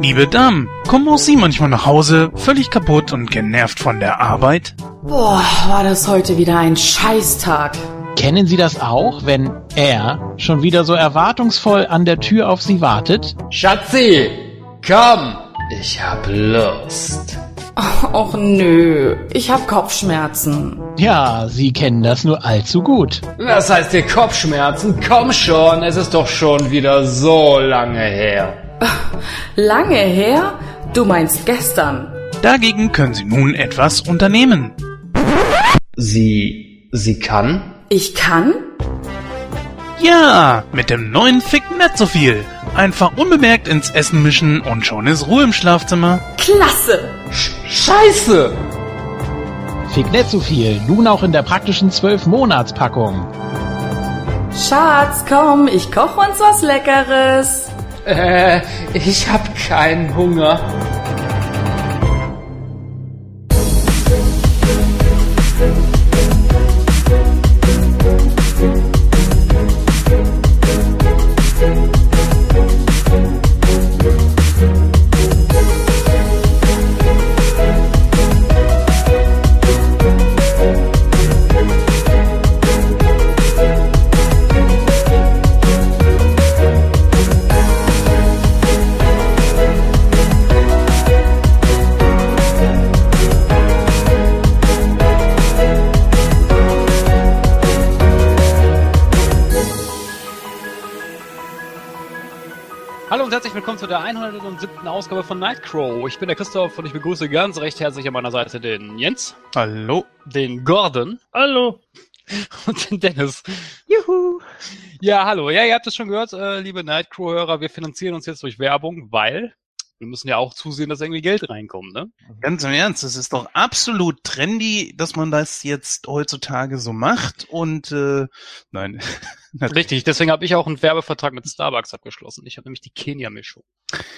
Liebe Damen, kommen auch Sie manchmal nach Hause, völlig kaputt und genervt von der Arbeit? Boah, war das heute wieder ein Scheißtag. Kennen Sie das auch, wenn er schon wieder so erwartungsvoll an der Tür auf Sie wartet? Schatzi, komm, ich hab Lust. Och nö, ich hab Kopfschmerzen. Ja, Sie kennen das nur allzu gut. Was heißt hier Kopfschmerzen? Komm schon, es ist doch schon wieder so lange her. Lange her? Du meinst gestern. Dagegen können Sie nun etwas unternehmen. Sie, sie kann? Ich kann? Ja, mit dem neuen Fick nicht so viel. Einfach unbemerkt ins Essen mischen und schon ist Ruhe im Schlafzimmer. Klasse! Sch Scheiße! Fick nicht zu viel, nun auch in der praktischen 12-Monats-Packung. Schatz, komm, ich koch uns was Leckeres. Äh, ich hab keinen Hunger. Der 107. Ausgabe von Nightcrow. Ich bin der Christoph und ich begrüße ganz recht herzlich an meiner Seite den Jens, Hallo. den Gordon Hallo. und den Dennis. Juhu. Ja, hallo. Ja, ihr habt es schon gehört, äh, liebe Nightcrow-Hörer, wir finanzieren uns jetzt durch Werbung, weil wir müssen ja auch zusehen, dass irgendwie Geld reinkommt, ne? Ganz im Ernst, es ist doch absolut trendy, dass man das jetzt heutzutage so macht und äh, nein. Richtig, deswegen habe ich auch einen Werbevertrag mit Starbucks abgeschlossen. Ich habe nämlich die Kenia-Mischung.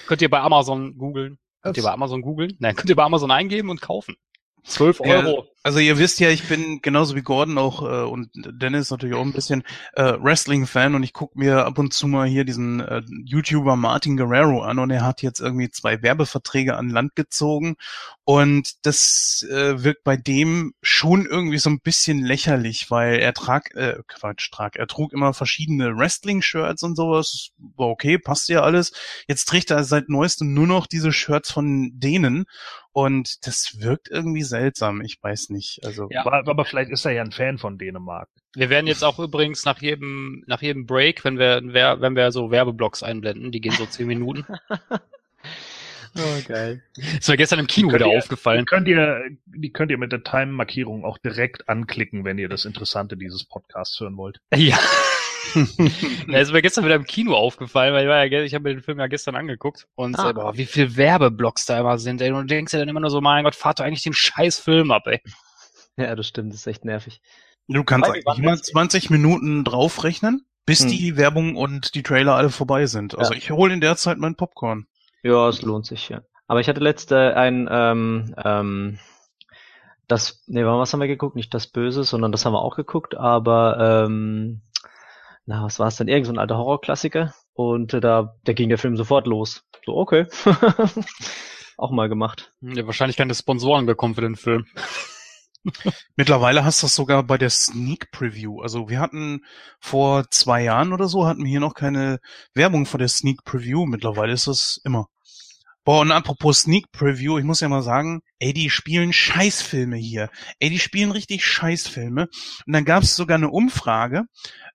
Könnt ihr bei Amazon googeln? Könnt ihr bei Amazon googeln? Nein, könnt ihr bei Amazon eingeben und kaufen. 12 Ja, Euro. Also ihr wisst ja, ich bin genauso wie Gordon auch äh, und Dennis natürlich auch ein bisschen äh, Wrestling-Fan und ich guck mir ab und zu mal hier diesen äh, YouTuber Martin Guerrero an und er hat jetzt irgendwie zwei Werbeverträge an Land gezogen und das äh, wirkt bei dem schon irgendwie so ein bisschen lächerlich, weil er trag, äh, Quatsch, trag, er trug immer verschiedene Wrestling-Shirts und sowas, war okay, passt ja alles. Jetzt trägt er seit neuestem nur noch diese Shirts von denen und das wirkt irgendwie seltsam. Ich weiß nicht. Also Ja. Aber, aber vielleicht ist er ja ein Fan von Dänemark. Wir werden jetzt auch übrigens nach jedem, nach jedem Break, wenn wir, wenn wir so Werbeblocks einblenden, die gehen so 10 Minuten. Oh, geil. Ist mir gestern im Kino Könnt wieder ihr- aufgefallen. Die könnt ihr, die könnt ihr mit der Time-Markierung auch direkt anklicken, wenn ihr das Interessante dieses Podcasts hören wollt. Ja. Ja, ist mir gestern wieder im Kino aufgefallen, weil ich, war ja, ich habe mir den Film ja gestern angeguckt und Ah. boah, wie viel Werbeblocks da immer sind, ey. Und du denkst ja dann immer nur so, mein Gott, fahrt doch eigentlich den scheiß Film ab, ey. Ja, das stimmt, das ist echt nervig. du kannst Weil eigentlich immer letztens- 20 Minuten draufrechnen, bis Hm. die Werbung und die Trailer alle vorbei sind. Also Ja. ich hole in der Zeit mein Popcorn. Ja, es lohnt sich, ja. Aber ich hatte letzte ein, ähm, ähm, das, nee, was haben wir geguckt? Nicht das Böse, sondern das haben wir auch geguckt, aber, ähm, na, was war es denn? Irgend so ein alter Horrorklassiker. Und äh, da, da ging der Film sofort los. So, okay. auch mal gemacht. Ja, wahrscheinlich keine Sponsoren bekommen für den Film. Mittlerweile hast du das sogar bei der Sneak Preview. Also wir hatten vor zwei Jahren oder so hatten wir hier noch keine Werbung vor der Sneak Preview. Mittlerweile ist es immer. Boah, und apropos Sneak Preview, ich muss ja mal sagen, ey, die spielen Scheißfilme hier. Ey, die spielen richtig Scheißfilme. Und dann gab es sogar eine Umfrage.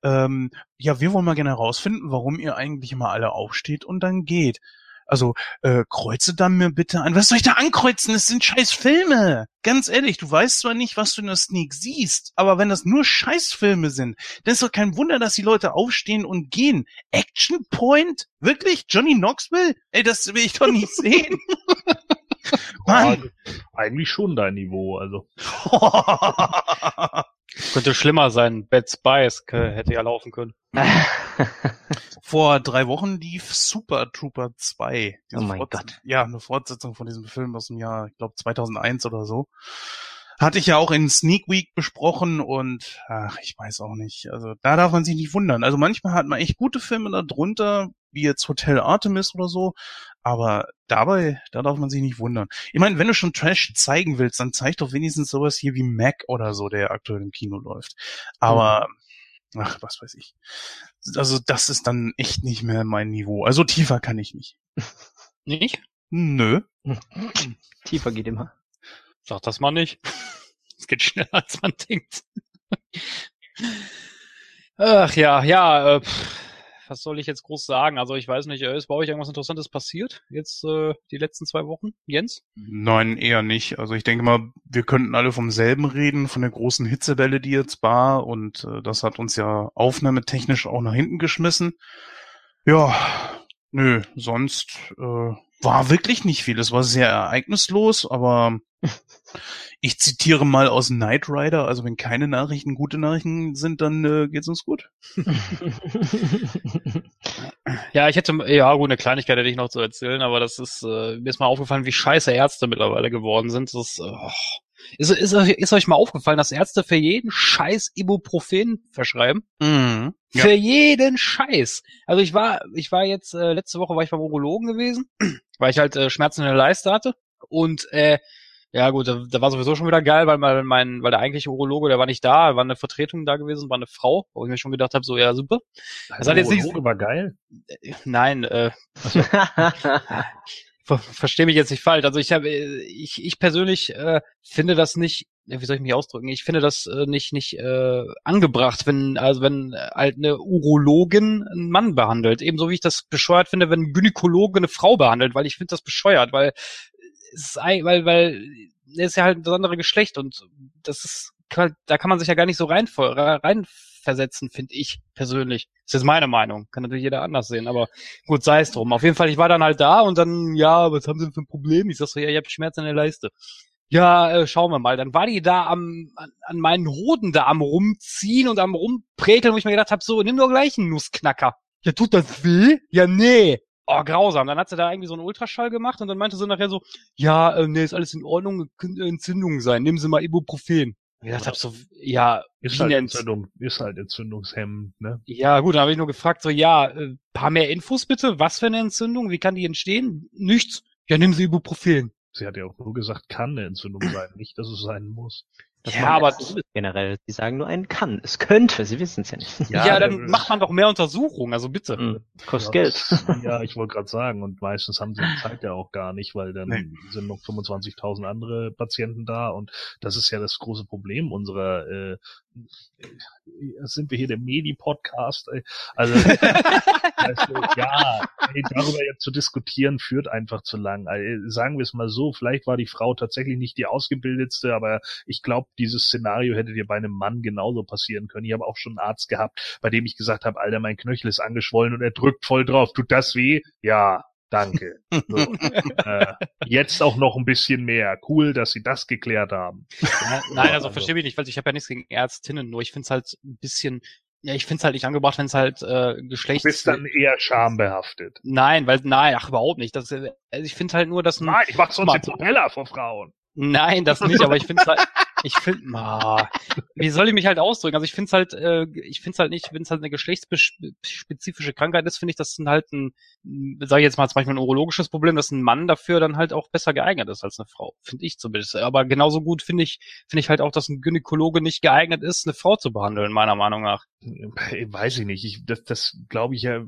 Ähm, ja, wir wollen mal gerne herausfinden, warum ihr eigentlich immer alle aufsteht und dann geht. Also, äh, kreuze dann mir bitte an. Was soll ich da ankreuzen? Das sind Scheißfilme. Ganz ehrlich, du weißt zwar nicht, was du in der Sneak siehst, aber wenn das nur Scheißfilme sind, dann ist doch kein Wunder, dass die Leute aufstehen und gehen. Action Point? Wirklich? Johnny Knoxville? Ey, das will ich doch nicht sehen. Mann. Ja, eigentlich schon dein Niveau, also. Könnte schlimmer sein. Bad Spice äh, hätte ja laufen können. Vor drei Wochen lief Super Trooper 2. Diese Oh mein Gott. Ja, eine Fortsetzung von diesem Film aus dem Jahr, ich glaube 2001 oder so. Hatte ich ja auch in Sneak Week besprochen und ach, ich weiß auch nicht. Also da darf man sich nicht wundern. Also manchmal hat man echt gute Filme da drunter, wie jetzt Hotel Artemis oder so, aber dabei, da darf man sich nicht wundern. Ich meine, wenn du schon Trash zeigen willst, dann zeig doch wenigstens sowas hier wie Mac oder so, der aktuell im Kino läuft. Aber, ach, was weiß ich. Also das ist dann echt nicht mehr mein Niveau. Also tiefer kann ich nicht. Nicht? Nö. Tiefer geht immer. Sag das mal nicht. Es geht schneller, als man denkt. Ach ja, ja, äh, was soll ich jetzt groß sagen? Also ich weiß nicht, äh, ist bei euch irgendwas Interessantes passiert jetzt äh, die letzten zwei Wochen? Jens? Nein, eher nicht. Also ich denke mal, wir könnten alle vom selben reden, von der großen Hitzewelle, die jetzt war. Und äh, das hat uns ja aufnahmetechnisch auch nach hinten geschmissen. Ja, nö, sonst äh, war wirklich nicht viel. Es war sehr ereignislos, aber ich zitiere mal aus Knight Rider, also wenn keine Nachrichten gute Nachrichten sind, dann äh, geht's uns gut. Ja, ich hätte, ja gut, eine Kleinigkeit hätte ich noch zu erzählen, aber das ist, äh, mir ist mal aufgefallen, wie scheiße Ärzte mittlerweile geworden sind. Das ist, oh. Ist, ist, euch- ist euch mal aufgefallen, dass Ärzte für jeden Scheiß Ibuprofen verschreiben? Mhm. Ja. Für jeden Scheiß. Also ich war, ich war jetzt, äh, letzte Woche war ich beim Urologen gewesen, weil ich halt äh, Schmerzen in der Leiste hatte. Und äh, ja gut, da, da war sowieso schon wieder geil, weil mein, mein, weil der eigentliche Urologe, der war nicht da, war eine Vertretung da gewesen, war eine Frau, wo ich mir schon gedacht habe, so ja super. Das hat jetzt nicht, Urologe war geil. nein, äh, ver verstehe mich jetzt nicht falsch. Also ich habe, ich, ich persönlich äh, finde das nicht, wie soll ich mich ausdrücken? Ich finde das äh, nicht nicht äh, angebracht, wenn also wenn äh, halt eine Urologin einen Mann behandelt, ebenso wie ich das bescheuert finde, wenn ein Gynäkologe eine Frau behandelt, weil ich finde das bescheuert, weil es ist weil weil er ist ja halt ein besonderes Geschlecht und das ist da kann man sich ja gar nicht so rein reinversetzen, finde ich persönlich. Das ist meine Meinung. Kann natürlich jeder anders sehen, aber gut, sei es drum. Auf jeden Fall, ich war dann halt da und dann, ja, was haben Sie denn für ein Problem? Ich sag so, ja, ich habe Schmerzen in der Leiste. Ja, äh, schauen wir mal. Dann war die da am, an, an meinen Hoden da am rumziehen und am rumpräkeln, wo ich mir gedacht habe, so, nimm doch gleich einen Nussknacker. Ja, tut das weh? Ja, nee. Oh, grausam. Dann hat sie da irgendwie so einen Ultraschall gemacht und dann meinte sie nachher so, ja, äh, nee, ist alles in Ordnung, könnte Entzündung sein. Nehmen Sie mal Ibuprofen. Ich gedacht hab so, ja, Ist halt? Entzündung, ist halt entzündungshemmend, ne? Ja, gut, dann habe ich nur gefragt, so, ja, äh, paar mehr Infos bitte. Was für eine Entzündung? Wie kann die entstehen? Nichts. Ja, nehmen Sie Ibuprofen. Sie hat ja auch nur gesagt, kann eine Entzündung sein, nicht, dass es sein muss. Das Ja, aber- generell. Die sagen nur einen kann. Es könnte, sie wissen es ja nicht. Ja, dann äh, macht man doch mehr Untersuchungen, also bitte. Hm, Kostet Ja, Geld. das- Ja, ich wollte gerade sagen, und meistens haben sie die Zeit ja auch gar nicht, weil dann Nee. sind noch 25.000 andere Patienten da und das ist ja das große Problem unserer, äh, äh, sind wir hier der Medi-Podcast? Also, du, ja, ey, darüber jetzt zu diskutieren führt einfach zu lang. Also, sagen wir es mal so, vielleicht war die Frau tatsächlich nicht die ausgebildetste, aber ich glaube, dieses Szenario hätte dir bei einem Mann genauso passieren können. Ich habe auch schon einen Arzt gehabt, bei dem ich gesagt habe, Alter, mein Knöchel ist angeschwollen und er drückt voll drauf. Tut das weh? Ja, danke. So. äh, jetzt auch noch ein bisschen mehr. Cool, dass sie das geklärt haben. Ja, nein, also also- verstehe mich nicht, weil ich habe ja nichts gegen Ärztinnen, nur ich finde es halt ein bisschen, ja, ich finde es halt nicht angebracht, wenn es halt äh, Du Geschlechts... bist dann eher schambehaftet. Nein, weil, nein, ach, überhaupt nicht. Das, äh, also ich finde halt nur, dass ein, Nein, ich mach sonst den Propeller vor Frauen. Nein, das nicht, aber ich finde halt, ich finde, wie soll ich mich halt ausdrücken? Also ich finde es halt, äh, ich finde es halt nicht, wenn es halt eine geschlechtsspezifische Krankheit ist, finde ich, das ist halt ein, sage ich jetzt mal zum Beispiel ein urologisches Problem, dass ein Mann dafür dann halt auch besser geeignet ist als eine Frau, finde ich zumindest. Aber genauso gut finde ich, finde ich halt auch, dass ein Gynäkologe nicht geeignet ist, eine Frau zu behandeln, meiner Meinung nach. Weiß ich nicht. Ich, das das glaube ich ja,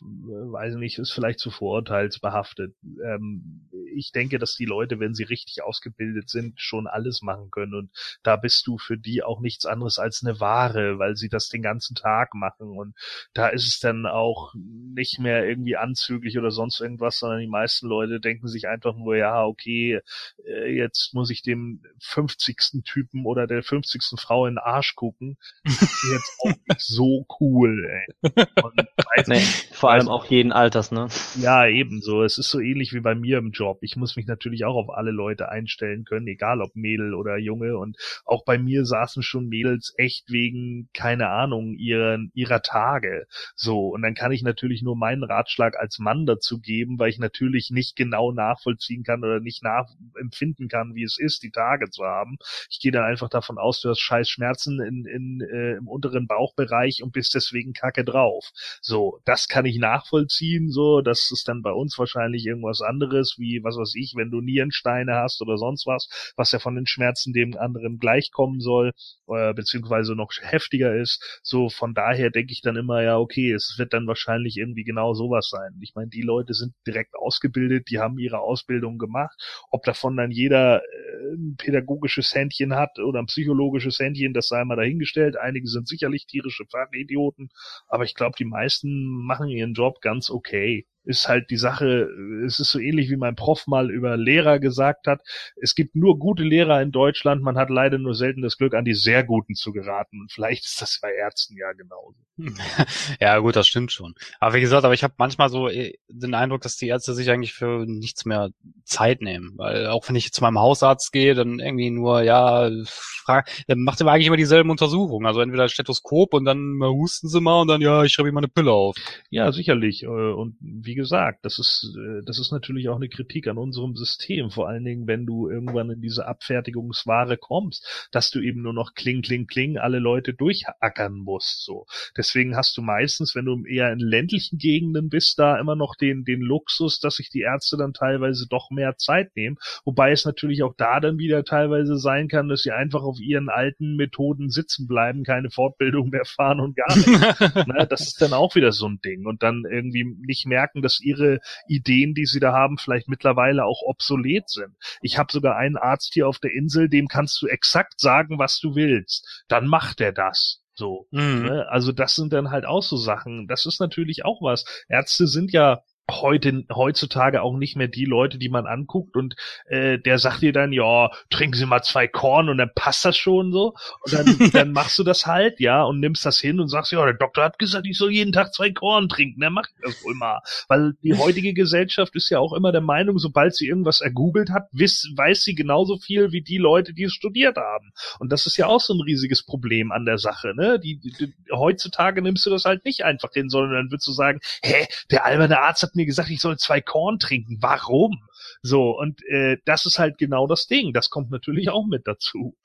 weiß ich nicht, ist vielleicht zu vorurteilsbehaftet. Ähm, ich denke, dass die Leute, wenn sie richtig ausgebildet sind, schon alles machen können. Und da bist du für die auch nichts anderes als eine Ware, weil sie das den ganzen Tag machen. Und da ist es dann auch nicht mehr irgendwie anzüglich oder sonst irgendwas, sondern die meisten Leute denken sich einfach nur, ja, okay, äh, jetzt muss ich dem 50. Typen oder der 50. Frau in den Arsch gucken. Das ist jetzt auch nicht so cool, ey. Und weiß Nee, Vor allem auch jeden Alters, ne? Ja, ebenso. Es ist so ähnlich wie bei mir im Job. Ich muss mich natürlich auch auf alle Leute einstellen können, egal ob Mädel oder Junge. Und auch bei mir saßen schon Mädels echt wegen, keine Ahnung, ihren, ihrer Tage. So. Und dann kann ich natürlich nur meinen Ratschlag als Mann dazu geben, weil ich natürlich nicht genau nachvollziehen kann oder nicht nachempfinden kann, wie es ist, die Tage zu haben. Ich gehe dann einfach davon aus, du hast scheiß Schmerzen in, in, äh, im unteren Bauchbereich und bist deswegen kacke drauf. So, das kann ich nachvollziehen, so, das ist dann bei uns wahrscheinlich irgendwas anderes, wie, was weiß ich, wenn du Nierensteine hast oder sonst was, was ja von den Schmerzen dem anderen gleichkommen soll, äh, beziehungsweise noch heftiger ist. So, von daher denke ich dann immer, ja, okay, es wird dann wahrscheinlich irgendwie genau sowas sein. Ich meine, die Leute sind direkt ausgebildet, die haben ihre Ausbildung gemacht. Ob davon dann jeder äh, ein pädagogisches Händchen hat oder ein psychologisches Händchen, das sei mal dahingestellt. Einige sind sicherlich tierische Fachidioten, aber ich glaube, die meisten machen ihren Job ganz okay ist halt die Sache, es ist so ähnlich wie mein Prof mal über Lehrer gesagt hat. Es gibt nur gute Lehrer in Deutschland, man hat leider nur selten das Glück, an die sehr guten zu geraten. Und vielleicht ist das bei Ärzten ja genauso. ja, gut, das stimmt schon. Aber wie gesagt, aber ich habe manchmal so äh, den Eindruck, dass die Ärzte sich eigentlich für nichts mehr Zeit nehmen. Weil auch wenn ich zu meinem Hausarzt gehe, dann irgendwie nur, ja, frag, dann macht er eigentlich immer dieselben Untersuchungen. Also entweder Stethoskop und dann mal husten sie mal und dann, ja, ich schreibe ihm mal eine Pille auf. Ja, sicherlich. Äh, und wie gesagt, das ist, äh, das ist natürlich auch eine Kritik an unserem System. Vor allen Dingen, wenn du irgendwann in diese Abfertigungsware kommst, dass du eben nur noch kling, kling, kling alle Leute durchackern musst, so. Deswegen hast du meistens, wenn du eher in ländlichen Gegenden bist, da immer noch den, den Luxus, dass sich die Ärzte dann teilweise doch mehr Zeit nehmen. Wobei es natürlich auch da dann wieder teilweise sein kann, dass sie einfach auf ihren alten Methoden sitzen bleiben, keine Fortbildung mehr fahren und gar nichts. ne, das ist dann auch wieder so ein Ding und dann irgendwie nicht merken, dass ihre Ideen, die sie da haben, vielleicht mittlerweile auch obsolet sind. Ich habe sogar einen Arzt hier auf der Insel, dem kannst du exakt sagen, was du willst. Dann macht er das. So. Mhm. Ne? Also das sind dann halt auch so Sachen. Das ist natürlich auch was. Ärzte sind ja heute heutzutage auch nicht mehr die Leute, die man anguckt und äh, der sagt dir dann, ja, trinken Sie mal zwei Korn und dann passt das schon so. Und dann, dann machst du das halt, ja, und nimmst das hin und sagst, ja, der Doktor hat gesagt, ich soll jeden Tag zwei Korn trinken, dann mach ich das wohl mal, weil die heutige Gesellschaft ist ja auch immer der Meinung, sobald sie irgendwas ergoogelt hat, wiss, weiß sie genauso viel wie die Leute, die es studiert haben. Und das ist ja auch so ein riesiges Problem an der Sache, ne, die, die, die heutzutage nimmst du das halt nicht einfach hin, sondern dann würdest du sagen, hä, der alberne Arzt hat mir gesagt, ich soll zwei Korn trinken. Warum? So, und äh, das ist halt genau das Ding. Das kommt natürlich auch mit dazu.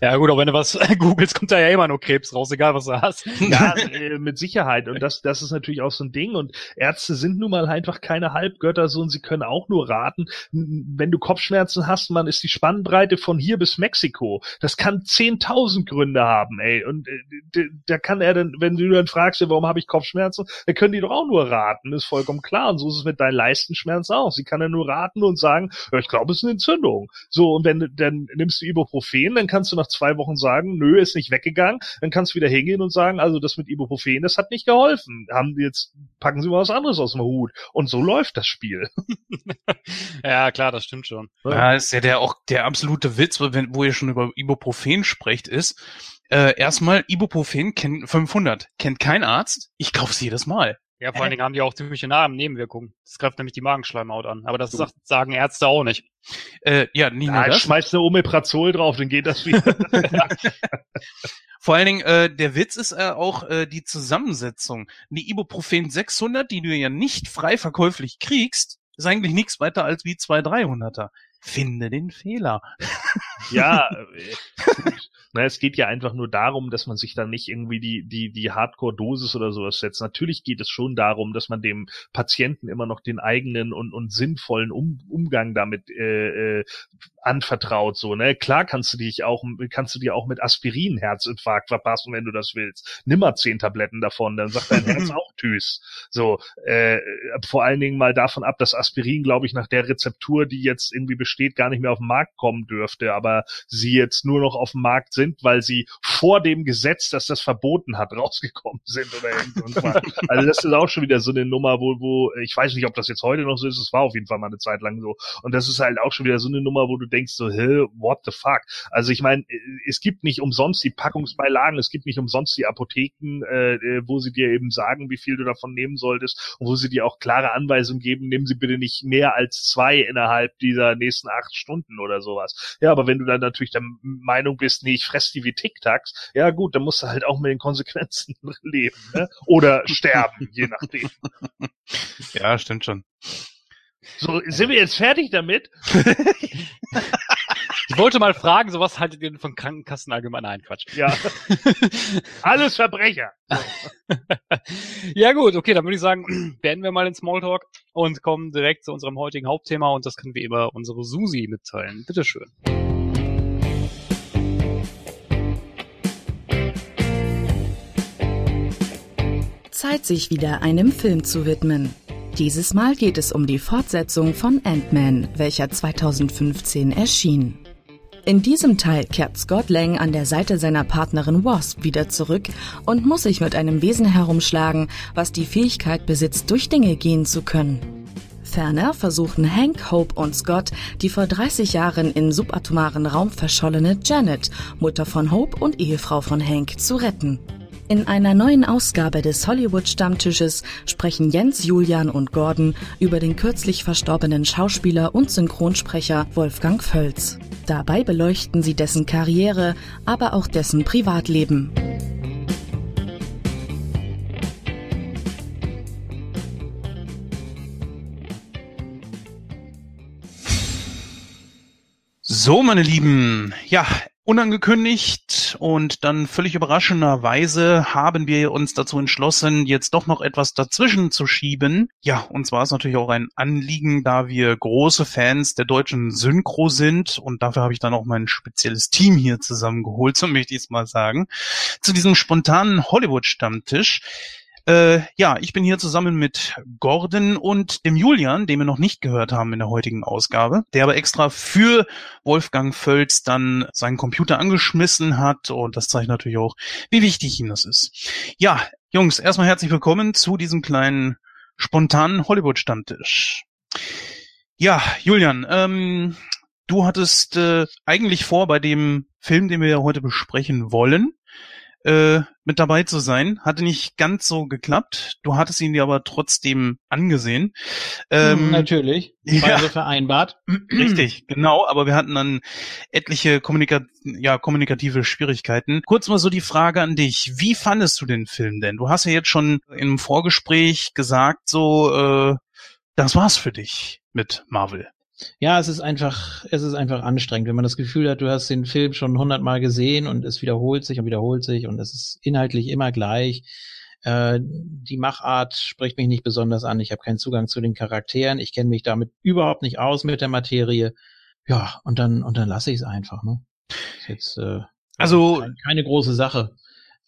Ja gut, aber wenn du was googelst, kommt da ja immer nur Krebs raus, egal was du hast. Ja, äh, mit Sicherheit. Und das, das ist natürlich auch so ein Ding. Und Ärzte sind nun mal einfach keine Halbgötter so und sie können auch nur raten. Wenn du Kopfschmerzen hast, man ist die Spannbreite von hier bis Mexiko. Das kann 10.000 Gründe haben, ey. Und äh, da kann er dann, wenn du dann fragst, warum habe ich Kopfschmerzen, dann können die doch auch nur raten. ist vollkommen klar. Und so ist es mit deinen Leistenschmerzen auch. Sie kann ja nur raten und sagen, ja, ich glaube, es ist eine Entzündung. So, und wenn dann nimmst du Ibuprofen, dann kannst du nach zwei Wochen sagen, nö, ist nicht weggegangen. Dann kannst du wieder hingehen und sagen, also das mit Ibuprofen, das hat nicht geholfen. Haben jetzt, packen Sie mal was anderes aus dem Hut. Und so läuft das Spiel. ja, klar, das stimmt schon. Ja, ist ja der auch der absolute Witz, wenn, wo ihr schon über Ibuprofen sprecht, ist, äh, erstmal Ibuprofen kennt 500, kennt kein Arzt. Ich kauf's jedes Mal. Ja, vor allen Dingen haben die auch ziemliche Namen Nebenwirkungen. Das greift nämlich die Magenschleimhaut an. Aber das so. sagt, sagen Ärzte auch nicht. Äh, ja, nicht nur das. Schmeißt eine Omeprazol drauf, dann geht das wieder. Vor allen Dingen, äh, der Witz ist äh, auch äh, die Zusammensetzung. Die Ibuprofen 600, die du ja nicht frei verkäuflich kriegst, ist eigentlich nichts weiter als wie zwei 300er. Finde den Fehler. Ja, äh, na, es geht ja einfach nur darum, dass man sich dann nicht irgendwie die, die, die Hardcore-Dosis oder sowas setzt. Natürlich geht es schon darum, dass man dem Patienten immer noch den eigenen und, und sinnvollen um, Umgang damit äh, äh, anvertraut. So, ne? Klar kannst du dich auch, kannst du dir auch mit Aspirin Herzinfarkt verpassen, wenn du das willst. Nimm mal zehn Tabletten davon, dann sagt dein Herz auch Tschüss. So, äh, vor allen Dingen mal davon ab, dass Aspirin, glaube ich, nach der Rezeptur, die jetzt irgendwie besteht, gar nicht mehr auf den Markt kommen dürfte. Aber oder sie jetzt nur noch auf dem Markt sind, weil sie vor dem Gesetz, das das verboten hat, rausgekommen sind oder irgendwas. also das ist auch schon wieder so eine Nummer, wo, wo, ich weiß nicht, ob das jetzt heute noch so ist, es war auf jeden Fall mal eine Zeit lang so. Und das ist halt auch schon wieder so eine Nummer, wo du denkst so, hä, what the fuck? Also ich meine, es gibt nicht umsonst die Packungsbeilagen, es gibt nicht umsonst die Apotheken, äh, wo sie dir eben sagen, wie viel du davon nehmen solltest und wo sie dir auch klare Anweisungen geben, nehmen sie bitte nicht mehr als zwei innerhalb dieser nächsten acht Stunden oder sowas. Ja, aber wenn du dann natürlich der Meinung bist, nee, ich fress die wie Tic-Tacs, ja gut, dann musst du halt auch mit den Konsequenzen leben, ne? Oder sterben, je nachdem. Ja, stimmt schon. So, sind wir jetzt fertig damit? Ich wollte mal fragen, sowas haltet ihr denn von Krankenkassen allgemein? Nein, Quatsch. Ja. Alles Verbrecher. ja gut, okay, dann würde ich sagen, beenden wir mal den Smalltalk und kommen direkt zu unserem heutigen Hauptthema und das können wir immer unsere Susi mitteilen. Bitteschön. Zeit, sich wieder einem Film zu widmen. Dieses Mal geht es um die Fortsetzung von Ant-Man, welcher 2015 erschien. In diesem Teil kehrt Scott Lang an der Seite seiner Partnerin Wasp wieder zurück und muss sich mit einem Wesen herumschlagen, was die Fähigkeit besitzt, durch Dinge gehen zu können. Ferner versuchen Hank, Hope und Scott, die vor 30 Jahren im subatomaren Raum verschollene Janet, Mutter von Hope und Ehefrau von Hank, zu retten. In einer neuen Ausgabe des Hollywood-Stammtisches sprechen Jens, Julian und Gordon über den kürzlich verstorbenen Schauspieler und Synchronsprecher Wolfgang Völz. Dabei beleuchten sie dessen Karriere, aber auch dessen Privatleben. So, meine Lieben, ja, unangekündigt und dann völlig überraschenderweise haben wir uns dazu entschlossen, jetzt doch noch etwas dazwischen zu schieben. Ja, und zwar ist natürlich auch ein Anliegen, da wir große Fans der deutschen Synchro sind und dafür habe ich dann auch mein spezielles Team hier zusammengeholt, so möchte ich es mal sagen, zu diesem spontanen Hollywood-Stammtisch. Äh, ja, ich bin hier zusammen mit Gordon und dem Julian, den wir noch nicht gehört haben in der heutigen Ausgabe, der aber extra für Wolfgang Völz dann seinen Computer angeschmissen hat und das zeigt natürlich auch, wie wichtig ihm das ist. Ja, Jungs, erstmal herzlich willkommen zu diesem kleinen spontanen Hollywood-Stammtisch. Ja, Julian, ähm, du hattest äh, eigentlich vor, bei dem Film, den wir heute besprechen wollen, äh, mit dabei zu sein. Hatte nicht ganz so geklappt. Du hattest ihn dir aber trotzdem angesehen. Ähm, Natürlich. Ja. Beide vereinbart. Richtig, genau. Aber wir hatten dann etliche Kommunika ja, kommunikative Schwierigkeiten. Kurz mal so die Frage an dich. Wie fandest du den Film denn? Du hast ja jetzt schon im Vorgespräch gesagt, so, äh, das war's für dich mit Marvel. Ja, es ist einfach, es ist einfach anstrengend, wenn man das Gefühl hat, du hast den Film schon hundertmal gesehen und es wiederholt sich und wiederholt sich und es ist inhaltlich immer gleich. Äh, die Machart spricht mich nicht besonders an. Ich habe keinen Zugang zu den Charakteren. Ich kenne mich damit überhaupt nicht aus mit der Materie. Ja, und dann und dann lasse ich es einfach. Ne? Ist jetzt äh, Also keine, keine große Sache.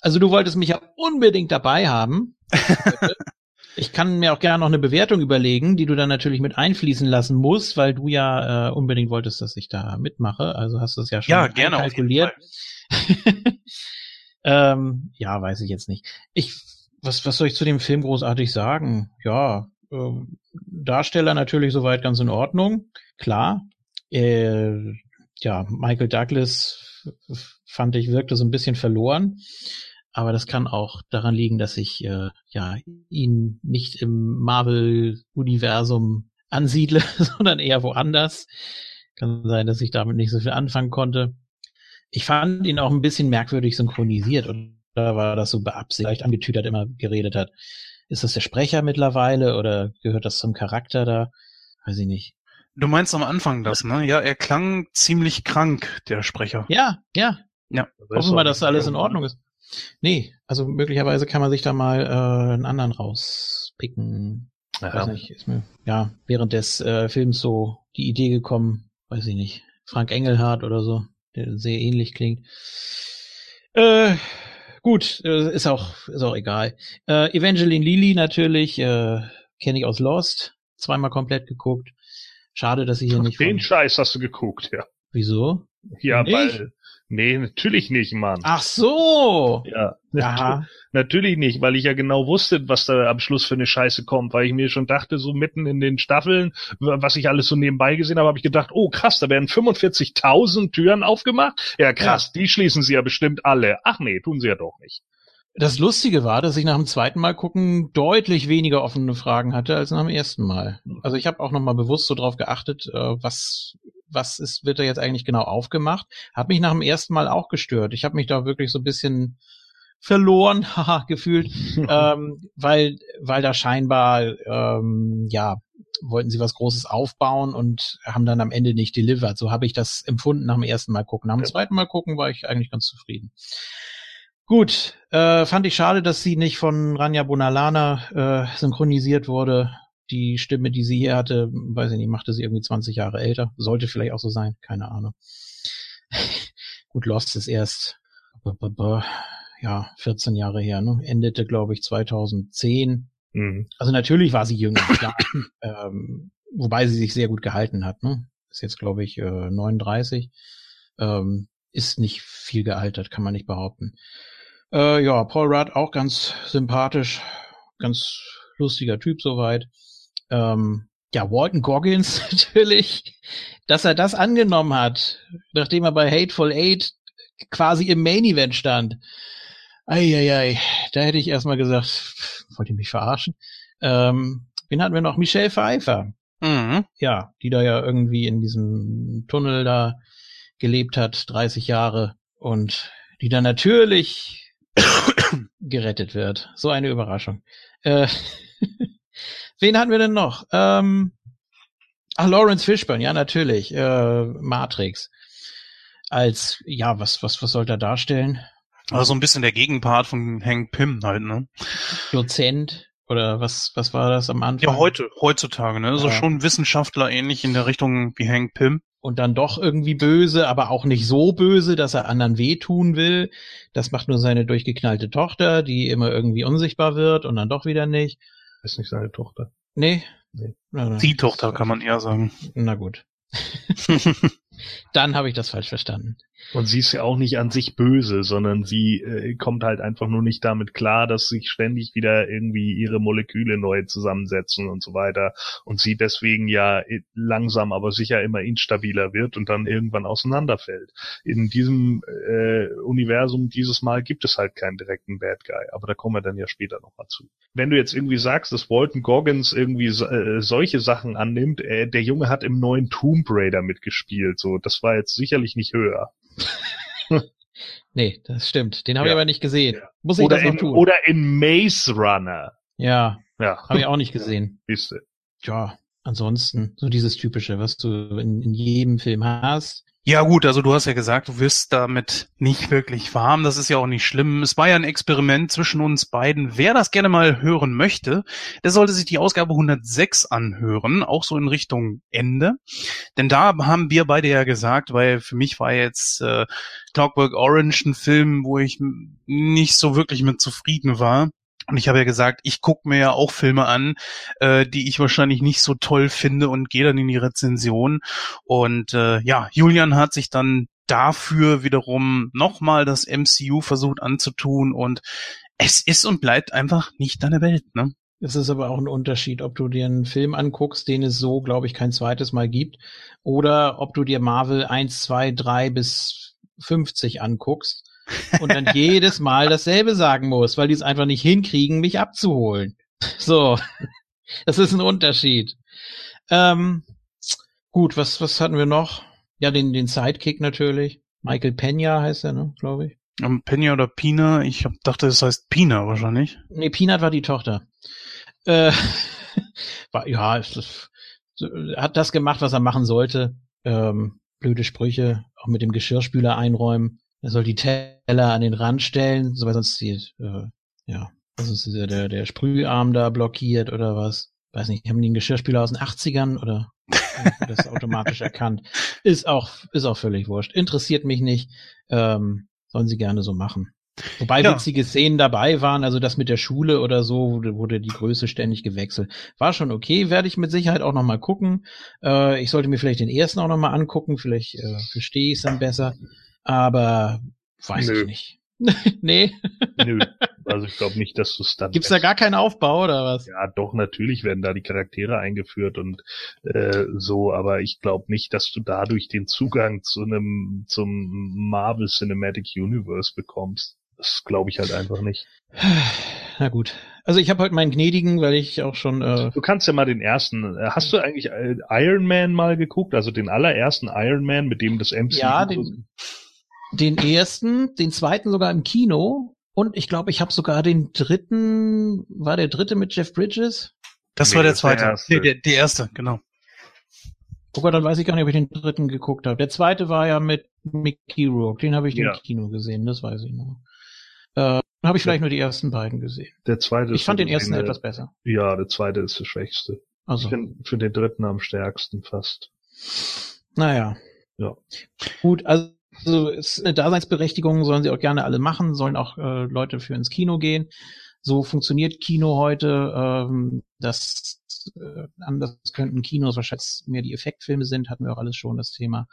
Also du wolltest mich ja unbedingt dabei haben. Ich kann mir auch gerne noch eine Bewertung überlegen, die du dann natürlich mit einfließen lassen musst, weil du ja äh, unbedingt wolltest, dass ich da mitmache. Also hast du es ja schon Ja, gerne, kalkuliert. ähm, ja, weiß ich jetzt nicht. Ich, was, was soll ich zu dem Film großartig sagen? Ja, ähm, Darsteller natürlich soweit ganz in Ordnung, klar. Äh, ja, Michael Douglas fand ich wirkte so ein bisschen verloren. Aber das kann auch daran liegen, dass ich äh, ja ihn nicht im Marvel-Universum ansiedle, sondern eher woanders. Kann sein, dass ich damit nicht so viel anfangen konnte. Ich fand ihn auch ein bisschen merkwürdig synchronisiert und da war das so beabsichtigt, angetütert immer geredet hat. Ist das der Sprecher mittlerweile oder gehört das zum Charakter da? Weiß ich nicht. Du meinst am Anfang das, ne? Ja, er klang ziemlich krank, der Sprecher. Ja, ja. Ja. Hoffen wir, dass alles in Ordnung ist. Nee, also möglicherweise kann man sich da mal äh, einen anderen rauspicken. Ja. Weiß nicht, ist mir ja während des äh, Films so die Idee gekommen, weiß ich nicht, Frank Engelhardt oder so, der sehr ähnlich klingt. Äh, gut, äh, ist auch ist auch egal. Äh, Evangeline Lilly natürlich äh, kenne ich aus Lost, zweimal komplett geguckt. Schade, dass sie hier nicht. Den Scheiß hast du geguckt, ja. wieso? Ja, weil. Nee, natürlich nicht, Mann. Ach so. Ja, Aha. Natürlich nicht, weil ich ja genau wusste, was da am Schluss für eine Scheiße kommt, weil ich mir schon dachte, so mitten in den Staffeln, was ich alles so nebenbei gesehen habe, habe ich gedacht, oh krass, da werden 45.000 Türen aufgemacht. Ja krass, die schließen sie ja bestimmt alle. Ach nee, tun sie ja doch nicht. Das Lustige war, dass ich nach dem zweiten Mal gucken deutlich weniger offene Fragen hatte als nach dem ersten Mal. Also ich habe auch noch mal bewusst so drauf geachtet, äh, was was ist wird da jetzt eigentlich genau aufgemacht. Hat mich nach dem ersten Mal auch gestört. Ich habe mich da wirklich so ein bisschen verloren, gefühlt, ähm, weil weil da scheinbar ähm, ja wollten sie was Großes aufbauen und haben dann am Ende nicht delivered. So habe ich das empfunden nach dem ersten Mal gucken. Nach dem Ja. zweiten Mal gucken war ich eigentlich ganz zufrieden. Gut, äh, fand ich schade, dass sie nicht von Rania Bonalana äh, synchronisiert wurde. Die Stimme, die sie hier hatte, weiß ich nicht, machte sie irgendwie 20 Jahre älter. Sollte vielleicht auch so sein, keine Ahnung. Gut, Lost ist erst ja 14 Jahre her, ne? Endete, glaube ich, 2010. Mhm. Also natürlich war sie jünger, klar. ähm, wobei sie sich sehr gut gehalten hat. Ne? Ist jetzt, glaube ich, äh, 39. Ähm, ist nicht viel gealtert, kann man nicht behaupten. Äh, ja, Paul Rudd auch ganz sympathisch, ganz lustiger Typ soweit. Ähm, ja, Walton Goggins natürlich, dass er das angenommen hat, nachdem er bei Hateful Eight quasi im Main Event stand. Eieiei, da hätte ich erstmal gesagt, wollt ihr mich verarschen? Ähm, wen hatten wir noch? Michelle Pfeiffer. Mhm. Ja, die da ja irgendwie in diesem Tunnel da gelebt hat, 30 Jahre und die dann natürlich gerettet wird. So eine Überraschung. Äh, wen hatten wir denn noch? Ähm, ach, Lawrence Fishburne, ja, natürlich. Äh, Matrix. Als, ja, was, was, was soll er darstellen? Also so ein bisschen der Gegenpart von Hank Pym halt, ne? Dozent oder was was war das am Anfang? Ja, heute, heutzutage, ne? Also Ja. schon Wissenschaftler ähnlich in der Richtung wie Hank Pym. und dann doch irgendwie böse, aber auch nicht so böse, dass er anderen wehtun will. Das macht nur seine durchgeknallte Tochter, die immer irgendwie unsichtbar wird und dann doch wieder nicht. Ist nicht seine Tochter. Nee. Nee. Na, na, Die Tochter kann man eher sagen. na gut. Dann habe ich das falsch verstanden. Und sie ist ja auch nicht an sich böse, sondern sie äh, kommt halt einfach nur nicht damit klar, dass sich ständig wieder irgendwie ihre Moleküle neu zusammensetzen und so weiter. Und sie deswegen ja äh, langsam, aber sicher immer instabiler wird und dann irgendwann auseinanderfällt. In diesem äh, Universum dieses Mal gibt es halt keinen direkten Bad Guy, aber da kommen wir dann ja später nochmal zu. Wenn du jetzt irgendwie sagst, dass Walton Goggins irgendwie äh, solche Sachen annimmt, äh, der Junge hat im neuen Tomb Raider mitgespielt, so, das war jetzt sicherlich nicht höher. Nee, das stimmt. Den habe Ja. ich aber nicht gesehen. Ja. Muss ich Oder das noch in, tun? oder in Maze Runner. ja, Ja, habe ich auch nicht gesehen. siehste. Ja, ansonsten so dieses typische, was du in, in jedem Film hast. Ja gut, also du hast ja gesagt, du wirst damit nicht wirklich warm. Das ist ja auch nicht schlimm. Es war ja ein Experiment zwischen uns beiden. Wer das gerne mal hören möchte, der sollte sich die Ausgabe 106 anhören, auch so in Richtung Ende. Denn da haben wir beide ja gesagt, weil für mich war jetzt äh, Clockwork Orange ein Film, wo ich nicht so wirklich mit zufrieden war. Und ich habe ja gesagt, ich gucke mir ja auch Filme an, äh, die ich wahrscheinlich nicht so toll finde und gehe dann in die Rezension. Und äh, ja, Julian hat sich dann dafür wiederum nochmal das MCU versucht anzutun und es ist und bleibt einfach nicht deine Welt, ne? Es ist aber auch ein Unterschied, ob du dir einen Film anguckst, den es so, glaube ich, kein zweites Mal gibt, oder ob du dir Marvel 1, 2, 3 bis 50 anguckst und dann jedes Mal dasselbe sagen musst, weil die es einfach nicht hinkriegen, mich abzuholen. So, das ist ein Unterschied. Ähm, gut, was, was hatten wir noch? Ja, den, den Sidekick natürlich. Michael Pena heißt er, ne, glaube ich. Um, Pena oder Pina, ich hab, dachte, es heißt Pina wahrscheinlich. Nee, Peanut war die Tochter. Äh, war, ja, ist, so, hat das gemacht, was er machen sollte. Ähm, blöde Sprüche, auch mit dem Geschirrspüler einräumen. Er soll die Teller an den Rand stellen, so weil sonst die, äh, ja, sonst ist der, der, der Sprüharm da blockiert oder was. Weiß nicht, haben die einen Geschirrspüler aus den 80ern oder das automatisch erkannt? Ist auch, ist auch völlig wurscht. Interessiert mich nicht. Ähm, sollen sie gerne so machen. Wobei Ja. witzige Szenen dabei waren, also das mit der Schule oder so, wurde, wurde die Größe ständig gewechselt. War schon okay, werde ich mit Sicherheit auch nochmal gucken. Äh, ich sollte mir vielleicht den ersten auch nochmal angucken, vielleicht äh, verstehe ich es dann besser. Aber weiß Nö. ich nicht. nee, Nö. Also ich glaube nicht, dass du es dann. gibt's da gar keinen Aufbau oder was? Ja, doch, natürlich werden da die Charaktere eingeführt und äh, so, aber ich glaube nicht, dass du dadurch den Zugang zu einem zum Marvel Cinematic Universe bekommst. Das glaube ich halt einfach nicht. Na gut. Also ich habe heute meinen gnädigen, weil ich auch schon äh, Du kannst ja mal den ersten. äh, Hast du eigentlich äh, Iron Man mal geguckt? Also den allerersten Iron Man, mit dem das MCU. Ja, den- den ersten, den zweiten sogar im Kino und ich glaube, ich habe sogar den dritten, war der dritte mit Jeff Bridges? Das Nee, war der das war der zweite. erste. Nee, der, der erste, genau. Oh Gott, dann weiß ich gar nicht, ob ich den dritten geguckt habe. Der zweite war ja mit Mickey Rourke, den habe ich Ja. im Kino gesehen, das weiß ich noch. Äh, habe ich vielleicht nur die ersten beiden gesehen. der zweite Ich ist fand den ersten gesehen, etwas besser. Ja, der zweite ist der schwächste. Also, Ich finde find den dritten am stärksten fast. naja. Ja. Gut, also es ist eine Daseinsberechtigung, sollen sie auch gerne alle machen, sollen auch äh, Leute für ins Kino gehen. So funktioniert Kino heute. Ähm, das äh, anders könnten Kinos wahrscheinlich mehr die Effektfilme sind, hatten wir auch alles schon das Thema.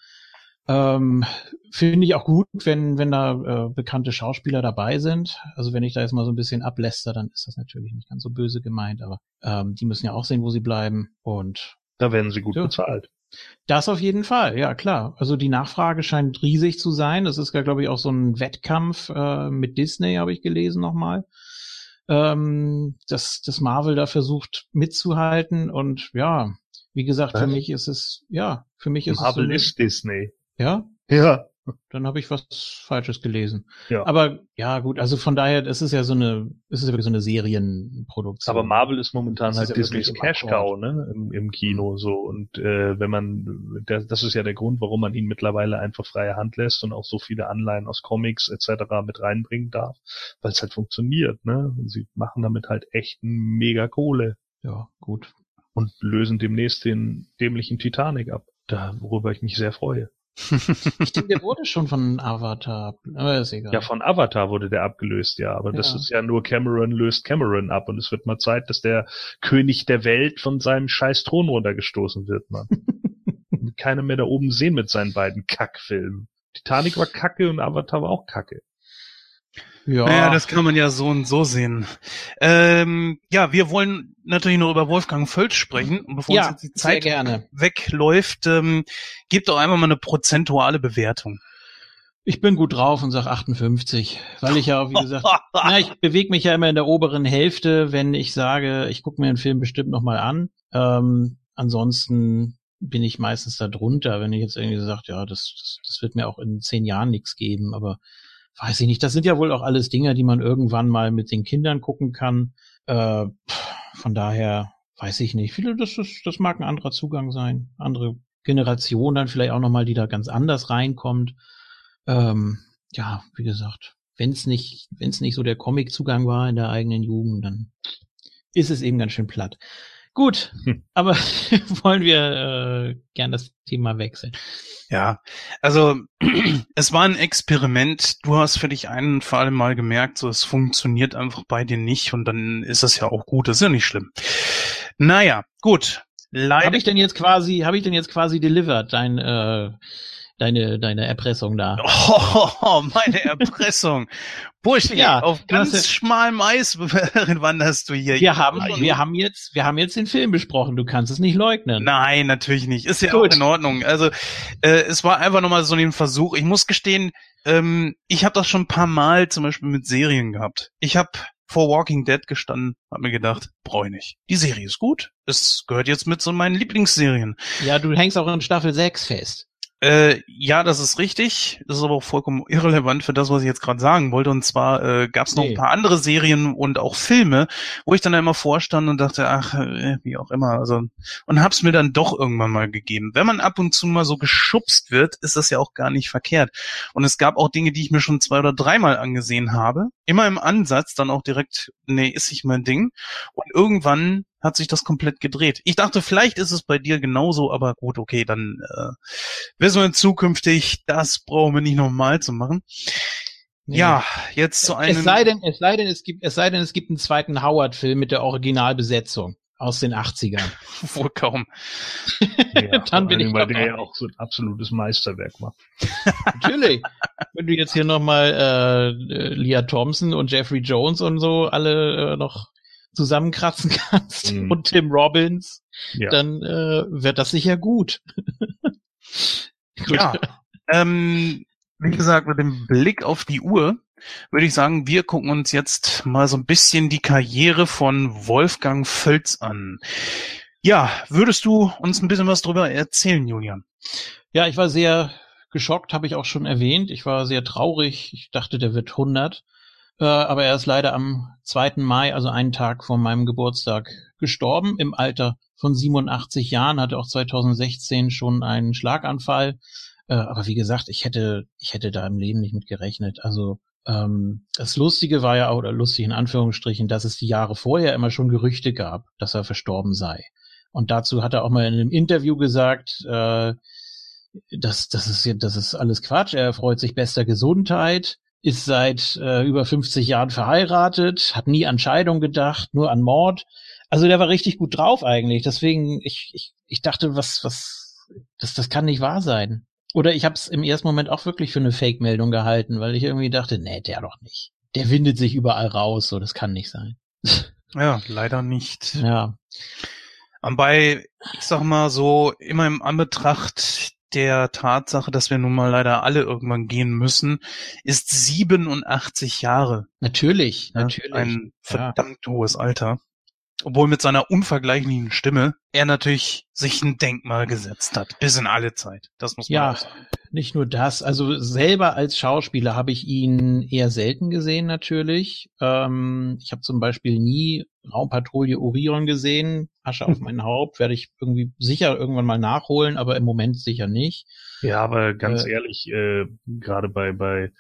Ähm, Finde ich auch gut, wenn, wenn da äh, bekannte Schauspieler dabei sind. Also wenn ich da jetzt mal so ein bisschen abläster, dann ist das natürlich nicht ganz so böse gemeint, aber ähm, die müssen ja auch sehen, wo sie bleiben. Und Da werden sie gut Ja. bezahlt. Das auf jeden Fall, ja klar. Also die Nachfrage scheint riesig zu sein. Das ist ja, glaube ich, auch so ein Wettkampf äh, mit Disney, habe ich gelesen nochmal. Ähm, dass, dass Marvel da versucht mitzuhalten. Und ja, wie gesagt, für Was? mich ist es, ja, für mich ist Marvel es ist so Disney. eine, ja, Ja. Dann habe ich was Falsches gelesen. Ja. Aber ja, gut, also von daher, das ist ja so eine, es ist ja wirklich so eine Serienproduktion. Aber Marvel ist momentan Das halt ist ja Disneys Cash Cow, ne, im, im Kino so und äh, wenn man der, das ist ja der Grund, warum man ihn mittlerweile einfach freie Hand lässt und auch so viele Anleihen aus Comics etc. mit reinbringen darf, weil es halt funktioniert, ne? Und sie machen damit halt echt mega Kohle Ja, gut. und lösen demnächst den dämlichen Titanic ab, da worüber ich mich sehr freue. Ich denke, der wurde schon von Avatar, aber ist egal. Ja, von Avatar wurde der abgelöst, ja, aber das Ja. ist ja nur Cameron löst Cameron ab und es wird mal Zeit, dass der König der Welt von seinem scheiß Thron runtergestoßen wird. Und Keiner mehr da oben sehen mit seinen beiden Kackfilmen. Titanic war kacke und Avatar war auch kacke. Ja, Naja, das kann man ja so und so sehen. Ähm, ja, wir wollen natürlich noch über Wolfgang Völz sprechen. Und bevor ja uns jetzt die Zeit gerne. wegläuft, ähm, gebt doch einfach mal eine prozentuale Bewertung. Ich bin gut drauf und sag 58, weil ich ja, wie gesagt, na, ich bewege mich ja immer in der oberen Hälfte, wenn ich sage, ich gucke mir einen Film bestimmt nochmal an. Ähm, ansonsten bin ich meistens da drunter, wenn ich jetzt irgendwie sagt, ja, das, das, das wird mir auch in zehn Jahren nichts geben, aber weiß ich nicht. Das sind ja wohl auch alles Dinge, die man irgendwann mal mit den Kindern gucken kann. Äh, von daher weiß ich nicht. Viele, das, ist, das mag ein anderer Zugang sein, andere Generation dann vielleicht auch nochmal, die da ganz anders reinkommt. Ähm, ja, wie gesagt, wenn es nicht, wenn es nicht so der Comic-Zugang war in der eigenen Jugend, dann ist es eben ganz schön platt. Gut, Hm. aber wollen wir äh, gern das Thema wechseln. Ja, also es war ein Experiment. Du hast für dich einen vor allem mal gemerkt, so es funktioniert einfach bei dir nicht und dann ist das ja auch gut. Das ist ja nicht schlimm. Naja, gut. Leider. Habe ich denn jetzt quasi, habe ich denn jetzt quasi delivered dein, äh, deine, deine Erpressung da? Oh, meine Erpressung. Bursche, Ja, auf hast ganz ja- schmalem Eis wanderst du hier. Wir haben, wir haben jetzt, wir haben jetzt den Film besprochen. Du kannst es nicht leugnen. Nein, natürlich nicht. Ist ja Gut. auch in Ordnung. Also äh, es war einfach nochmal so ein Versuch. Ich muss gestehen, ähm, ich habe das schon ein paar Mal zum Beispiel mit Serien gehabt. Ich habe vor Walking Dead gestanden, hab mir gedacht, brauche ich nicht. Die Serie ist gut. Es gehört jetzt mit zu meinen Lieblingsserien. Ja, du hängst auch in Staffel 6 fest. Äh, ja, das ist richtig. Das ist aber auch vollkommen irrelevant für das, was ich jetzt gerade sagen wollte. Und zwar äh, gab es noch Nee. ein paar andere Serien und auch Filme, wo ich dann immer vorstand und dachte, ach, äh, wie auch immer. Also und hab's mir dann doch irgendwann mal gegeben. Wenn man ab und zu mal so geschubst wird, ist das ja auch gar nicht verkehrt. Und es gab auch Dinge, die ich mir schon zwei oder dreimal angesehen habe. Immer im Ansatz dann auch direkt, nee, ist nicht mein Ding. Und irgendwann hat sich das komplett gedreht. Ich dachte, vielleicht ist es bei dir genauso, aber gut, okay, dann äh, wissen wir zukünftig, das brauchen wir nicht nochmal zu machen. Nee. Ja, jetzt zu einem. Es sei denn, es sei denn, es gibt, es sei denn, es gibt einen zweiten Howard-Film mit der Originalbesetzung aus den 80ern. wohl kaum. Ja, Dann bin ich weil dabei. der ja auch so ein absolutes Meisterwerk macht. Natürlich. Wenn du jetzt hier nochmal äh, äh, Leah Thompson und Jeffrey Jones und so alle äh, noch zusammenkratzen kannst Mhm. und Tim Robbins, Ja. dann äh, wird das sicher gut. gut. Ja. Ähm, wie gesagt, mit dem Blick auf die Uhr würde ich sagen, wir gucken uns jetzt mal so ein bisschen die Karriere von Wolfgang Völz an. Ja, würdest du uns ein bisschen was drüber erzählen, Julian? Ja, ich war sehr geschockt, habe ich auch schon erwähnt. Ich war sehr traurig. Ich dachte, der wird 100. Äh, aber er ist leider am 2. Mai, also einen Tag vor meinem Geburtstag, gestorben im Alter von 87 Jahren, hatte auch 2016 schon einen Schlaganfall. Äh, aber wie gesagt, ich hätte, ich hätte da im Leben nicht mit gerechnet. Also ähm, das Lustige war ja, oder lustig in Anführungsstrichen, dass es die Jahre vorher immer schon Gerüchte gab, dass er verstorben sei. Und dazu hat er auch mal in einem Interview gesagt, äh, das, das ist das ist alles Quatsch. Er freut sich bester Gesundheit, ist seit äh, über 50 Jahren verheiratet, hat nie an Scheidung gedacht, nur an Mord. Also der war richtig gut drauf eigentlich. Deswegen, ich, ich, ich dachte, was, was, das, das kann nicht wahr sein. Oder ich habe es im ersten Moment auch wirklich für eine Fake-Meldung gehalten, weil ich irgendwie dachte, nee, der doch nicht. Der windet sich überall raus, so das kann nicht sein. Ja, leider nicht. Ja, Wobei, ich sag mal so, immer im Anbetracht der Tatsache, dass wir nun mal leider alle irgendwann gehen müssen, ist 87 Jahre. natürlich, Ja, natürlich. Ein Ja. verdammt hohes Alter. Obwohl mit seiner unvergleichlichen Stimme er natürlich sich ein Denkmal gesetzt hat. Bis in alle Zeit. Das muss man Ja. auch sagen. Nicht nur das, also selber als Schauspieler habe ich ihn eher selten gesehen natürlich. Ähm, ich habe zum Beispiel nie Raumpatrouille Orion gesehen. Asche auf mein Haupt werde ich irgendwie sicher irgendwann mal nachholen, aber im Moment sicher nicht. Ja, aber ganz Äh, ehrlich, äh, gerade bei, bei,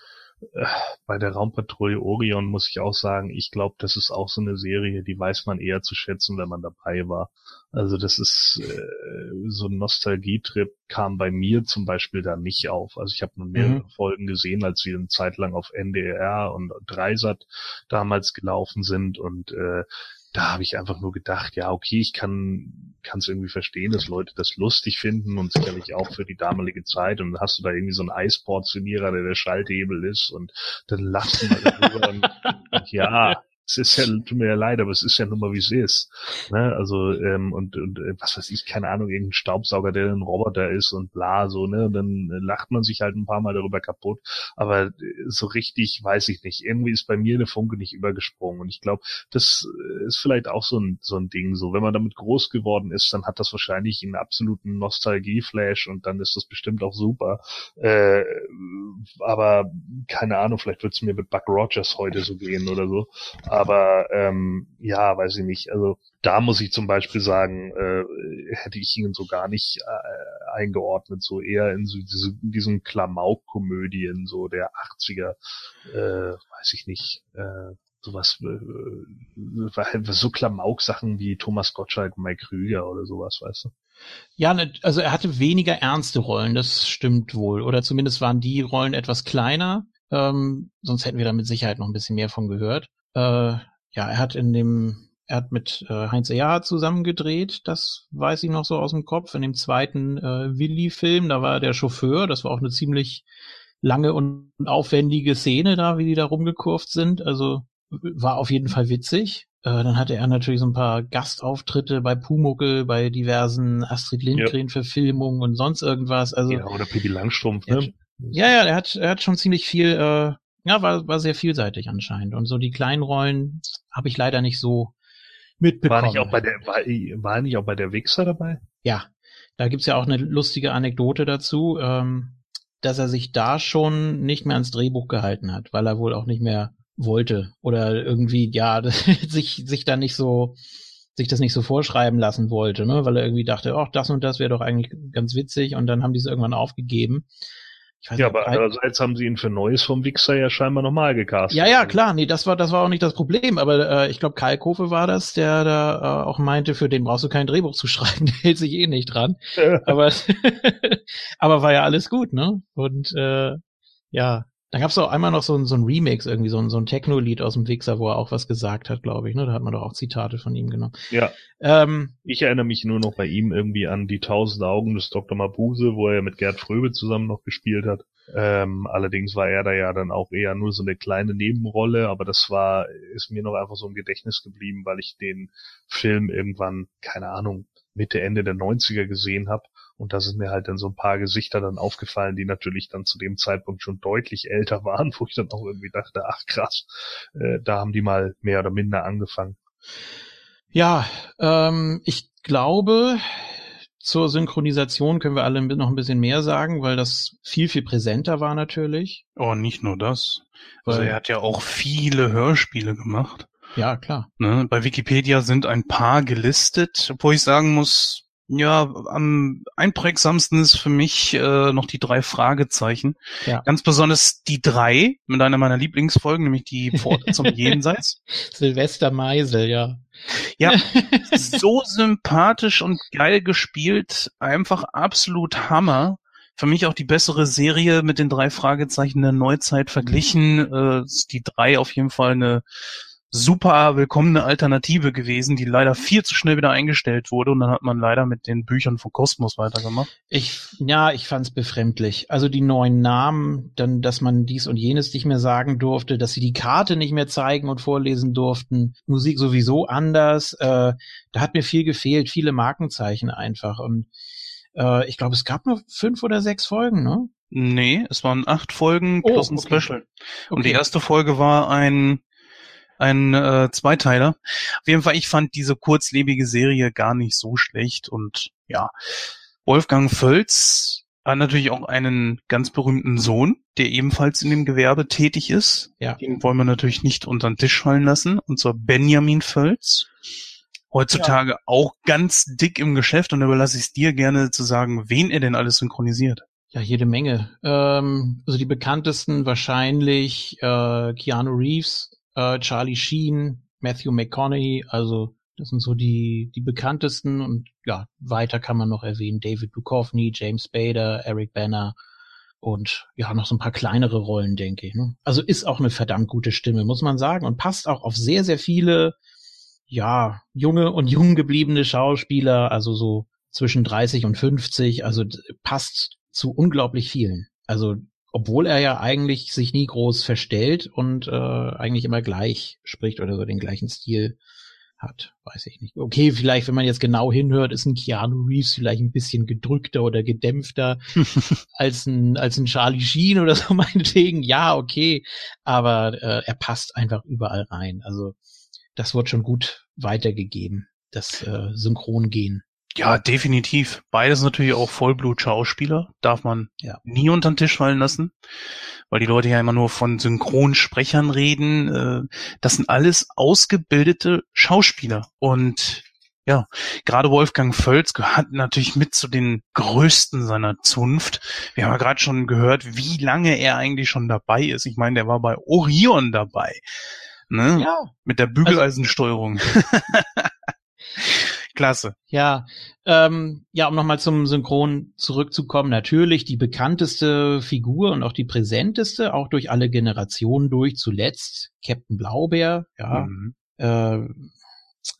bei der Raumpatrouille Orion muss ich auch sagen, ich glaube, das ist auch so eine Serie, die weiß man eher zu schätzen, wenn man dabei war. Also das ist äh, so ein Nostalgietrip kam bei mir zum Beispiel da nicht auf. Also ich habe nur mehrere Folgen gesehen, als sie eine Zeit lang auf NDR und Dreisat damals gelaufen sind und äh, da habe ich einfach nur gedacht, ja, okay, ich kann kann es irgendwie verstehen, dass Leute das lustig finden und sicherlich auch für die damalige Zeit. Und dann hast du da irgendwie so einen Eisportionierer, der der Schalthebel ist und dann lacht man darüber und, und ja, es ist ja, tut mir ja leid, aber es ist ja nun mal wie es ist. Ne? Also, ähm, und, und äh, was weiß ich, keine Ahnung, irgendein Staubsauger, der ein Roboter ist und bla, so, ne? Und dann äh, lacht man sich halt ein paar Mal darüber kaputt. Aber äh, so richtig weiß ich nicht. Irgendwie ist bei mir eine Funke nicht übergesprungen. Und ich glaube, das ist vielleicht auch so ein, so ein Ding. So, wenn man damit groß geworden ist, dann hat das wahrscheinlich einen absoluten Nostalgie-Flash und dann ist das bestimmt auch super. Äh, aber keine Ahnung, vielleicht wird es mir mit Buck Rogers heute so gehen oder so. Aber ähm, ja, weiß ich nicht. Also da muss ich zum Beispiel sagen, äh, hätte ich ihn so gar nicht äh, eingeordnet, so eher in so diese, in diesen Klamauk-Komödien so der 80er, äh, weiß ich nicht, äh, sowas, äh, so Klamauk-Sachen wie Thomas Gottschalk Mike Krüger oder sowas, weißt du? Ja, ne, also er hatte weniger ernste Rollen, das stimmt wohl. Oder zumindest waren die Rollen etwas kleiner. Ähm, sonst hätten wir da mit Sicherheit noch ein bisschen mehr von gehört. Äh, ja, er hat in dem, er hat mit äh, Heinz Ehrhardt zusammen gedreht, das weiß ich noch so aus dem Kopf. In dem zweiten äh, Willi-Film, da war er der Chauffeur, das war auch eine ziemlich lange und aufwendige Szene da, wie die da rumgekurvt sind. Also war auf jeden Fall witzig. Äh, dann hatte er natürlich so ein paar Gastauftritte bei Pumuckel, bei diversen Astrid Lindgren-Verfilmungen und sonst irgendwas. Also ja, oder Pippi Langstrumpf, Ja, ne? ja, ja, er hat, er hat schon ziemlich viel, äh, ja, war, war sehr vielseitig anscheinend. Und so die kleinen Rollen habe ich leider nicht so mitbekommen. War nicht auch bei der, war, war er nicht auch bei der Wichser dabei? Ja, da gibt's ja auch eine lustige Anekdote dazu, ähm, dass er sich da schon nicht mehr ans Drehbuch gehalten hat, weil er wohl auch nicht mehr wollte oder irgendwie, ja, sich, sich da nicht so, sich das nicht so vorschreiben lassen wollte, ne, weil er irgendwie dachte, ach, das und das wäre doch eigentlich ganz witzig und dann haben die es irgendwann aufgegeben. Weiß Ja, aber andererseits haben sie ihn für Neues vom Wichser ja scheinbar nochmal gecastet. ja, ja, klar, nee, das war, das war auch nicht das Problem, aber äh, ich glaube, Kalkofe war das, der da äh, auch meinte, für den brauchst du kein Drehbuch zu schreiben, der hält sich eh nicht dran. aber, aber war ja alles gut, ne? Und äh, ja, Dann gab es auch einmal noch so, ein so ein Remix, irgendwie so ein, so ein Techno-Lied aus dem Wichser, wo er auch was gesagt hat, glaube ich. Ne? Da hat man doch auch Zitate von ihm genommen. Ja. Ähm, Ich erinnere mich nur noch bei ihm irgendwie an die tausend Augen des Dr. Mabuse, wo er mit Gerd Fröbe zusammen noch gespielt hat. Ähm, allerdings war er da ja dann auch eher nur so eine kleine Nebenrolle, aber das war, ist mir noch einfach so im Gedächtnis geblieben, weil ich den Film irgendwann, keine Ahnung, Mitte, Ende der 90er gesehen habe. Und da sind mir halt dann so ein paar Gesichter dann aufgefallen, die natürlich dann zu dem Zeitpunkt schon deutlich älter waren, wo ich dann auch irgendwie dachte, ach krass, äh, da haben die mal mehr oder minder angefangen. ja, ähm, ich glaube, zur Synchronisation können wir alle noch ein bisschen mehr sagen, weil das viel, viel präsenter war natürlich. Oh, nicht nur das. Also Weil- er hat ja auch viele Hörspiele gemacht. Ja, klar. Ne? Bei Wikipedia sind ein paar gelistet, obwohl ich sagen muss, ja, am einprägsamsten ist für mich äh, noch die drei Fragezeichen. Ja. Ganz besonders die drei mit einer meiner Lieblingsfolgen, nämlich die Pforte zum Jenseits. Silvester Meisel, ja. Ja, so sympathisch und geil gespielt, einfach absolut Hammer. Für mich auch die bessere Serie mit den drei Fragezeichen der Neuzeit verglichen. Äh, ist die drei auf jeden Fall eine super willkommene Alternative gewesen, die leider viel zu schnell wieder eingestellt wurde und dann hat man leider mit den Büchern von Kosmos weitergemacht. Ich, ja, ich fand's befremdlich. Also die neuen Namen, dann, dass man dies und jenes nicht mehr sagen durfte, dass sie die Karte nicht mehr zeigen und vorlesen durften, Musik sowieso anders. Äh, da hat mir viel gefehlt, viele Markenzeichen einfach. Und äh, ich glaube, es gab nur fünf oder sechs Folgen, ne? Nee, es waren acht Folgen Oh, plus ein okay. Special. Und die erste Folge war ein ein äh, Zweiteiler. Auf jeden Fall, ich fand diese kurzlebige Serie gar nicht so schlecht und ja, Wolfgang Völz hat natürlich auch einen ganz berühmten Sohn, der ebenfalls in dem Gewerbe tätig ist. Ja. Den wollen wir natürlich nicht unter den Tisch fallen lassen. Und zwar Benjamin Völz. Heutzutage auch ganz dick im Geschäft und da überlasse ich es dir gerne zu sagen, wen er denn alles synchronisiert. Ja, jede Menge. Ähm, also die bekanntesten wahrscheinlich äh, Keanu Reeves, äh, Charlie Sheen, Matthew McConaughey, also das sind so die, die bekanntesten und ja, weiter kann man noch erwähnen. David Duchovny, James Spader, Eric Banner und ja, noch so ein paar kleinere Rollen, denke ich. Ne? Also ist auch eine verdammt gute Stimme, muss man sagen, und passt auch auf sehr, sehr viele, ja, junge und jung gebliebene Schauspieler, also so zwischen 30 und 50, also passt zu unglaublich vielen. Also obwohl er ja eigentlich sich nie groß verstellt und äh, eigentlich immer gleich spricht oder so den gleichen Stil hat, weiß ich nicht. Okay, vielleicht, wenn man jetzt genau hinhört, ist ein Keanu Reeves vielleicht ein bisschen gedrückter oder gedämpfter als ein als ein Charlie Sheen oder so meinetwegen. Ja, okay, aber äh, er passt einfach überall rein. Also das wird schon gut weitergegeben, das äh, Synchrongehen. Ja, definitiv. Beides natürlich auch Vollblut-Schauspieler. Darf man Ja. nie unter den Tisch fallen lassen. Weil die Leute ja immer nur von Synchronsprechern reden. Äh, Das sind alles ausgebildete Schauspieler. Und ja, gerade Wolfgang Völz gehört natürlich mit zu den größten seiner Zunft. Wir haben ja gerade schon gehört, wie lange er eigentlich schon dabei ist. Ich meine, der war bei Orion dabei. Ne? Ja, Mit der Bügeleisensteuerung. Klasse. Ja, ähm, ja, um nochmal zum Synchron zurückzukommen, natürlich die bekannteste Figur und auch die präsenteste, auch durch alle Generationen durch, zuletzt Captain Blaubeer, ja, Mhm. äh,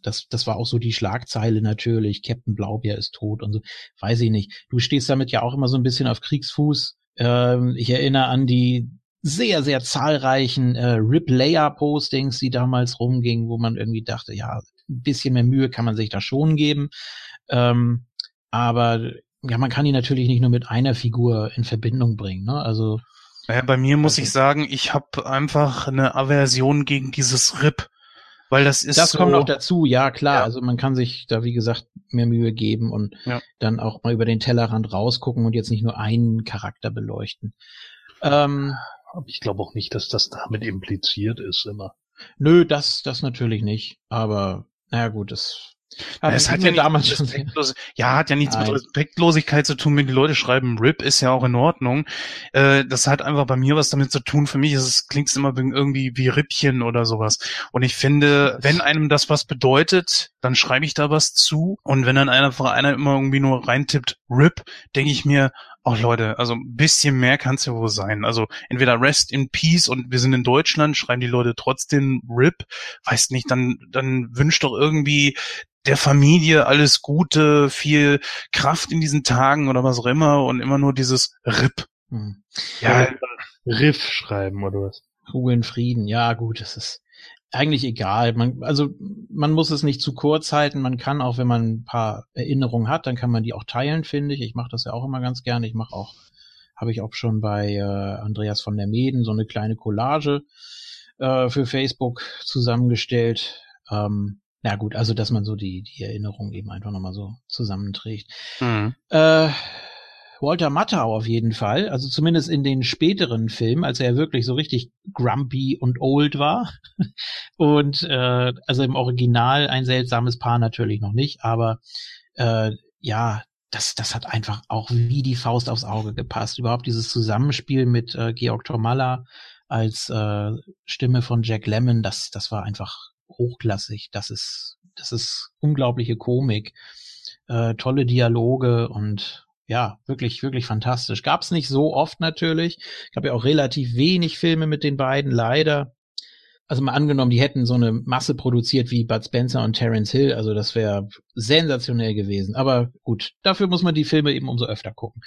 das, das war auch so die Schlagzeile natürlich, Captain Blaubeer ist tot und so, weiß ich nicht. Du stehst damit ja auch immer so ein bisschen auf Kriegsfuß. Ähm, ich erinnere an die sehr, sehr zahlreichen äh, Rip-Layer-Postings, die damals rumgingen, wo man irgendwie dachte, ja, ein bisschen mehr Mühe kann man sich da schon geben. Ähm, aber ja, man kann ihn natürlich nicht nur mit einer Figur in Verbindung bringen. Ne? Also Naja, bei mir muss Also- ich sagen, ich habe einfach eine Aversion gegen dieses RIP, weil das ist das so, kommt noch dazu, ja klar. Ja. Also man kann sich da, wie gesagt, mehr Mühe geben und Ja. dann auch mal über den Tellerrand rausgucken und jetzt nicht nur einen Charakter beleuchten. Ähm, Aber ich glaube auch nicht, dass das damit impliziert ist immer. nö, das, das natürlich nicht. Aber naja gut, das Ja, hat es hat mir ja nichts damals mit schon ja, hat ja nichts Nein. mit Respektlosigkeit zu tun, wenn die Leute schreiben RIP, ist ja auch in Ordnung. Äh, das hat einfach bei mir was damit zu tun. Für mich ist es, klingt immer irgendwie wie Rippchen oder sowas. Und ich finde, wenn einem das was bedeutet, dann schreibe ich da was zu und wenn dann einfach einer immer irgendwie nur reintippt, RIP, denke ich mir, oh Leute, also ein bisschen mehr kann es ja wohl sein. Also entweder Rest in Peace und wir sind in Deutschland, schreiben die Leute trotzdem RIP, weiß nicht, dann, dann wünscht doch irgendwie der Familie alles Gute, viel Kraft in diesen Tagen oder was auch immer und immer nur dieses RIP. Hm. Ja, Riff schreiben oder was? Ruhe in Frieden, ja gut, das ist eigentlich egal. Man, also man muss es nicht zu kurz halten. Man kann auch, wenn man ein paar Erinnerungen hat, dann kann man die auch teilen, finde ich. Ich mache das ja auch immer ganz gerne. Ich mache auch, habe ich auch schon bei äh, Andreas von der Meden so eine kleine Collage äh, für Facebook zusammengestellt. Ähm, na gut, also dass man so die, die Erinnerungen eben einfach nochmal so zusammenträgt. Mhm. Äh, Walter Matthau auf jeden Fall, also zumindest in den späteren Filmen, als er wirklich so richtig grumpy und old war. Und äh, also im Original ein seltsames Paar natürlich noch nicht, aber äh, ja, das, das hat einfach auch wie die Faust aufs Auge gepasst. Überhaupt dieses Zusammenspiel mit äh, Georg Tomalla als äh, Stimme von Jack Lemmon, das, das war einfach hochklassig. Das ist, das ist unglaubliche Komik, äh, tolle Dialoge und ja, wirklich, wirklich fantastisch. Gab's nicht so oft natürlich. Ich habe ja auch relativ wenig Filme mit den beiden, leider. Also mal angenommen, die hätten so eine Masse produziert wie Bud Spencer und Terence Hill, also das wäre sensationell gewesen. Aber gut, dafür muss man die Filme eben umso öfter gucken.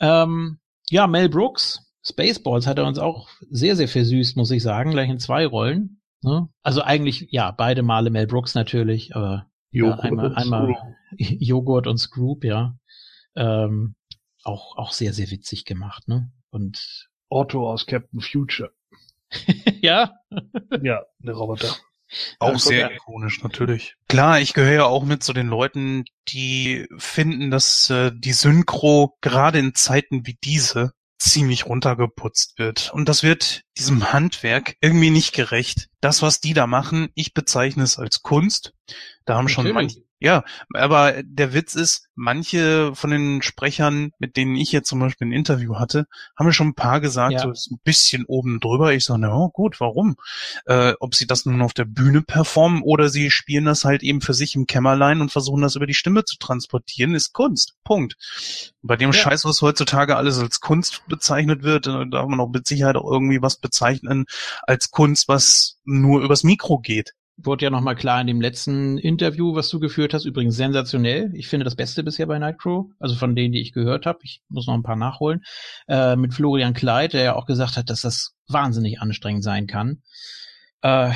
Ähm, ja, Mel Brooks, Spaceballs hat er uns auch sehr, sehr versüßt, muss ich sagen, gleich in zwei Rollen. Ne? Also eigentlich, ja, beide Male Mel Brooks natürlich, aber ja, einmal, einmal Joghurt und Scroop, ja ähm, auch, auch sehr, sehr witzig gemacht, ne? Und Otto aus Captain Future. ja? ja, der Roboter. Auch sehr ikonisch, natürlich. Klar, ich gehöre ja auch mit zu den Leuten, die finden, dass äh, die Synchro gerade in Zeiten wie diese ziemlich runtergeputzt wird. Und das wird diesem Handwerk irgendwie nicht gerecht. Das, was die da machen, ich bezeichne es als Kunst. Da haben Natürlich. schon manche, ja, aber der Witz ist, manche von den Sprechern, mit denen ich jetzt zum Beispiel ein Interview hatte, haben mir schon ein paar gesagt, ja. so ist ein bisschen oben drüber. Ich sage, na oh, gut, warum? Äh, ob sie das nun auf der Bühne performen oder sie spielen das halt eben für sich im Kämmerlein und versuchen das über die Stimme zu transportieren, ist Kunst. Punkt. Bei dem ja. Scheiß, was heutzutage alles als Kunst bezeichnet wird, äh, darf man auch mit Sicherheit auch irgendwie was bezeichnen als Kunst, was nur übers Mikro geht wurde ja nochmal klar in dem letzten Interview, was du geführt hast. Übrigens sensationell. Ich finde das Beste bisher bei Nightcrow. Also von denen, die ich gehört habe. Ich muss noch ein paar nachholen. Äh, mit Florian Kleid, der ja auch gesagt hat, dass das wahnsinnig anstrengend sein kann. Äh,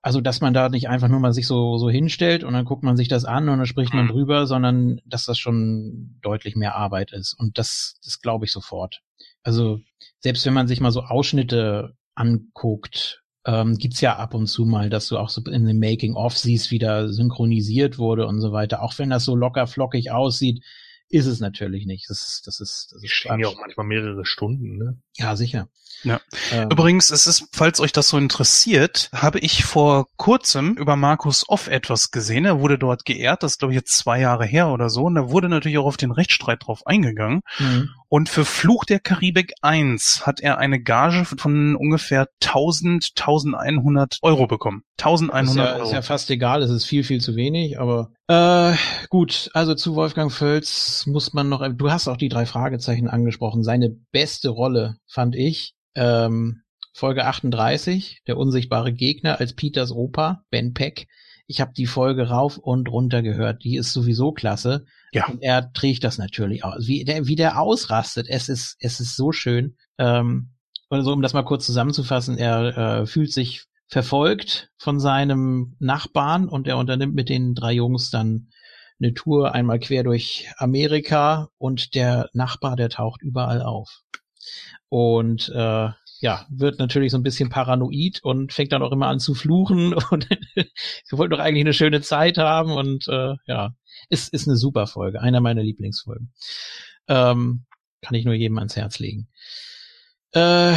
also, dass man da nicht einfach nur mal sich so, so hinstellt und dann guckt man sich das an und dann spricht man mhm. drüber, sondern dass das schon deutlich mehr Arbeit ist. Und das, das glaube ich sofort. Also, selbst wenn man sich mal so Ausschnitte anguckt, ähm, gibt's ja ab und zu mal, dass du auch so in dem Making-of siehst, wie da synchronisiert wurde und so weiter. Auch wenn das so locker flockig aussieht, ist es natürlich nicht. Das ist, das ist, das ist stehen ja auch manchmal mehrere Stunden, ne? Ja, sicher. Ja. Ähm, Übrigens, es ist, falls euch das so interessiert, habe ich vor kurzem über Markus Off etwas gesehen. Er wurde dort geehrt, das ist glaube ich jetzt zwei Jahre her oder so. Und da wurde natürlich auch auf den Rechtsstreit drauf eingegangen. Mhm. Und für Fluch der Karibik 1 hat er eine Gage von ungefähr 1000, 1100 Euro bekommen. 1100 ist ja, Euro. Ist ja fast egal, es ist viel, viel zu wenig, aber äh, gut, also zu Wolfgang Völz muss man noch, du hast auch die drei Fragezeichen angesprochen. Seine beste Rolle, fand ich, ähm, Folge 38, der unsichtbare Gegner als Peters Opa, Ben Peck. Ich habe die Folge rauf und runter gehört. Die ist sowieso klasse. Ja. Und er trägt das natürlich aus. Wie der, wie der ausrastet, es ist, es ist so schön. Ähm, also um das mal kurz zusammenzufassen, er äh, fühlt sich verfolgt von seinem Nachbarn und er unternimmt mit den drei Jungs dann eine Tour einmal quer durch Amerika und der Nachbar, der taucht überall auf. Und äh, ja, wird natürlich so ein bisschen paranoid und fängt dann auch immer an zu fluchen und wir wollten doch eigentlich eine schöne Zeit haben und äh, ja, ist, ist eine super Folge, einer meiner Lieblingsfolgen. Ähm, kann ich nur jedem ans Herz legen. Äh,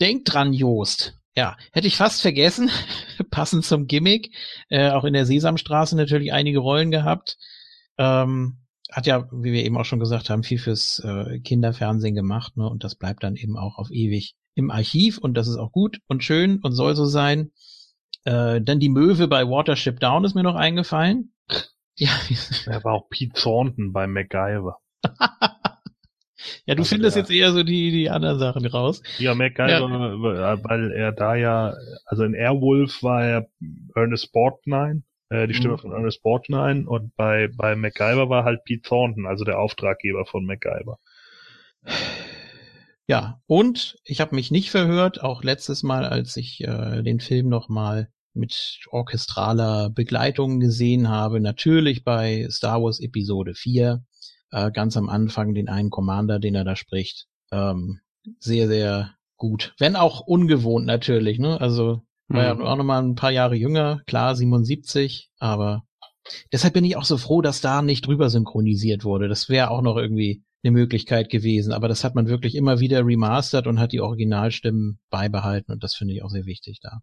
denkt dran, Joost. Ja, hätte ich fast vergessen, passend zum Gimmick. Äh, auch in der Sesamstraße natürlich einige Rollen gehabt. Ähm, hat ja, wie wir eben auch schon gesagt haben, viel fürs äh, Kinderfernsehen gemacht, ne? Und das bleibt dann eben auch auf ewig im Archiv und das ist auch gut und schön und soll so sein. Äh, dann die Möwe bei Watership Down ist mir noch eingefallen. Ja, Er war auch Pete Thornton bei MacGyver. ja du Also findest der- jetzt eher so die, die anderen Sachen raus. Ja, MacGyver, äh, weil er da ja, also in Airwolf war er Ernest Borgnine, äh, die Stimme Mhm. von Ernest Borgnine und bei, bei MacGyver war halt Pete Thornton, also der Auftraggeber von MacGyver. Ja, und ich habe mich nicht verhört, auch letztes Mal, als ich äh, den Film nochmal mit orchestraler Begleitung gesehen habe, natürlich bei Star Wars Episode 4, äh, ganz am Anfang den einen Commander, den er da spricht. Ähm, sehr, sehr gut. Wenn auch ungewohnt natürlich, ne? Also war ja Mhm. auch nochmal ein paar Jahre jünger, klar, 77, aber deshalb bin ich auch so froh, dass da nicht drüber synchronisiert wurde. Das wäre auch noch irgendwie eine Möglichkeit gewesen, aber das hat man wirklich immer wieder remastert und hat die Originalstimmen beibehalten und das finde ich auch sehr wichtig da.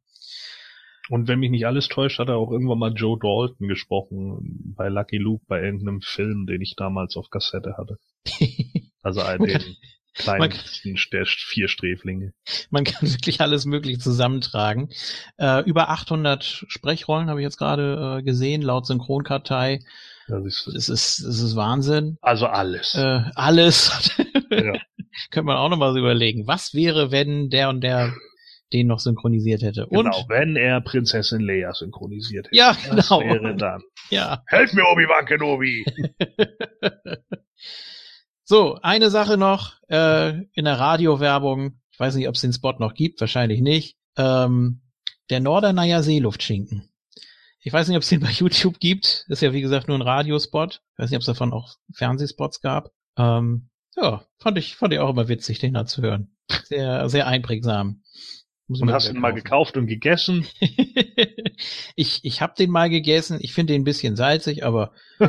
Und wenn mich nicht alles täuscht, hat er auch irgendwann mal Joe Dalton gesprochen bei Lucky Luke bei irgendeinem Film, den ich damals auf Kassette hatte. Also kann- den kleinen kann- der vier Sträflinge. Man kann wirklich alles möglich zusammentragen. Äh, über 800 Sprechrollen habe ich jetzt gerade äh, gesehen, laut Synchronkartei. Das ist, Das ist, das ist Wahnsinn. also alles. Äh, alles. Ja. Könnte man auch noch mal so überlegen. Was wäre, wenn der und der den noch synchronisiert hätte? Und Genau, wenn er Prinzessin Leia synchronisiert hätte. ja, Das genau. wäre dann. Ja. Helf mir, Obi-Wan Kenobi! so, eine Sache noch äh, in der Radiowerbung. Ich weiß nicht, ob es den Spot noch gibt, wahrscheinlich nicht. Ähm, der Norderneyer Seeluftschinken. Ich weiß nicht, ob es den bei YouTube gibt. Ist ja wie gesagt nur ein Radiospot. Ich weiß nicht, ob es davon auch Fernsehspots gab. Ähm, ja, fand ich, fand ich auch immer witzig, den da zu hören. Sehr, sehr einprägsam. Und hast ihn mal gekauft und gegessen? ich ich habe den mal gegessen. Ich finde den ein bisschen salzig, aber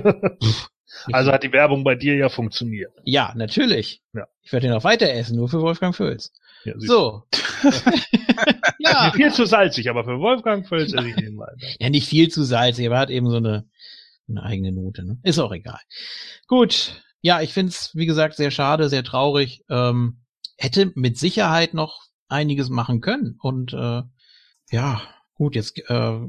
Also hat die Werbung bei dir ja funktioniert. ja, natürlich. Ja. Ich werde den auch weiter essen, nur für Wolfgang Völz. Ja, So. ja. Viel zu salzig, aber für Wolfgang Völz esse ich ihn weiter. ja, nicht viel zu salzig, aber hat eben so eine, eine eigene Note. Ne? Ist auch egal. Gut. Ja, ich find's wie gesagt, sehr schade, sehr traurig. Ähm, hätte mit Sicherheit noch einiges machen können. Und äh, ja, gut, jetzt äh,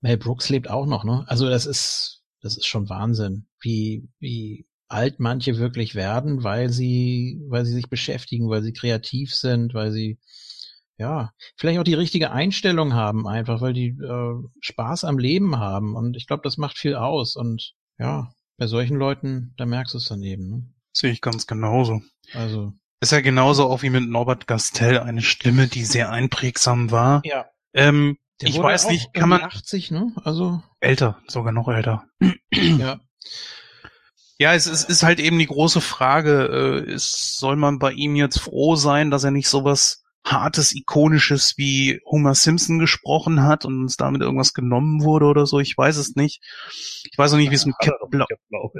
Mel Brooks lebt auch noch, ne? Also das ist, das ist schon Wahnsinn, wie, wie alt manche wirklich werden, weil sie, weil sie sich beschäftigen, weil sie kreativ sind, weil sie ja, vielleicht auch die richtige Einstellung haben, einfach, weil die äh, Spaß am Leben haben. Und ich glaube, das macht viel aus. Und ja, bei solchen Leuten, da merkst du es dann eben. Ne? Sehe ich ganz genauso. Also. Ist ja genauso auch wie mit Norbert Gastel eine Stimme, die sehr einprägsam war. Ja. Ähm, Der ich wurde weiß auch nicht, kann man 80, ne? Also, älter, sogar noch älter. ja. Ja, es ist, ist halt eben die große Frage, äh, ist, soll man bei ihm jetzt froh sein, dass er nicht sowas hartes, ikonisches wie Homer Simpson gesprochen hat und uns damit irgendwas genommen wurde oder so? Ich weiß es nicht. Ich weiß auch nicht, wie es mit Captain Blau Blau.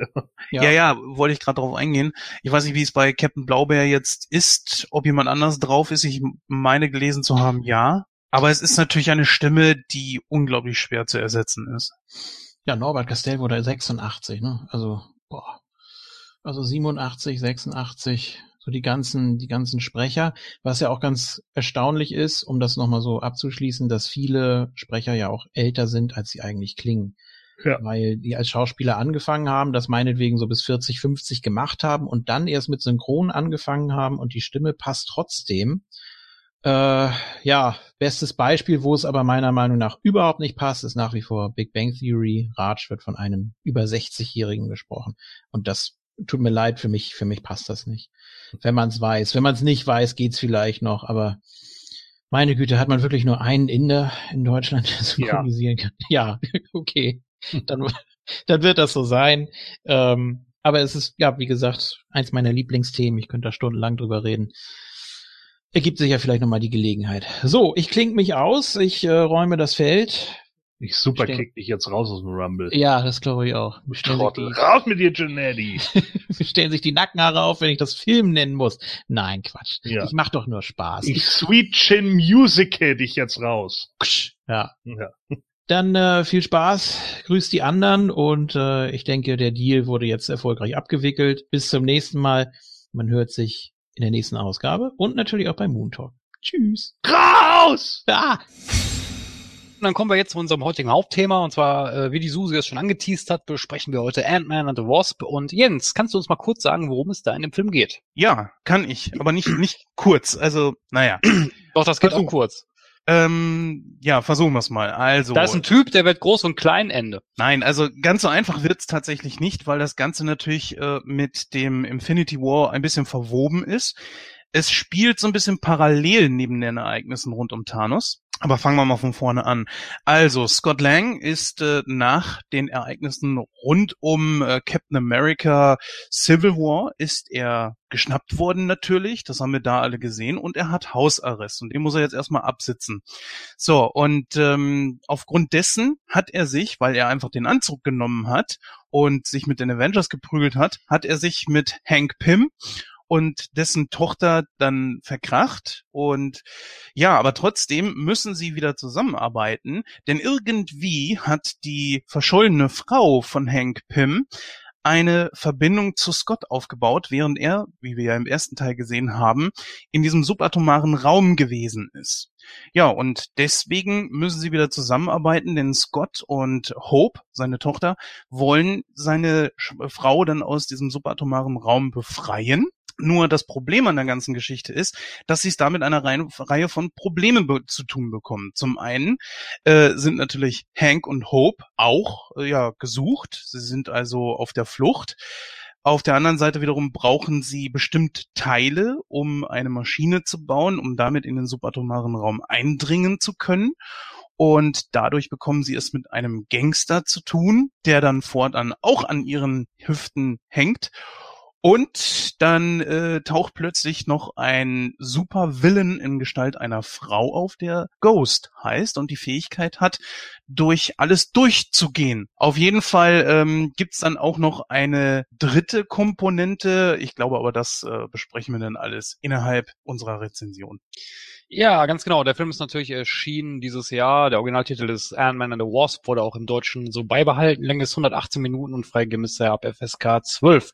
Ja. Ja, ja, wollte ich gerade darauf eingehen. Ich weiß nicht, wie es bei Captain Blaubeer jetzt ist, ob jemand anders drauf ist. Ich meine gelesen zu haben, ja. Aber es ist natürlich eine Stimme, die unglaublich schwer zu ersetzen ist. Ja, Norbert Castell wurde 86, ne? Also, boah. Also 87, 86, so die ganzen, die ganzen Sprecher. Was ja auch ganz erstaunlich ist, um das nochmal so abzuschließen, dass viele Sprecher ja auch älter sind, als sie eigentlich klingen. Ja. Weil die als Schauspieler angefangen haben, das meinetwegen so bis 40, 50 gemacht haben und dann erst mit Synchron angefangen haben und die Stimme passt trotzdem. Äh, ja, bestes Beispiel, wo es aber meiner Meinung nach überhaupt nicht passt, ist nach wie vor Big Bang Theory. Raj wird von einem über 60-Jährigen gesprochen. Und das tut mir leid, für mich, für mich passt das nicht. Wenn man es weiß. Wenn man es nicht weiß, geht's vielleicht noch, aber meine Güte, hat man wirklich nur einen Inder in Deutschland, der synchronisieren kann? Ja, okay. Dann, dann wird das so sein. Ähm, aber es ist, ja, wie gesagt, eins meiner Lieblingsthemen. Ich könnte da stundenlang drüber reden. Ergibt sich ja vielleicht nochmal die Gelegenheit. So, ich kling mich aus. Ich äh, räume das Feld. Ich super kick dich jetzt raus aus dem Rumble. Ja, das glaube ich auch. Trottel. die, Raus mit dir, Janetti. wir stellen sich die Nackenhaare auf, wenn ich das Film nennen muss. Nein, Quatsch. Ja. Ich mach doch nur Spaß. Ich Sweet Chin Music dich jetzt raus. ja. Ja. Dann äh, viel Spaß, grüßt die anderen und äh, ich denke, der Deal wurde jetzt erfolgreich abgewickelt. Bis zum nächsten Mal. Man hört sich in der nächsten Ausgabe und natürlich auch bei Moon Talk. Tschüss. Raus! Ah! Dann kommen wir jetzt zu unserem heutigen Hauptthema. Und zwar, äh, wie die Susi es schon angeteased hat, besprechen wir heute Ant-Man and the Wasp. Und Jens, kannst du uns mal kurz sagen, worum es da in dem Film geht? Ja, kann ich, aber nicht, nicht kurz. Also, naja. Doch, das geht Versuch. auch kurz. Ähm, ja, versuchen wir es mal. Also, Da ist ein Typ, der wird groß und klein, Ende. nein, also ganz so einfach wird's tatsächlich nicht, weil das Ganze natürlich äh, mit dem Infinity War ein bisschen verwoben ist. Es spielt so ein bisschen parallel neben den Ereignissen rund um Thanos. Aber fangen wir mal von vorne an. Also, Scott Lang ist äh, nach den Ereignissen rund um äh, Captain America Civil War ist er geschnappt worden natürlich, das haben wir da alle gesehen, und er hat Hausarrest und den muss er jetzt erstmal absitzen. So, und ähm, aufgrund dessen hat er sich, weil er einfach den Anzug genommen hat und sich mit den Avengers geprügelt hat, hat er sich mit Hank Pym und dessen Tochter dann verkracht. Und ja, aber trotzdem müssen sie wieder zusammenarbeiten, denn irgendwie hat die verschollene Frau von Hank Pym eine Verbindung zu Scott aufgebaut, während er, wie wir ja im ersten Teil gesehen haben, in diesem subatomaren Raum gewesen ist. Ja, und deswegen müssen sie wieder zusammenarbeiten, denn Scott und Hope, seine Tochter, wollen seine Frau dann aus diesem subatomaren Raum befreien. Nur das Problem an der ganzen Geschichte ist, dass sie es damit einer Reihe, von Problemen zu tun bekommen. Zum einen äh, sind natürlich Hank und Hope auch äh, ja gesucht. Sie sind also auf der Flucht. Auf der anderen Seite wiederum brauchen sie bestimmt Teile, um eine Maschine zu bauen, um damit in den subatomaren Raum eindringen zu können. Und dadurch bekommen sie es mit einem Gangster zu tun, der dann fortan auch an ihren Hüften hängt. Und dann äh, taucht plötzlich noch ein Super-Villain in Gestalt einer Frau auf, der Ghost heißt und die Fähigkeit hat, durch alles durchzugehen. Auf jeden Fall ähm, gibt's dann auch noch eine dritte Komponente. Ich glaube aber, das äh, besprechen wir dann alles innerhalb unserer Rezension. Ja, ganz genau. Der Film ist natürlich erschienen dieses Jahr. Der Originaltitel ist Ant-Man and the Wasp, wurde auch im Deutschen so beibehalten. Länge ist 118 Minuten und er ab FSK 12.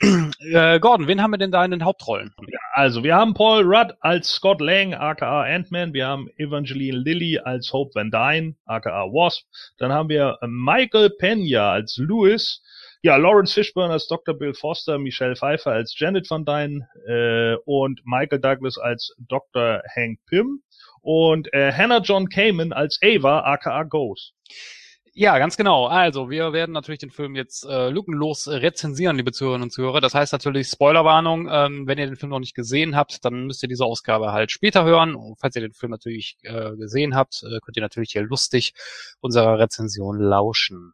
äh, Gordon, wen haben wir denn da in den Hauptrollen? Also, wir haben Paul Rudd als Scott Lang, aka Ant-Man. Wir haben Evangeline Lilly als Hope Van Dyne, aka Wasp. Dann haben wir Michael Pena als Lewis. Ja, Lawrence Fishburne als Dr. Bill Foster, Michelle Pfeiffer als Janet Van Dyne äh, und Michael Douglas als Dr. Hank Pym und äh, Hannah John Kamen als Ava, aka Ghost. Ja, ganz genau. Also, wir werden natürlich den Film jetzt äh, lückenlos rezensieren, liebe Zuhörerinnen und Zuhörer. Das heißt natürlich Spoilerwarnung. Ähm, wenn ihr den Film noch nicht gesehen habt, dann müsst ihr diese Ausgabe halt später hören. Und falls ihr den Film natürlich äh, gesehen habt, äh, könnt ihr natürlich hier lustig unserer Rezension lauschen.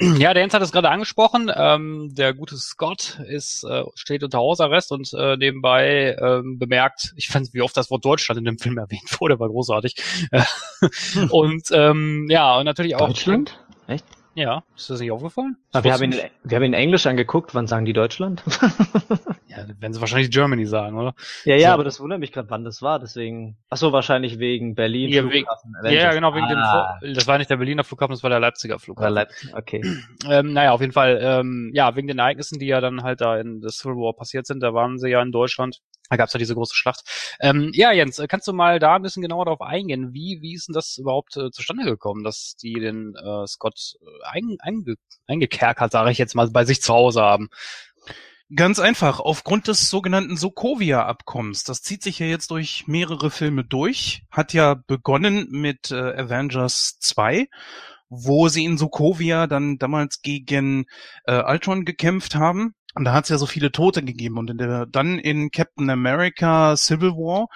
Ja, der Jens hat es gerade angesprochen. Ähm, der gute Scott ist äh, steht unter Hausarrest und äh, nebenbei ähm, bemerkt, ich fand, wie oft das Wort Deutschland in dem Film erwähnt wurde, war großartig. Äh, und ähm, ja, und natürlich auch Deutschland? Echt? Ja, ist das nicht aufgefallen? Aber wir Das haben, ihn, wir haben ihn in Englisch angeguckt. Wann sagen die Deutschland? werden sie wahrscheinlich Germany sagen, oder? ja, ja, So. aber das wundert mich gerade, wann das war. Deswegen. Ach so, wahrscheinlich wegen Berlin. Ja, wegen- Flughafen, Ja, genau, wegen ah, dem, das war nicht der Berliner Flughafen, das war der Leipziger Flughafen. Leipzig. Okay. Ähm, naja, auf jeden Fall, ähm, ja, wegen den Ereignissen, die ja dann halt da in der Civil War passiert sind, da waren sie ja in Deutschland. Da gab's ja diese große Schlacht. Ähm, ja, Jens, äh, kannst du mal da ein bisschen genauer darauf eingehen? Wie, wie ist denn das überhaupt äh, zustande gekommen, dass die den äh, Scott äh, ein, einge, eingekerkert, sage ich jetzt mal, bei sich zu Hause haben? Ganz einfach, aufgrund des sogenannten Sokovia-Abkommens. Das zieht sich ja jetzt durch mehrere Filme durch. Hat ja begonnen mit äh, Avengers 2, wo sie in Sokovia dann damals gegen äh, Ultron gekämpft haben. Und da hat es ja so viele Tote gegeben. Und in der, dann in Captain America Civil War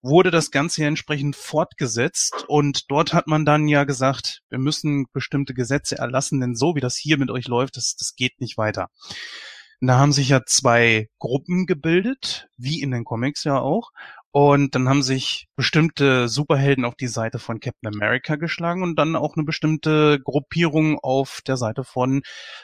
wurde das Ganze ja entsprechend fortgesetzt. Und dort hat man dann ja gesagt, wir müssen bestimmte Gesetze erlassen, denn so wie das hier mit euch läuft, das, das geht nicht weiter. Da haben sich ja zwei Gruppen gebildet, wie in den Comics ja auch. Und dann haben sich bestimmte Superhelden auf die Seite von Captain America geschlagen und dann auch eine bestimmte Gruppierung auf der Seite von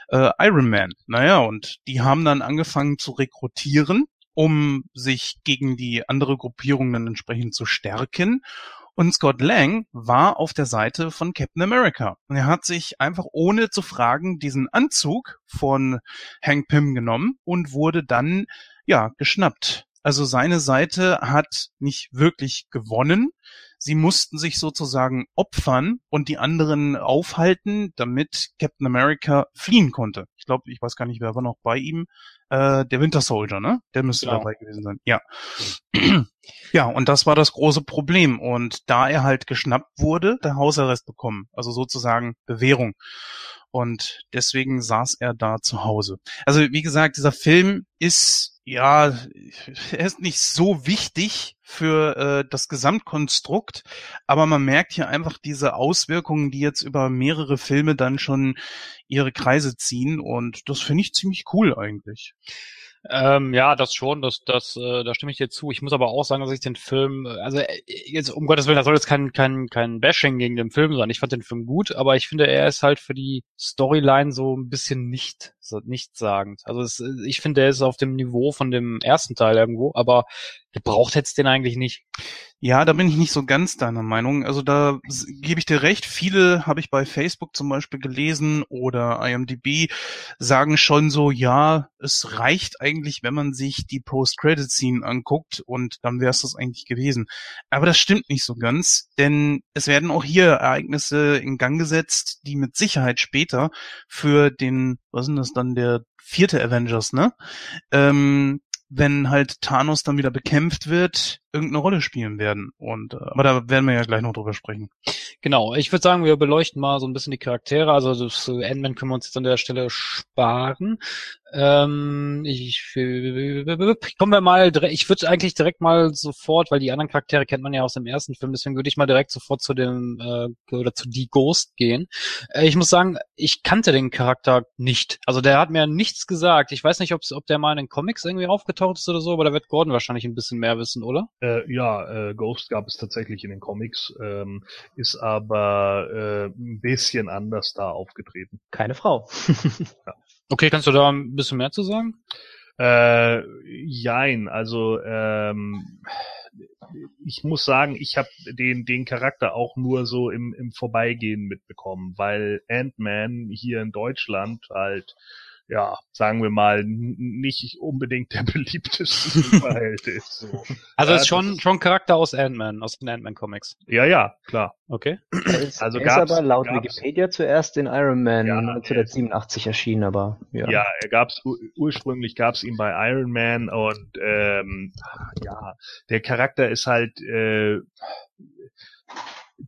äh, Iron Man. Naja, und die haben dann angefangen zu rekrutieren, um sich gegen die andere Gruppierung dann entsprechend zu stärken. Und Scott Lang war auf der Seite von Captain America. Und er hat sich einfach ohne zu fragen diesen Anzug von Hank Pym genommen und wurde dann ja geschnappt. Also seine Seite hat nicht wirklich gewonnen. Sie mussten sich sozusagen opfern und die anderen aufhalten, damit Captain America fliehen konnte. Ich glaube, ich weiß gar nicht, wer war noch bei ihm. Äh, der Winter Soldier, ne? Der müsste Genau. dabei gewesen sein. Ja. Ja, und das war das große Problem. Und da er halt geschnappt wurde, der Hausarrest bekommen. Also sozusagen Bewährung. Und deswegen saß er da zu Hause. Also wie gesagt, dieser Film ist, ja, er ist nicht so wichtig für äh, das Gesamtkonstrukt, aber man merkt hier einfach diese Auswirkungen, die jetzt über mehrere Filme dann schon ihre Kreise ziehen. Und das finde ich ziemlich cool eigentlich. Ähm, ja, das schon, das, das, äh, da stimme ich dir zu. Ich muss aber auch sagen, dass ich den Film, äh, also äh, jetzt um Gottes Willen, das soll jetzt kein, kein, kein Bashing gegen den Film sein. Ich fand den Film gut, aber ich finde, er ist halt für die Storyline so ein bisschen nicht, so nichtssagend. Also es, äh, ich finde, er ist auf dem Niveau von dem ersten Teil irgendwo, aber gebraucht hätte es den eigentlich nicht. Ja, da bin ich nicht so ganz deiner Meinung. Also da gebe ich dir recht. Viele habe ich bei Facebook zum Beispiel gelesen oder IMDb sagen schon so, ja, es reicht eigentlich, wenn man sich die Post-Credit-Scene anguckt und dann wäre es das eigentlich gewesen. Aber das stimmt nicht so ganz, denn es werden auch hier Ereignisse in Gang gesetzt, die mit Sicherheit später für den, was ist denn das dann, der vierte Avengers, ne? Ähm, wenn halt Thanos dann wieder bekämpft wird, irgendeine Rolle spielen werden. Und äh, aber da werden wir ja gleich noch drüber sprechen. Genau, ich würde sagen, wir beleuchten mal so ein bisschen die Charaktere. Also das Ant-Man können wir uns jetzt an der Stelle sparen. Ähm, ich kommen wir mal ich würde eigentlich direkt mal sofort, weil die anderen Charaktere kennt man ja aus dem ersten Film, deswegen würde ich mal direkt sofort zu dem äh, oder zu die Ghost gehen. Äh, ich muss sagen, ich kannte den Charakter nicht. Also der hat mir nichts gesagt. Ich weiß nicht, ob der mal in den Comics irgendwie aufgetaucht ist oder so, aber da wird Gordon wahrscheinlich ein bisschen mehr wissen, oder? Äh, ja, äh, Ghost gab es tatsächlich in den Comics, ähm, ist aber äh, ein bisschen anders da aufgetreten. Keine Frau. Okay, kannst du da ein bisschen mehr zu sagen? Äh, jein, also ähm, ich muss sagen, ich habe den den Charakter auch nur so im im Vorbeigehen mitbekommen, weil Ant-Man hier in Deutschland halt ja, sagen wir mal, nicht unbedingt der beliebteste Superheld ist. So. Also Ja, ist schon, schon Charakter aus Ant-Man, aus den Ant-Man Comics. Ja, ja, klar. Okay. Er ist, Also er ist aber laut gab's- Wikipedia zuerst in Iron Man Ja, 1987 erschienen, aber ja. Ja, er gab's ur ursprünglich gab's ihn bei Iron Man und ähm, ja, der Charakter ist halt äh,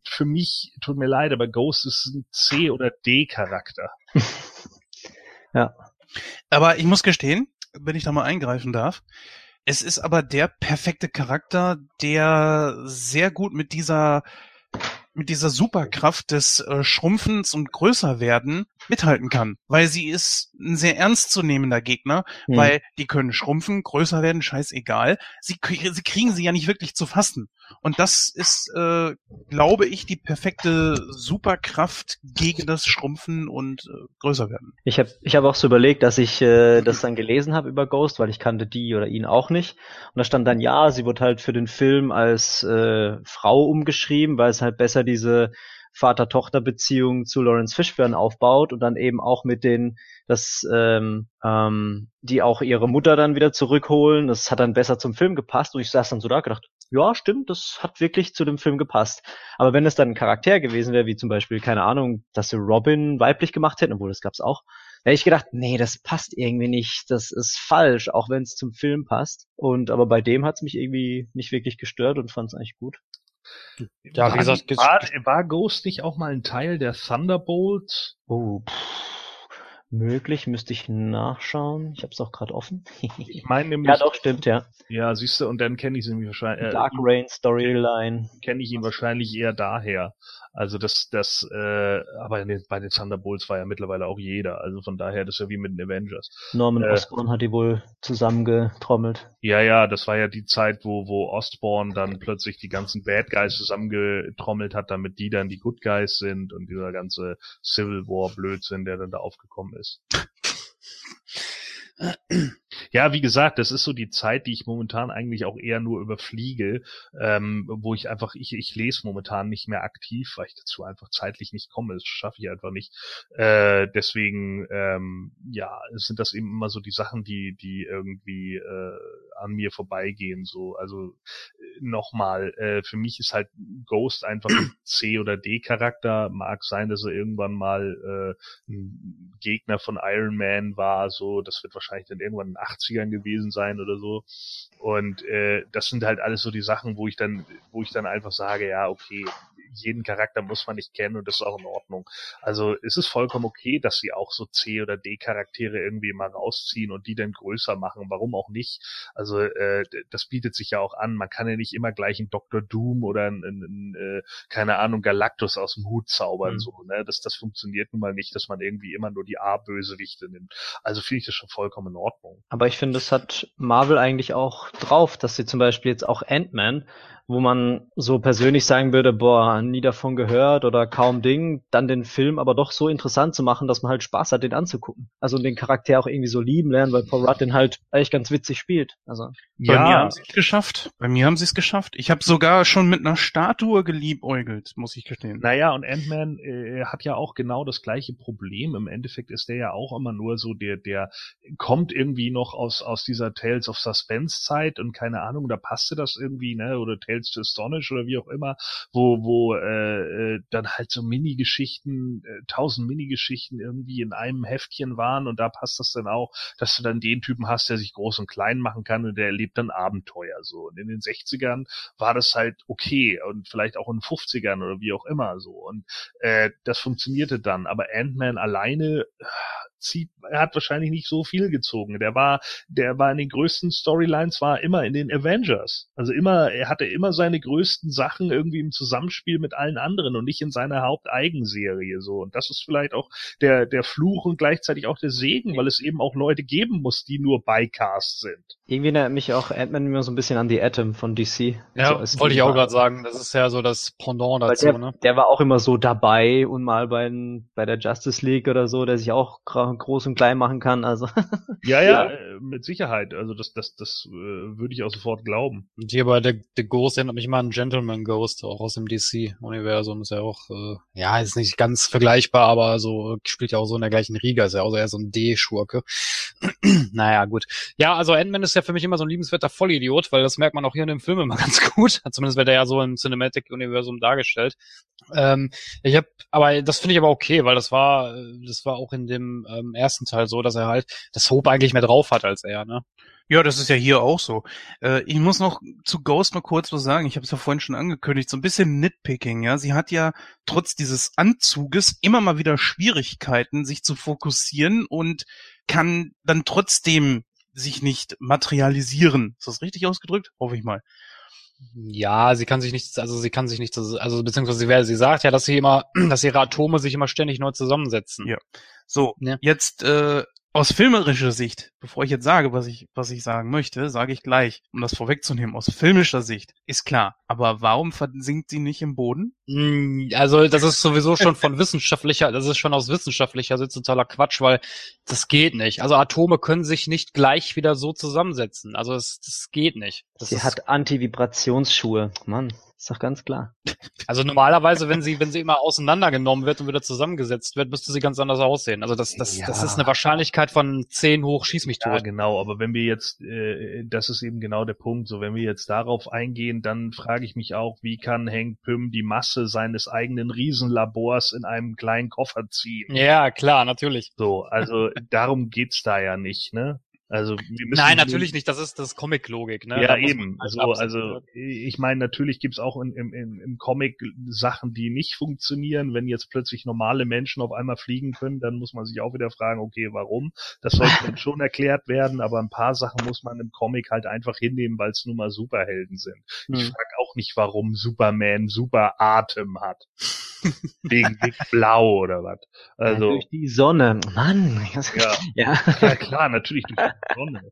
für mich, tut mir leid, aber Ghost ist ein C oder D Charakter. Aber ich muss gestehen, wenn ich da mal eingreifen darf, es ist aber der perfekte Charakter, der sehr gut mit dieser mit dieser Superkraft des äh, Schrumpfens und Größerwerden mithalten kann, weil sie ist ein sehr ernstzunehmender Gegner, Hm. weil die können schrumpfen, größer werden, scheißegal. Sie, sie kriegen sie ja nicht wirklich zu fassen. Und das ist, äh, glaube ich, die perfekte Superkraft gegen das Schrumpfen und äh, größer werden. Ich habe ich hab auch so überlegt, dass ich äh, das dann gelesen habe über Ghost, weil ich kannte die oder ihn auch nicht. Und da stand dann, ja, sie wird halt für den Film als äh, Frau umgeschrieben, weil es halt besser diese Vater-Tochter-Beziehung zu Lawrence Fishburne aufbaut und dann eben auch mit den, dass ähm, ähm, die auch ihre Mutter dann wieder zurückholen. Das hat dann besser zum Film gepasst. Und ich saß dann so da gedacht, ja, stimmt, das hat wirklich zu dem Film gepasst. Aber wenn es dann ein Charakter gewesen wäre, wie zum Beispiel, keine Ahnung, dass sie Robin weiblich gemacht hätten, obwohl das gab's auch, hätte ich gedacht, nee, das passt irgendwie nicht, das ist falsch, auch wenn es zum Film passt. Und aber bei dem hat's mich irgendwie nicht wirklich gestört und fand's eigentlich gut. Ja, wie war, gesagt, die- war, war Ghost nicht auch mal ein Teil der Thunderbolts? Oh, pff, möglich, müsste ich nachschauen. Ich habe es auch gerade offen. Ich meine nämlich, ja, doch, stimmt, ja. ja, siehst du, und dann kenne ich ihn wahrscheinlich, äh, Dark Rain Storyline. kenne ich ihn wahrscheinlich eher daher. Also das, das, äh, aber bei den Thunderbolts war ja mittlerweile auch jeder. Also von daher, das ist ja wie mit den Avengers. Norman Äh. Osborn hat die wohl zusammengetrommelt. Ja, ja, das war ja die Zeit, wo, wo Ostborn dann plötzlich die ganzen Bad Guys zusammengetrommelt hat, damit die dann die Good Guys sind und dieser ganze Civil War Blödsinn, der dann da aufgekommen ist. is. Ja, wie gesagt, das ist so die Zeit, die ich momentan eigentlich auch eher nur überfliege, ähm, wo ich einfach, ich, ich lese momentan nicht mehr aktiv, weil ich dazu einfach zeitlich nicht komme. Das schaffe ich einfach nicht. Äh, deswegen, ähm, ja, sind das eben immer so die Sachen, die, die irgendwie äh, an mir vorbeigehen. So, also äh, nochmal, äh, für mich ist halt Ghost einfach ein C oder D Charakter. Mag sein, dass er irgendwann mal äh, ein Gegner von Iron Man war. So, das wird wahrscheinlich dann irgendwann in den 80ern gewesen sein oder so. Und äh, das sind halt alles so die Sachen, wo ich dann, wo ich dann einfach sage, ja, okay, jeden Charakter muss man nicht kennen und das ist auch in Ordnung. Also es ist vollkommen okay, dass sie auch so C oder D Charaktere irgendwie mal rausziehen und die dann größer machen. Warum auch nicht? Also äh, das bietet sich ja auch an. Man kann ja nicht immer gleich einen Dr. Doom oder einen, einen äh, keine Ahnung Galactus aus dem Hut zaubern. Mhm. So, ne? Das das funktioniert nun mal nicht, dass man irgendwie immer nur die A-Bösewichte nimmt. Also finde ich das schon vollkommen in Ordnung. Aber ich finde, das hat Marvel eigentlich auch drauf, dass sie zum Beispiel jetzt auch Ant-Man wo man so persönlich sagen würde, boah, nie davon gehört oder kaum Ding, dann den Film aber doch so interessant zu machen, dass man halt Spaß hat, den anzugucken. Also den Charakter auch irgendwie so lieben lernen, weil Paul Rudd den halt eigentlich ganz witzig spielt. Also bei ja. mir haben sie es geschafft. Bei mir haben sie es geschafft. Ich habe sogar schon mit einer Statue geliebäugelt, muss ich gestehen. Naja, und Ant-Man äh, hat ja auch genau das gleiche Problem. Im Endeffekt ist der ja auch immer nur so, der, der kommt irgendwie noch aus, aus dieser Tales of Suspense Zeit und keine Ahnung, da passte das irgendwie, ne, oder Tales Tales to Astonish oder wie auch immer, wo, wo äh, äh, dann halt so Mini-Geschichten, äh, tausend Mini-Geschichten irgendwie in einem Heftchen waren und da passt das dann auch, dass du dann den Typen hast, der sich groß und klein machen kann und der erlebt dann Abenteuer so. Und in den 60ern war das halt okay und vielleicht auch in den 50ern oder wie auch immer so. Und äh, das funktionierte dann. Aber Ant-Man alleine zieht, er hat wahrscheinlich nicht so viel gezogen. Der war, der war in den größten Storylines, war immer in den Avengers. Also immer, er hatte immer seine größten Sachen irgendwie im Zusammenspiel mit allen anderen und nicht in seiner Haupteigenserie so. Und das ist vielleicht auch der, der Fluch und gleichzeitig auch der Segen, weil es eben auch Leute geben muss, die nur Bycast sind. Irgendwie erinnert mich auch Ant-Man immer so ein bisschen an die Atom von DC. Ja, so wollte ich auch gerade sagen. Das ist ja so das Pendant dazu, der, ne? Der war auch immer so dabei und mal bei, bei der Justice League oder so, der sich auch groß und klein machen kann. Also ja, ja, ja, mit Sicherheit. Also das, das, das äh, würde ich auch sofort glauben. Und hier bei The, The Ghost erinnert mich mal an Gentleman Ghost, auch aus dem DC-Universum. Ist ja auch, äh, ja, ist nicht ganz vergleichbar, aber so spielt ja auch so in der gleichen Riga. Ist ja auch so eher so ein D-Schurke. naja, gut. Ja, also Ant-Man ist ja für mich immer so ein liebenswerter Vollidiot, weil das merkt man auch hier in dem Film immer ganz gut. Zumindest wird er ja so im Cinematic-Universum dargestellt. Ähm, ich habe, aber das finde ich aber okay, weil das war, das war auch in dem ähm, ersten Teil so, dass er halt das Hope eigentlich mehr drauf hat als er, ne? Ja, das ist ja hier auch so. Äh, ich muss noch zu Ghost mal kurz was sagen. Ich habe es ja vorhin schon angekündigt, so ein bisschen Nitpicking. Ja, sie hat ja trotz dieses Anzuges immer mal wieder Schwierigkeiten, sich zu fokussieren und kann dann trotzdem sich nicht materialisieren. Ist das richtig ausgedrückt? Hoffe ich mal. Ja, sie kann sich nicht, also sie kann sich nicht, also beziehungsweise sie, sie sagt ja, dass sie immer, dass ihre Atome sich immer ständig neu zusammensetzen. Ja. So, ja. jetzt äh, aus filmerischer Sicht, bevor ich jetzt sage, was ich, was ich sagen möchte, sage ich gleich, um das vorwegzunehmen, aus filmischer Sicht ist klar. Aber warum versinkt sie nicht im Boden? Hm, also, das ist sowieso schon von wissenschaftlicher, das ist schon aus wissenschaftlicher Sicht totaler Quatsch, weil das geht nicht. Also Atome können sich nicht gleich wieder so zusammensetzen. Also, es, das geht nicht. Das sie hat Antivibrationsschuhe. Mann. Ist doch ganz klar. Also normalerweise, wenn sie, wenn sie immer auseinandergenommen wird und wieder zusammengesetzt wird, müsste sie ganz anders aussehen. Also das, das, ja. das ist eine Wahrscheinlichkeit von 10 hoch, schieß mich tot. Ja, genau. Aber wenn wir jetzt, äh, das ist eben genau der Punkt. So, wenn wir jetzt darauf eingehen, dann frage ich mich auch, wie kann Hank Pym die Masse seines eigenen Riesenlabors in einem kleinen Koffer ziehen? Ja, klar, natürlich. So, also darum geht's da ja nicht, ne? Also wir müssen Nein, natürlich nicht, das ist das Comic-Logik, ne? Ja, eben. Also, also ich meine, natürlich gibt's auch in, im, im Comic Sachen, die nicht funktionieren. Wenn jetzt plötzlich normale Menschen auf einmal fliegen können, dann muss man sich auch wieder fragen, okay, warum? Das sollte dann schon erklärt werden, aber ein paar Sachen muss man im Comic halt einfach hinnehmen, weil es nun mal Superhelden sind. Hm. Ich frage auch nicht, warum Superman super Atem hat. Wegen Blau oder was. Also ja, durch die Sonne. Mann. Ja. ja. ja klar, natürlich durch die Sonne.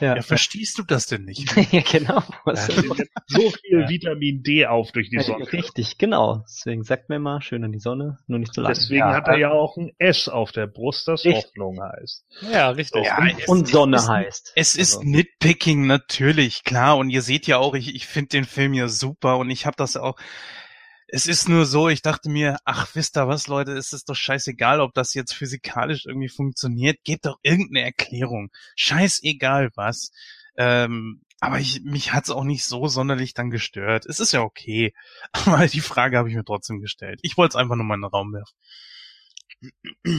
Ja. ja verstehst du das denn nicht? ja, genau. Ja, so viel Vitamin D auf durch die Sonne. Richtig, genau. Deswegen sagt mir mal, schön an die Sonne, nur nicht zu lange. Deswegen hat er ja auch ein S auf der Brust, das richtig. Hoffnung heißt. Ja, richtig. So. und, und Sonne ist, heißt. Es ist also. Nitpicking, natürlich, klar. Und ihr seht ja auch, ich, ich finde den Film ja super und ich habe das auch es ist nur so, ich dachte mir, ach, wisst ihr was, Leute, es ist doch scheißegal, ob das jetzt physikalisch irgendwie funktioniert. Gebt doch irgendeine Erklärung. Scheißegal was. Ähm, aber ich, mich hat's auch nicht so sonderlich dann gestört. Es ist ja okay. Aber die Frage habe ich mir trotzdem gestellt. Ich wollte es einfach nur mal in den Raum werfen.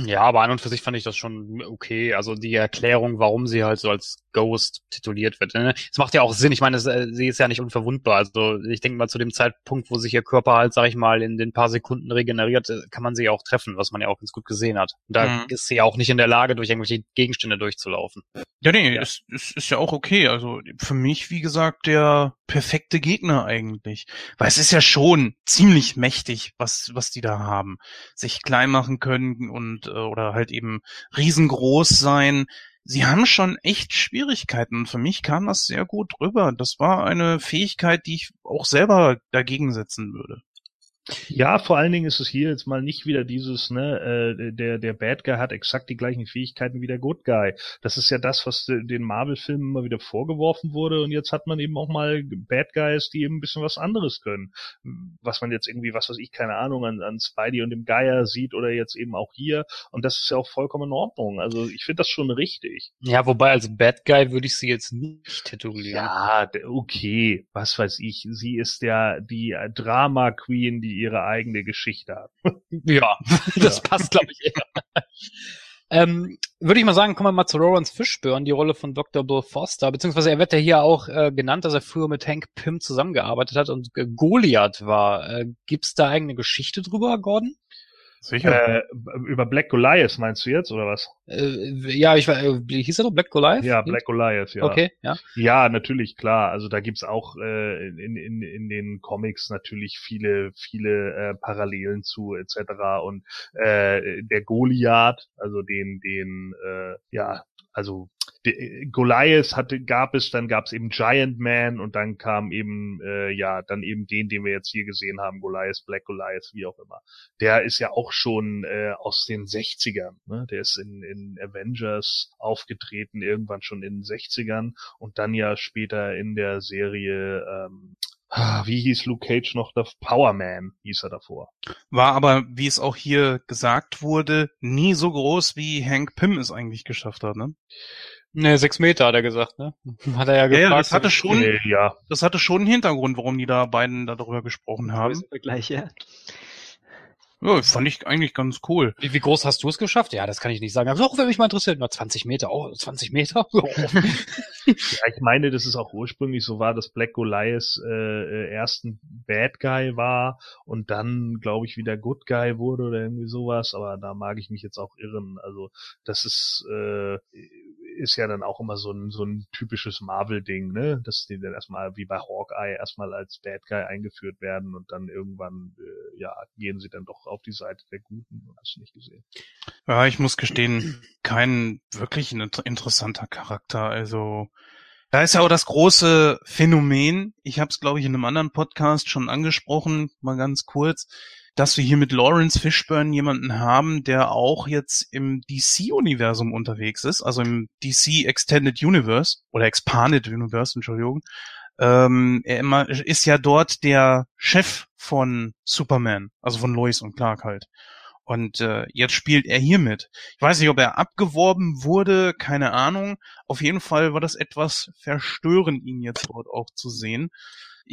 Ja, aber an und für sich fand ich das schon okay. Also die Erklärung, warum sie halt so als Ghost tituliert wird. Ne? Es macht ja auch Sinn. Ich meine, äh, sie ist ja nicht unverwundbar. Also ich denke mal, zu dem Zeitpunkt, wo sich ihr Körper halt, sag ich mal, in den paar Sekunden regeneriert, äh, kann man sie ja auch treffen, was man ja auch ganz gut gesehen hat. Und da Mhm. ist sie ja auch nicht in der Lage, durch irgendwelche Gegenstände durchzulaufen. Ja, nee, Es, es ist ja auch okay. Also für mich, wie gesagt, der perfekte Gegner eigentlich. Weil es ist ja schon ziemlich mächtig, was, was die da haben. Sich klein machen können und äh, oder halt eben riesengroß sein. Sie haben schon echt Schwierigkeiten. Und für mich kam das sehr gut rüber. Das war eine Fähigkeit, die ich auch selber dagegen setzen würde. Ja, vor allen Dingen ist es hier jetzt mal nicht wieder dieses, ne, äh, der, der Bad Guy hat exakt die gleichen Fähigkeiten wie der Good Guy. Das ist ja das, was de- den Marvel-Filmen immer wieder vorgeworfen wurde und jetzt hat man eben auch mal Bad Guys, die eben ein bisschen was anderes können. Was man jetzt irgendwie, was weiß ich, keine Ahnung, an, an Spidey und dem Geier sieht oder jetzt eben auch hier und das ist ja auch vollkommen in Ordnung. Also ich finde das schon richtig. Ja, wobei als Bad Guy würde ich sie jetzt nicht titulieren. Ja, okay, was weiß ich. Sie ist ja die Drama Queen, die ihre eigene Geschichte hat. Ja, das passt, glaube ich, eher. ähm, würde ich mal sagen, kommen wir mal zu Lawrence Fishburne, die Rolle von Dr. Bill Foster, beziehungsweise er wird ja hier auch äh, genannt, dass er früher mit Hank Pym zusammengearbeitet hat und äh, Goliath war. Äh, gibt's da eigene Geschichte drüber, Gordon? Äh, über Black Goliath meinst du jetzt, oder was? Äh, ja, ich war, äh, hieß er doch Black Goliath? Ja, Black Goliath, ja. Okay, ja. Ja, natürlich, klar. Also da gibt's auch äh, in, in, in den Comics natürlich viele, viele äh, Parallelen zu etc. Und äh, der Goliath, also den, den, äh, ja, also de- Goliath hatte, gab es, dann gab es eben Giant Man und dann kam eben, äh, ja, dann eben den, den wir jetzt hier gesehen haben, Goliath, Black Goliath, wie auch immer. Der ist ja auch schon äh, aus den 60ern, ne? Der ist in, in Avengers aufgetreten, irgendwann schon in den 60ern und dann ja später in der Serie, ähm, ah, wie hieß Luke Cage noch? Der Power Man hieß er davor. War aber, wie es auch hier gesagt wurde, nie so groß, wie Hank Pym es eigentlich geschafft hat, ne? Ne, sechs Meter hat er gesagt, ne? Hat er ja Ja, gefragt. ja, das hatte schon, Äh, ja, das hatte schon einen Hintergrund, warum die da beiden darüber gesprochen haben. Vergleich, ja. Ja, fand ich eigentlich ganz cool. Wie, wie groß hast du es geschafft? Ja, das kann ich nicht sagen. Aber auch wenn mich mal interessiert, nur 20 Meter. Oh, 20 Meter? Ja, ich meine, dass es auch ursprünglich so war, dass Black Goliath äh, äh, erst ein Bad Guy war und dann, glaube ich, wieder Good Guy wurde oder irgendwie sowas, aber da mag ich mich jetzt auch irren. Also das ist äh, ist ja dann auch immer so ein so ein typisches Marvel-Ding, ne? Dass die dann erstmal wie bei Hawkeye erstmal als Bad Guy eingeführt werden und dann irgendwann äh, ja gehen sie dann doch auf die Seite der Guten und hast du nicht gesehen. Ja, ich muss gestehen, kein wirklich interessanter Charakter. Also da ist ja auch das große Phänomen. Ich habe es, glaube ich, in einem anderen Podcast schon angesprochen, mal ganz kurz, dass wir hier mit Lawrence Fishburne jemanden haben, der auch jetzt im DC-Universum unterwegs ist, also im DC Extended Universe oder Expanded Universe, Entschuldigung. Ähm, er immer, ist ja dort der Chef von Superman, also von Lois und Clark halt. Und äh, jetzt spielt er hier mit. Ich weiß nicht, ob er abgeworben wurde, keine Ahnung. Auf jeden Fall war das etwas verstörend, ihn jetzt dort auch zu sehen.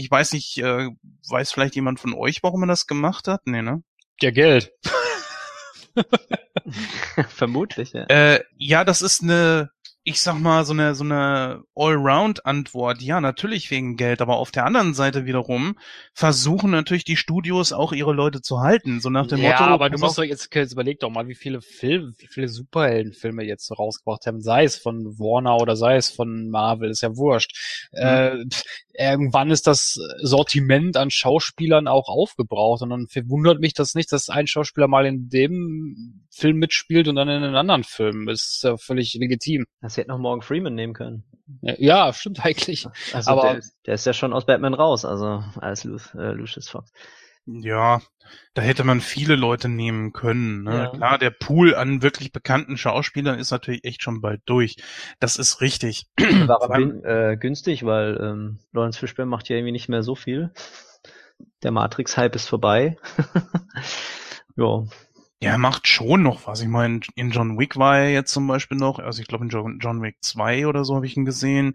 Ich weiß nicht, äh, weiß vielleicht jemand von euch, warum er das gemacht hat? Nee, ne? Ja, Geld. Vermutlich, ja. Äh, ja, das ist eine, ich sag mal, so eine, so eine Allround-Antwort. Ja, natürlich wegen Geld, aber auf der anderen Seite wiederum versuchen natürlich die Studios auch ihre Leute zu halten. So nach dem ja, Motto. aber du musst doch jetzt, jetzt überleg doch mal, wie viele Filme, wie viele Superheldenfilme jetzt so rausgebracht haben, sei es von Warner oder sei es von Marvel, ist ja wurscht. Äh, pff, irgendwann ist das Sortiment an Schauspielern auch aufgebraucht und dann wundert mich das nicht, dass ein Schauspieler mal in dem Film mitspielt und dann in einem anderen Film. Ist ja völlig legitim. Das hätte noch Morgan Freeman nehmen können. Ja, stimmt eigentlich. Also Aber- der, ist- der ist ja schon aus Batman raus, also als Lu äh, Lucius Fox. Ja, da hätte man viele Leute nehmen können. Ne? Ja. Klar, der Pool an wirklich bekannten Schauspielern ist natürlich echt schon bald durch. Das ist richtig. War aber äh, günstig, weil ähm, Lawrence Fishburne macht ja irgendwie nicht mehr so viel. Der Matrix-Hype ist vorbei. ja, Ja, er macht schon noch was. Ich meine, in John Wick war er jetzt zum Beispiel noch, also ich glaube in John, John Wick 2 oder so habe ich ihn gesehen.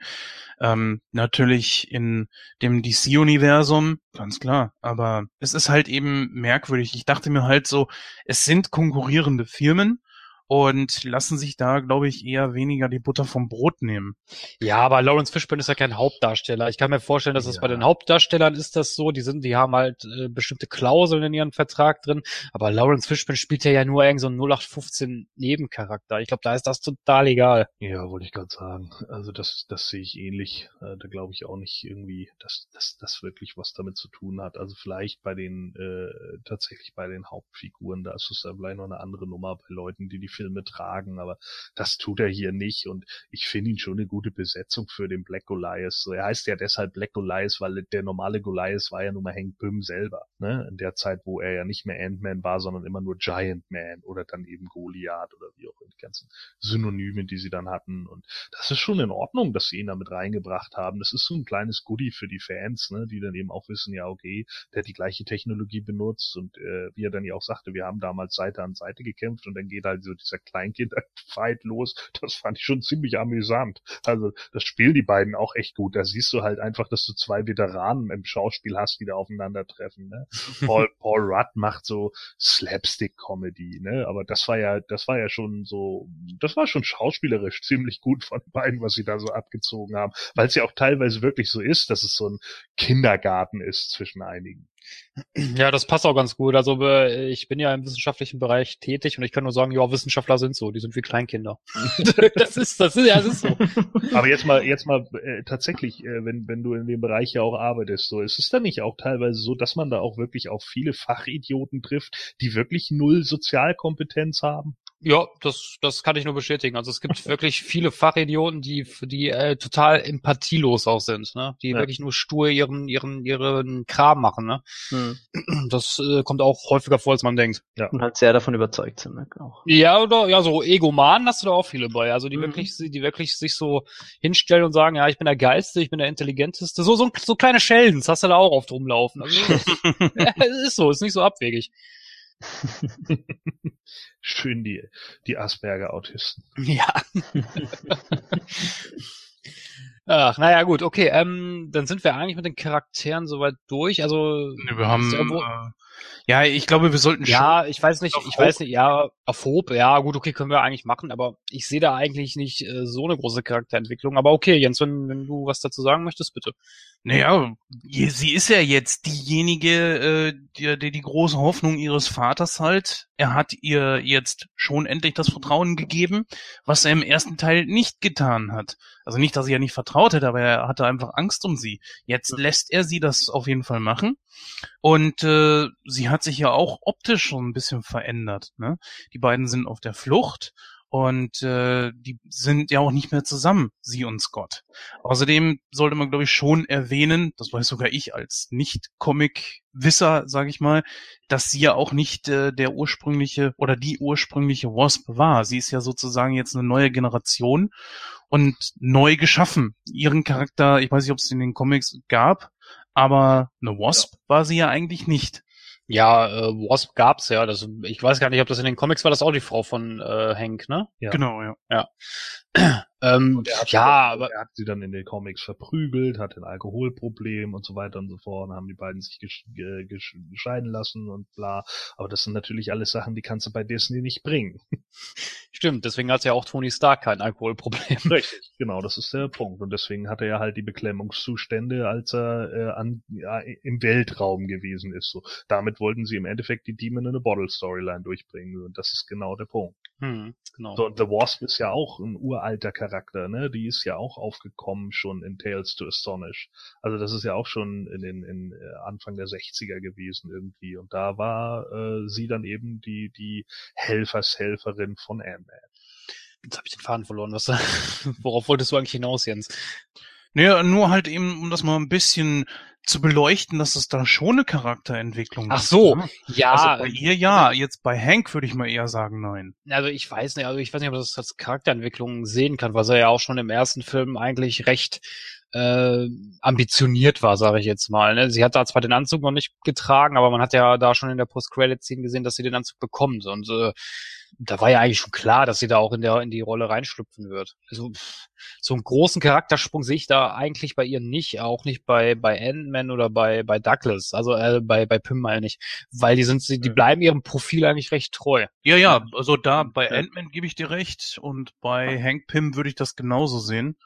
Ähm, natürlich in dem DC-Universum, ganz klar. Aber es ist halt eben merkwürdig. Ich dachte mir halt so, es sind konkurrierende Firmen und lassen sich da, glaube ich, eher weniger die Butter vom Brot nehmen. Ja, aber Lawrence Fishburne ist ja kein Hauptdarsteller. Ich kann mir vorstellen, dass es Ja. bei den Hauptdarstellern ist das so. Die sind, die haben halt äh, bestimmte Klauseln in ihrem Vertrag drin. Aber Lawrence Fishburne spielt ja ja nur irgend so einen 0815 Nebencharakter. Ich glaube, da ist das total egal. Ja, wollte ich gerade sagen. Also das, das sehe ich ähnlich. Äh, da glaube ich auch nicht irgendwie, dass dass das wirklich was damit zu tun hat. Also vielleicht bei den äh, tatsächlich bei den Hauptfiguren, da ist es ja vielleicht noch eine andere Nummer bei Leuten, die die Filme tragen, aber das tut er hier nicht und ich finde ihn schon eine gute Besetzung für den Black Goliath. Er heißt ja deshalb Black Goliath, weil der normale Goliath war ja nun mal Hank Pym selber, ne? In der Zeit, wo er ja nicht mehr Ant-Man war, sondern immer nur Giant Man oder dann eben Goliath oder wie auch immer die ganzen Synonyme, die sie dann hatten und das ist schon in Ordnung, dass sie ihn damit reingebracht haben. Das ist so ein kleines Goodie für die Fans, ne, die dann eben auch wissen, ja, okay, der hat die gleiche Technologie benutzt und äh, wie er dann ja auch sagte, wir haben damals Seite an Seite gekämpft und dann geht halt so dieser Kleinkind-Fight los. Das fand ich schon ziemlich amüsant. Also das spielen die beiden auch echt gut. Da siehst du halt einfach, dass du zwei Veteranen im Schauspiel hast, die da aufeinandertreffen. Ne? Paul, Paul Rudd macht so Slapstick-Comedy, ne? Aber das war ja, das war ja schon so, das war schon schauspielerisch ziemlich gut von beiden, was sie da so abgezogen haben, weil es ja auch teilweise wirklich so ist, dass es so ein Kindergarten ist zwischen einigen. Ja, das passt auch ganz gut. Also äh, ich bin ja im wissenschaftlichen Bereich tätig und ich kann nur sagen, ja, Wissenschaftler sind so, die sind wie Kleinkinder. das ist, das ist, ja, das ist so. Aber jetzt mal, jetzt mal äh, tatsächlich, äh, wenn wenn du in dem Bereich ja auch arbeitest, so ist es dann nicht auch teilweise so, dass man da auch wirklich auf viele Fachidioten trifft, die wirklich null Sozialkompetenz haben? Ja, das, das kann ich nur bestätigen. Also es gibt wirklich viele Fachidioten, die, die äh, total empathielos auch sind, ne? Die Ja. wirklich nur stur ihren, ihren, ihren Kram machen, ne? Hm. Das äh, kommt auch häufiger vor, als man denkt. Und halt sehr davon überzeugt sind. Ne? Auch. Ja, oder ja, so Egomanen hast du da auch viele bei. Also die Mhm. wirklich, die wirklich sich so hinstellen und sagen, ja, ich bin der Geilste, ich bin der Intelligenteste. So, so, so kleine Sheldons hast du da auch oft rumlaufen. Also, ja, es ist so, ist nicht so abwegig. Schön die die Asperger-Autisten. Ja. Ach, naja, gut, okay. Ähm, dann sind wir eigentlich mit den Charakteren soweit durch. Also Nee, Wir haben, ist ja, wo- äh, ja, ich glaube, wir sollten ja, ich weiß nicht, ich Hope? weiß nicht, ja, auf Hope, ja, gut, okay, können wir eigentlich machen, aber ich sehe da eigentlich nicht äh, so eine große Charakterentwicklung. Aber okay, Jens, wenn, wenn du was dazu sagen möchtest, bitte. Naja, sie ist ja jetzt diejenige, äh, die, die die große Hoffnung ihres Vaters halt. Er hat ihr jetzt schon endlich das Vertrauen gegeben, was er im ersten Teil nicht getan hat. Also nicht, dass er ihr nicht vertraut hätte, aber er hatte einfach Angst um sie. Jetzt lässt er sie das auf jeden Fall machen. Und äh, sie hat sich ja auch optisch schon ein bisschen verändert. Ne? Die beiden sind auf der Flucht und äh, die sind ja auch nicht mehr zusammen, sie und Scott. Außerdem sollte man, glaube ich, schon erwähnen, das weiß sogar ich als Nicht-Comic-Wisser, sage ich mal, dass sie ja auch nicht äh, der ursprüngliche oder die ursprüngliche Wasp war. Sie ist ja sozusagen jetzt eine neue Generation und neu geschaffen. Ihren Charakter, ich weiß nicht, ob es in den Comics gab, aber eine Wasp war sie ja eigentlich nicht. Ja, äh, Wasp gab's ja. Das, ich weiß gar nicht, ob das in den Comics war, das auch die Frau von äh, Hank, ne? Ja. Genau, ja. Ähm, hat, ja, aber er hat sie dann in den Comics verprügelt, hat ein Alkoholproblem und so weiter und so fort. Und haben die beiden sich gesch ge gesch gescheiden lassen und bla. Aber das sind natürlich alles Sachen, die kannst du bei Disney nicht bringen. stimmt, deswegen hat ja auch Tony Stark kein Alkoholproblem. Richtig, genau, das ist der Punkt. Und deswegen hatte er halt die Beklemmungszustände, als er äh, an, ja, im Weltraum gewesen ist. So, damit wollten sie im Endeffekt die Demon in a Bottle Storyline durchbringen. Und das ist genau der Punkt. Hm, genau. So, und The Wasp ist ja auch ein uralter Charakter, ne? Die ist ja auch aufgekommen schon in Tales to Astonish. Also das ist ja auch schon in den in, äh, Anfang der 60er gewesen irgendwie. Und da war äh, sie dann eben die die Helfershelferin von Ant-Man. Jetzt habe ich den Faden verloren. Was, worauf wolltest du eigentlich hinaus, Jens? Naja, nur halt eben, um das mal ein bisschen zu beleuchten, dass es da schon eine Charakterentwicklung Ach gibt, so, ne? ja. Also bei ihr ja, jetzt bei Hank würde ich mal eher sagen nein. Also ich weiß nicht, also ich weiß nicht, ob man das als Charakterentwicklung sehen kann, weil sie ja auch schon im ersten Film eigentlich recht äh, ambitioniert war, sage ich jetzt mal. Ne? Sie hat da zwar den Anzug noch nicht getragen, aber man hat ja da schon in der Post-Credit-Scene gesehen, dass sie den Anzug bekommt. Und äh, da war ja eigentlich schon klar, dass sie da auch in der in die Rolle reinschlüpfen wird. Also so einen großen Charaktersprung sehe ich da eigentlich bei ihr nicht, auch nicht bei bei Ant-Man oder bei bei Douglas, also äh, bei bei Pym mal nicht, weil die sind die bleiben ihrem Profil eigentlich recht treu. Ja, ja, also da bei Ant-Man gebe ich dir recht und bei Hank Pym würde ich das genauso sehen.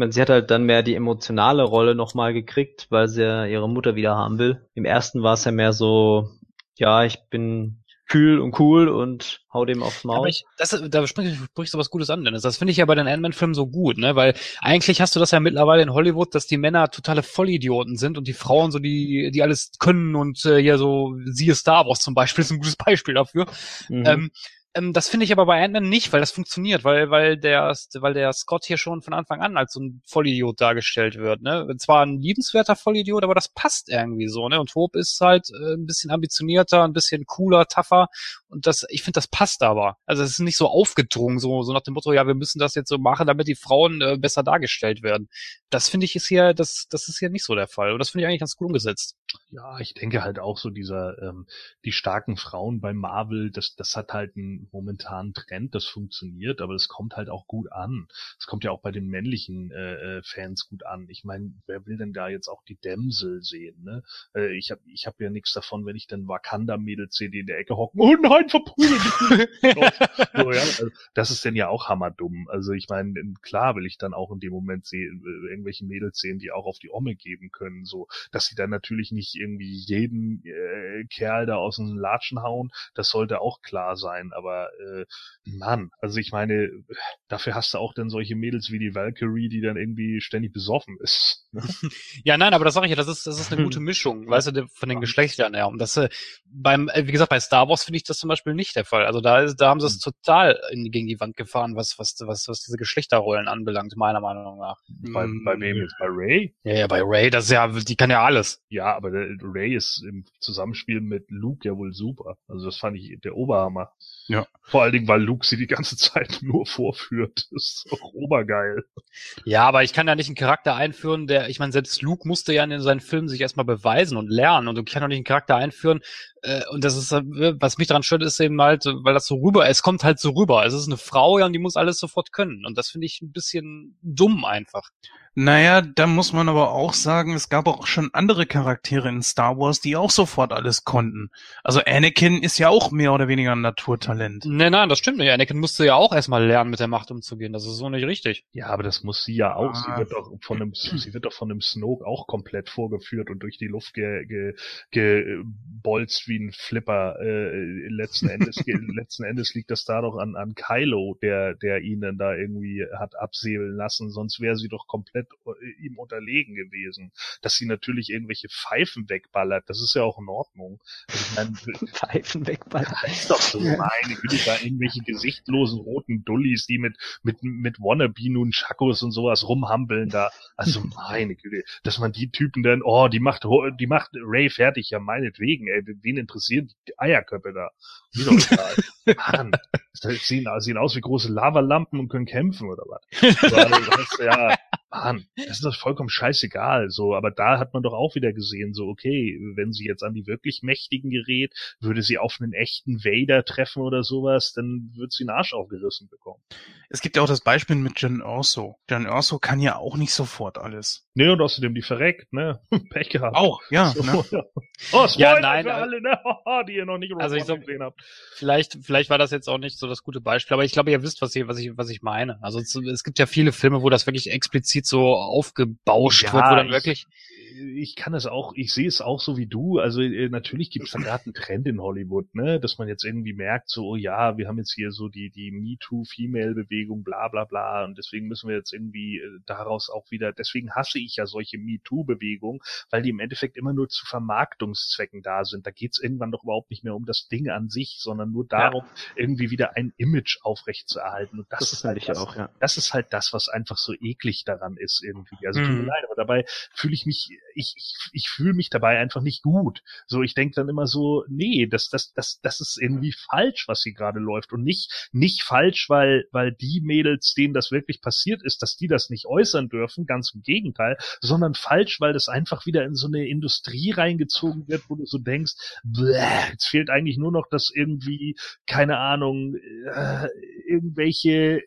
Ich meine, sie hat halt dann mehr die emotionale Rolle nochmal gekriegt, weil sie ja ihre Mutter wieder haben will. Im ersten war es ja mehr so, ja, ich bin kühl und cool und hau dem aufs Maul. Aber ich, das, da sprichst, sprichst du was Gutes an, Dennis. Das finde ich ja bei den Ant-Man-Filmen so gut, ne? Weil eigentlich hast du das ja mittlerweile in Hollywood, dass die Männer totale Vollidioten sind und die Frauen so die, die alles können und äh, ja so siehe Star Wars zum Beispiel ist ein gutes Beispiel dafür. Mhm. Ähm, ähm, das finde ich aber bei Ant-Man nicht, weil das funktioniert, weil, weil der, weil der Scott hier schon von Anfang an als so ein Vollidiot dargestellt wird, ne? Zwar ein liebenswerter Vollidiot, aber das passt irgendwie so, ne? Und Hope ist halt äh, ein bisschen ambitionierter, ein bisschen cooler, tougher und das, ich finde, das passt aber. Also es ist nicht so aufgedrungen, so, so nach dem Motto, ja, wir müssen das jetzt so machen, damit die Frauen äh, besser dargestellt werden. Das finde ich ist hier, das, das ist hier nicht so der Fall. Und das finde ich eigentlich ganz gut umgesetzt. Ja, ich denke halt auch so dieser, ähm, die starken Frauen bei Marvel, das, das hat halt einen momentanen Trend, das funktioniert, aber es kommt halt auch gut an. Es kommt ja auch bei den männlichen äh, äh Fans gut an. Ich meine, wer will denn da jetzt auch die Dämsel sehen, ne? Äh, ich habe ich hab ja nichts davon, wenn ich dann Wakanda-Mädels sehe, die in der Ecke hocken. Oh nein, verprügeln! so, ja, also, das ist denn ja auch hammerdumm. Also ich meine, klar will ich dann auch in dem Moment sehen, äh, irgendwelche Mädels sehen, die auch auf die Omme geben können, so, dass sie dann natürlich nicht irgendwie jeden äh, Kerl da aus dem Latschen hauen, das sollte auch klar sein, aber äh, Mann, also ich meine, dafür hast du auch dann solche Mädels wie die Valkyrie, die dann irgendwie ständig besoffen ist. Ne? ja, nein, aber das sage ich ja, das ist, das ist eine gute Mischung, weißt du, von den Geschlechtern her. Und das äh, beim, äh, wie gesagt, bei Star Wars finde ich das zum Beispiel nicht der Fall. Also da, ist, da haben sie es hm. total in, gegen die Wand gefahren, was, was, was, was diese Geschlechterrollen anbelangt, meiner Meinung nach. Bei, bei wem jetzt? Bei Ray? Ja, ja, bei Ray, das ist ja, die kann ja alles. Ja, aber Ray ist im Zusammenspiel mit Luke ja wohl super. Also das fand ich der Oberhammer. Ja. Vor allen Dingen, weil Luke sie die ganze Zeit nur vorführt. Das ist doch obergeil. Ja, aber ich kann da nicht einen Charakter einführen, der, ich meine, selbst Luke musste ja in seinen Filmen sich erstmal beweisen und lernen. Und du kannst doch nicht einen Charakter einführen, äh, und das ist, äh, was mich daran stört, ist eben halt, weil das so rüber, es kommt halt so rüber. Es ist eine Frau, ja, und die muss alles sofort können. Und das finde ich ein bisschen dumm einfach. Naja, da muss man aber auch sagen, es gab auch schon andere Charaktere in Star Wars, die auch sofort alles konnten. Also Anakin ist ja auch mehr oder weniger ein Naturtalent. Nein, nein, das stimmt nicht. Anakin musste ja auch erstmal lernen, mit der Macht umzugehen. Das ist so nicht richtig. Ja, aber das muss sie ja auch. Ah. Sie wird doch von einem, sie wird doch von einem Snoke auch komplett vorgeführt und durch die Luft gebolzt ge, ge, wie ein Flipper. Äh, letzten Endes, letzten Endes liegt das da doch an, an Kylo, der, der ihnen da irgendwie hat absäbeln lassen. Sonst wäre sie doch komplett äh, ihm unterlegen gewesen. Dass sie natürlich irgendwelche Pfeifen wegballert, das ist ja auch in Ordnung. Also ich mein, Pfeifen wegballert. Das ist doch so meine Güte, da irgendwelche gesichtlosen roten Dullis, die mit, mit, mit Wannabe nun Chakos und sowas rumhampeln da. Also meine Güte, dass man die Typen dann, oh, die macht, die macht Ray fertig, ja meinetwegen, ey, wen interessieren die Eierköpfe da? Wie doch egal. Mann, sehen, sehen aus wie große Lavalampen und können kämpfen oder was? Also, ja, Mann, das ist doch vollkommen scheißegal, so, aber da hat man doch auch wieder gesehen, so, okay, wenn sie jetzt an die wirklich Mächtigen gerät, würde sie auf einen echten Vader treffen oder sowas, dann wird sie einen Arsch aufgerissen bekommen. Es gibt ja auch das Beispiel mit Jen Urso. Jen Urso kann ja auch nicht sofort alles. Nee, und außerdem die verreckt, ne? Pech gehabt. Auch, ja. So, ne? ja. Oh, Spoiler ja, nein, für alle, ne? die ihr noch nicht also ich so, gesehen habt. Vielleicht, vielleicht war das jetzt auch nicht so das gute Beispiel, aber ich glaube, ihr wisst, was ich, was ich, was ich meine. Also es, es gibt ja viele Filme, wo das wirklich explizit so aufgebauscht ja, wird, wo dann ich, wirklich ich kann es auch, ich sehe es auch so wie du. Also äh, natürlich gibt es da gerade einen Trend in Hollywood, ne, dass man jetzt irgendwie merkt, so, oh ja, wir haben jetzt hier so die, die MeToo-Female-Bewegung, bla bla bla, und deswegen müssen wir jetzt irgendwie äh, daraus auch wieder, deswegen hasse ich ja solche MeToo-Bewegungen, weil die im Endeffekt immer nur zu Vermarktungszwecken da sind. Da geht's irgendwann doch überhaupt nicht mehr um das Ding an sich, sondern nur darum, ja. irgendwie wieder ein Image aufrechtzuerhalten. Und das, das ist halt das, auch, ja. das ist halt das, was einfach so eklig daran ist irgendwie. Also mhm. tut mir mhm. leid, aber dabei fühle ich mich ich, ich, ich fühle mich dabei einfach nicht gut. So, ich denke dann immer so, nee, das, das, das, das ist irgendwie falsch, was hier gerade läuft. Und nicht, nicht falsch, weil, weil die Mädels, denen das wirklich passiert ist, dass die das nicht äußern dürfen, ganz im Gegenteil, sondern falsch, weil das einfach wieder in so eine Industrie reingezogen wird, wo du so denkst, bleh, jetzt fehlt eigentlich nur noch, dass irgendwie, keine Ahnung, äh, irgendwelche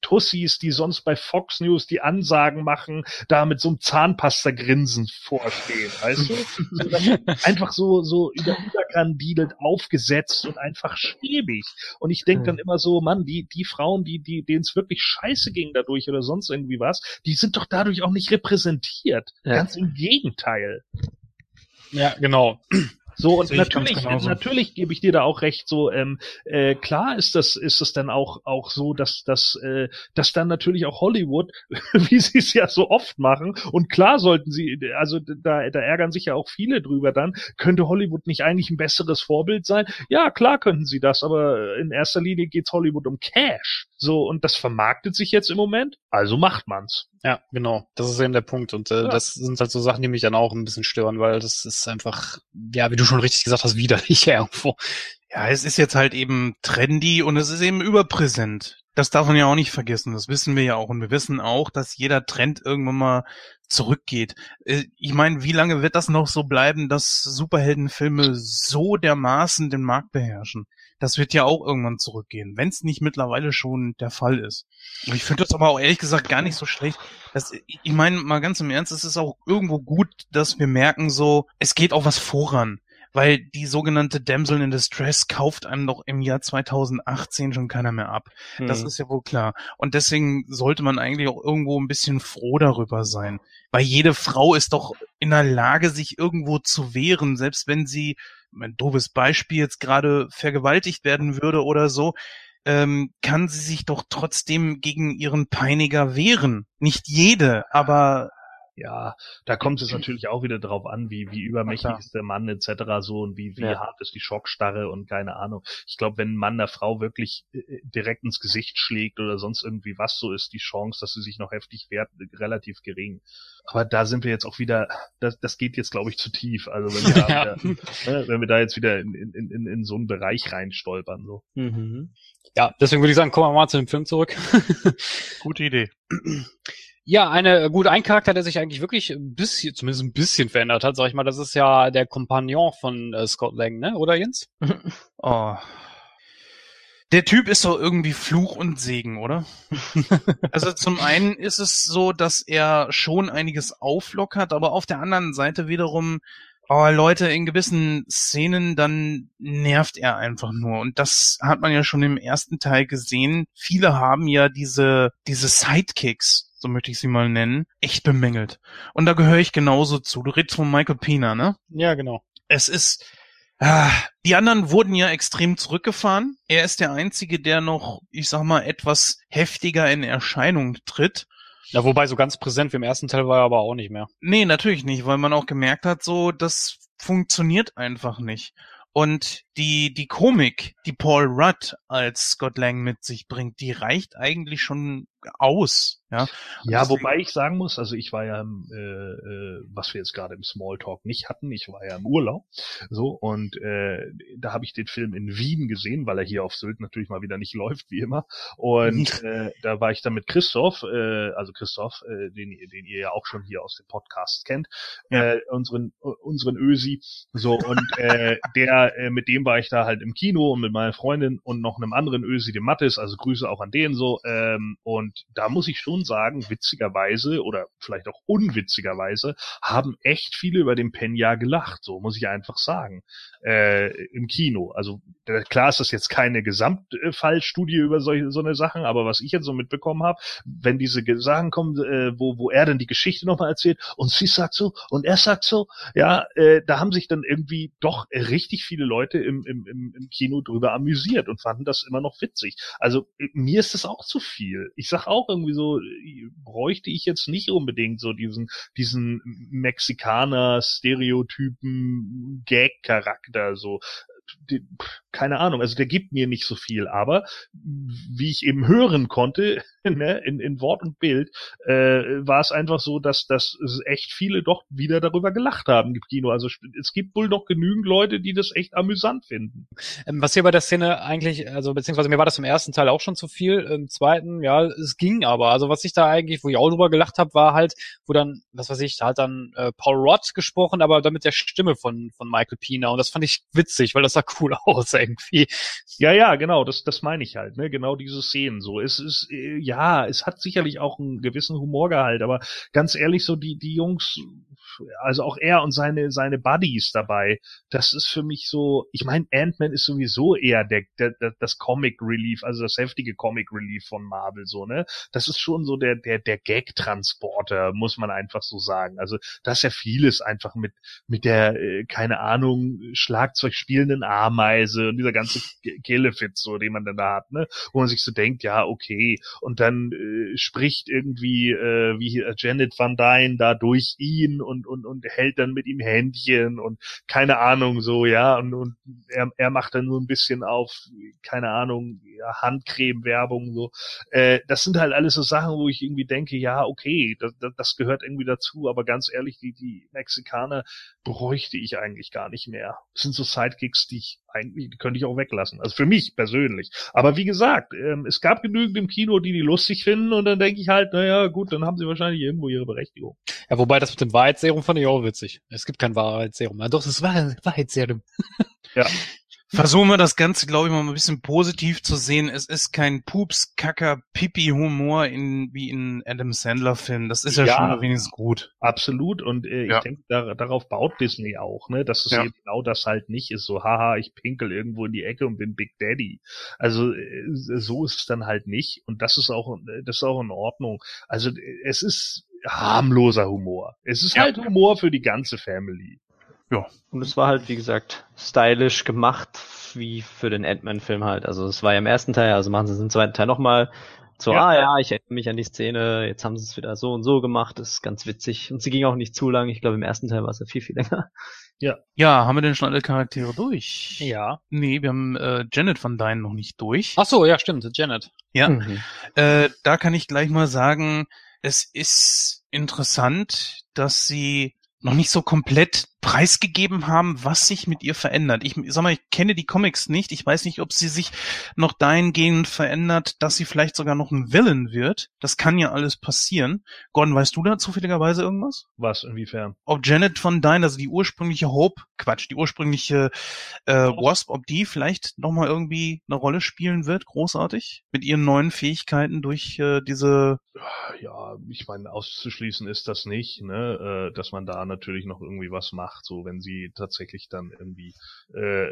Tussis, die sonst bei Fox News die Ansagen machen, da mit so einem Zahnpasta-Grinsen vorstehen, weißt du? Einfach so, so über überkandidelt aufgesetzt und einfach schäbig. Und ich denke dann immer so, Mann, die, die Frauen, die, die, denen es wirklich scheiße ging dadurch oder sonst irgendwie was, die sind doch dadurch auch nicht repräsentiert. Ja. Ganz im Gegenteil. Ja, genau. So, und natürlich, natürlich gebe ich dir da auch recht, so, ähm, äh, klar ist das, ist es dann auch, auch so, dass, dass, äh, dass dann natürlich auch Hollywood, wie sie es ja so oft machen, und klar sollten sie, also da, da ärgern sich ja auch viele drüber dann, könnte Hollywood nicht eigentlich ein besseres Vorbild sein? Ja, klar könnten sie das, aber in erster Linie geht's Hollywood um Cash. So, und das vermarktet sich jetzt im Moment, also macht man's. Ja, genau. Das ist eben der Punkt. Und äh, Ja. das sind halt so Sachen, die mich dann auch ein bisschen stören, weil das ist einfach, ja, wie du schon richtig gesagt hast, widerlich irgendwo. Ja, es ist jetzt halt eben trendy und es ist eben überpräsent. Das darf man ja auch nicht vergessen. Das wissen wir ja auch. Und wir wissen auch, dass jeder Trend irgendwann mal zurückgeht. Äh, Ich meine, wie lange wird das noch so bleiben, dass Superheldenfilme so dermaßen den Markt beherrschen? Das wird ja auch irgendwann zurückgehen, wenn es nicht mittlerweile schon der Fall ist. Und ich finde das aber auch ehrlich gesagt gar nicht so schlecht. Das, ich meine, mal ganz im Ernst, es ist auch irgendwo gut, dass wir merken so, es geht auch was voran weil die sogenannte Damsel in Distress kauft einem doch im Jahr 2018 schon keiner mehr ab. Das Hm. ist ja wohl klar. Und deswegen sollte man eigentlich auch irgendwo ein bisschen froh darüber sein. Weil jede Frau ist doch in der Lage, sich irgendwo zu wehren, selbst wenn sie, ein doofes Beispiel, jetzt gerade vergewaltigt werden würde oder so, ähm, kann sie sich doch trotzdem gegen ihren Peiniger wehren. Nicht jede, aber Ja, da kommt es natürlich auch wieder drauf an, wie, wie übermächtig ist der Mann etc. so und wie, wie Ja. hart ist die Schockstarre und keine Ahnung. Ich glaube, wenn ein Mann der Frau wirklich äh, direkt ins Gesicht schlägt oder sonst irgendwie was, so ist die Chance, dass sie sich noch heftig wehrt, relativ gering. Aber da sind wir jetzt auch wieder, das, das geht jetzt, glaube ich, zu tief. Also wenn wir, da Ja. wieder, ne, wenn wir da jetzt wieder in, in, in, in so einen Bereich reinstolpern. So. Mhm. Ja, deswegen würde ich sagen, kommen wir mal zu dem Film zurück. gute Idee. Ja, eine gut, ein Charakter, der sich eigentlich wirklich ein bisschen, zumindest ein bisschen verändert hat, sag ich mal, das ist ja der Kompagnon von äh, Scott Lang, ne? Oder Jens? Oh. Der Typ ist doch irgendwie Fluch und Segen, oder? also zum einen ist es so, dass er schon einiges auflockert, aber auf der anderen Seite wiederum, oh Leute, in gewissen Szenen, dann nervt er einfach nur. Und das hat man ja schon im ersten Teil gesehen. Viele haben ja diese, diese Sidekicks, so möchte ich sie mal nennen, echt bemängelt. Und da gehöre ich genauso zu. Du redest von Michael Pena, ne? Ja, genau. es ist, ah, die anderen wurden ja extrem zurückgefahren. Er ist der Einzige, der noch, ich sag mal, etwas heftiger in Erscheinung tritt. Ja, wobei so ganz präsent wie im ersten Teil war er aber auch nicht mehr. Nee, natürlich nicht, weil man auch gemerkt hat, so, das funktioniert einfach nicht. Und die, die Komik, die Paul Rudd als Scott Lang mit sich bringt, die reicht eigentlich schon aus. Ja, Ja, deswegen- wobei ich sagen muss, also ich war ja, im, äh, äh, was wir jetzt gerade im Smalltalk nicht hatten, ich war ja im Urlaub, so und äh, da habe ich den Film in Wien gesehen, weil er hier auf Sylt natürlich mal wieder nicht läuft wie immer und äh, da war ich dann mit Christoph, äh, also Christoph, äh, den, den ihr ja auch schon hier aus dem Podcast kennt, Ja. äh, unseren unseren Ösi, so und äh, der äh, mit dem war ich da halt im Kino und mit meiner Freundin und noch einem anderen Ösi, dem Mattes, also Grüße auch an den so ähm, und da muss ich schon sagen, witzigerweise oder vielleicht auch unwitzigerweise haben echt viele über den Penya gelacht, so muss ich einfach sagen, äh, im Kino. Also klar ist das jetzt keine Gesamtfallstudie über solche so eine Sachen, aber was ich jetzt so mitbekommen habe, wenn diese Sachen kommen, äh, wo wo er dann die Geschichte nochmal erzählt und sie sagt so und er sagt so, ja, äh, da haben sich dann irgendwie doch richtig viele Leute im, im, im, im Kino drüber amüsiert und fanden das immer noch witzig. Also mir ist das auch zu viel. Ich sag auch irgendwie so, äh, bräuchte ich jetzt nicht unbedingt so diesen, diesen Mexikaner-Stereotypen Gag-Charakter, so. Die- pff, keine Ahnung, also der gibt mir nicht so viel, aber wie ich eben hören konnte, ne, in, in Wort und Bild, äh, war es einfach so, dass, dass echt viele doch wieder darüber gelacht haben im Kino. Also es gibt wohl noch genügend Leute, die das echt amüsant finden. Ähm, was hier bei der Szene eigentlich, also beziehungsweise mir war das im ersten Teil auch schon zu viel, im zweiten, ja, es ging aber. Also was ich da eigentlich, wo ich auch drüber gelacht habe, war halt, wo dann, was weiß ich, da hat dann äh, Paul Rudd gesprochen, aber dann mit der Stimme von, von Michael Pina und das fand ich witzig, weil das sah cool aus irgendwie. Ja, ja, genau, das, das meine ich halt, ne, genau diese Szenen so. Es ist, äh, ja, es hat sicherlich auch einen gewissen Humorgehalt, aber ganz ehrlich, so die, die Jungs, also auch er und seine, seine Buddies dabei, das ist für mich so, ich meine, Ant-Man ist sowieso eher der, der, der, das Comic Relief, also das heftige Comic Relief von Marvel, so, ne? Das ist schon so der, der, der Gag-Transporter, muss man einfach so sagen. Also, da ist ja vieles einfach mit, mit der, äh, keine Ahnung, Schlagzeug spielenden Ameise und dieser ganze Killefit, so, den man dann da hat, ne? Wo man sich so denkt, ja, okay. Und dann äh, spricht irgendwie, äh, wie Janet Van Dyne da durch ihn und und, und hält dann mit ihm Händchen und keine Ahnung so, ja, und, und er, er macht dann nur ein bisschen auf, keine Ahnung, ja, Handcreme-Werbung so. Äh, das sind halt alles so Sachen, wo ich irgendwie denke, ja, okay, das, das gehört irgendwie dazu, aber ganz ehrlich, die, die Mexikaner bräuchte ich eigentlich gar nicht mehr. Das sind so Sidekicks, die ich eigentlich, die könnte ich auch weglassen. Also für mich persönlich. Aber wie gesagt, ähm, es gab genügend im Kino, die die lustig finden und dann denke ich halt, naja, gut, dann haben sie wahrscheinlich irgendwo ihre Berechtigung. Ja, wobei das mit dem Wahrheitsserum fand ich auch witzig. Es gibt kein Wahrheitsserum. Ja, doch, es ist Wahrheitsserum. Ja. Versuchen wir das Ganze, glaube ich, mal ein bisschen positiv zu sehen. Es ist kein Pups, Kacker, Pipi-Humor in, wie in Adam Sandler-Filmen. Das ist ja, Ja. schon wenigstens gut. Absolut. Und äh, Ja. ich denke, da, darauf baut Disney auch, ne? Dass es Ja. genau das halt nicht ist. So, haha, ich pinkel irgendwo in die Ecke und bin Big Daddy. Also äh, so ist es dann halt nicht. Und das ist auch, äh, das ist auch in Ordnung. Also äh, es ist harmloser Humor. Es ist halt Humor für die ganze Family. Und es war halt, wie gesagt, stylisch gemacht, wie für den Ant-Man-Film halt. Also es war ja im ersten Teil, also machen sie es im zweiten Teil nochmal. So, Ja. ah ja, ich erinnere mich an die Szene, jetzt haben sie es wieder so und so gemacht, das ist ganz witzig. Und sie ging auch nicht zu lang, ich glaube im ersten Teil war es ja viel, viel länger. Ja, haben wir denn schon alle Charaktere durch? Ja. Nee, wir haben äh, Janet Van Dyne noch nicht durch. Ach so, ja, stimmt, Janet. Ja. Mhm. Äh, da kann ich gleich mal sagen, es ist interessant, dass sie noch nicht so komplett preisgegeben haben, was sich mit ihr verändert. Ich sag mal, ich kenne die Comics nicht. Ich weiß nicht, ob sie sich noch dahingehend verändert, dass sie vielleicht sogar noch ein Villain wird. Das kann ja alles passieren. Gordon, weißt du da zufälligerweise irgendwas? Was, inwiefern? Ob Janet von Dyne, also die ursprüngliche Hope, Quatsch, die ursprüngliche äh, Wasp, ob die vielleicht nochmal irgendwie eine Rolle spielen wird, großartig, mit ihren neuen Fähigkeiten durch äh, diese Ja, ich meine, auszuschließen ist das nicht, ne? Äh, dass man da natürlich noch irgendwie was macht, so wenn sie tatsächlich dann irgendwie äh,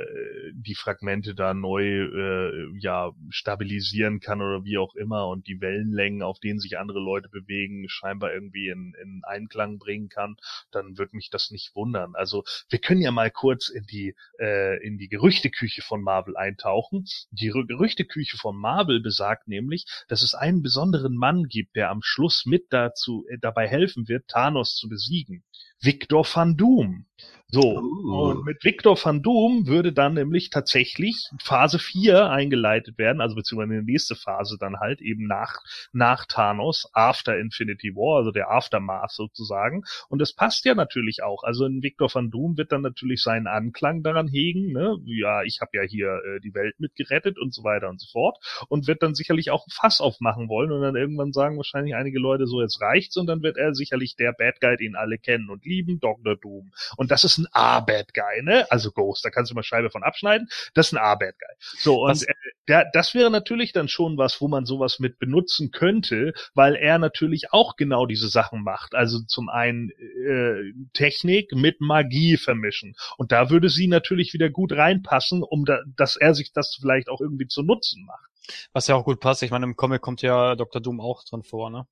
die Fragmente da neu äh, ja stabilisieren kann oder wie auch immer und die Wellenlängen, auf denen sich andere Leute bewegen, scheinbar irgendwie in, in Einklang bringen kann, dann wird mich das nicht wundern. Also wir können ja mal kurz in die äh, in die Gerüchteküche von Marvel eintauchen. Die Ru- Gerüchteküche von Marvel besagt nämlich, dass es einen besonderen Mann gibt, der am Schluss mit dazu äh, dabei helfen wird, Thanos zu besiegen. Victor Van Doom. So, Uh. und mit Victor Van Doom würde dann nämlich tatsächlich Phase 4 eingeleitet werden, also beziehungsweise eine nächste Phase dann halt eben nach, nach Thanos, After Infinity War, also der Aftermath sozusagen. Und das passt ja natürlich auch. Also in Victor Van Doom wird dann natürlich seinen Anklang daran hegen, ne? Ja, ich habe ja hier äh, die Welt mitgerettet und so weiter und so fort. Und wird dann sicherlich auch ein Fass aufmachen wollen und dann irgendwann sagen wahrscheinlich einige Leute so, jetzt reicht's und dann wird er sicherlich der Bad Guy, den alle kennen und lieben, Dr. Doom. Und das ist ein A-Bad Guy, ne? Also Ghost, da kannst du mal Scheibe von abschneiden. Das ist ein A-Bad Guy. So, und Was- äh, der, das wäre natürlich dann schon was, wo man sowas mit benutzen könnte, weil er natürlich auch genau diese Sachen macht. Also zum einen äh, Technik mit Magie vermischen. Und da würde sie natürlich wieder gut reinpassen, um da, dass er sich das vielleicht auch irgendwie zu Nutzen macht. Was ja auch gut passt. Ich meine, im Comic kommt ja Dr. Doom auch drin vor, ne?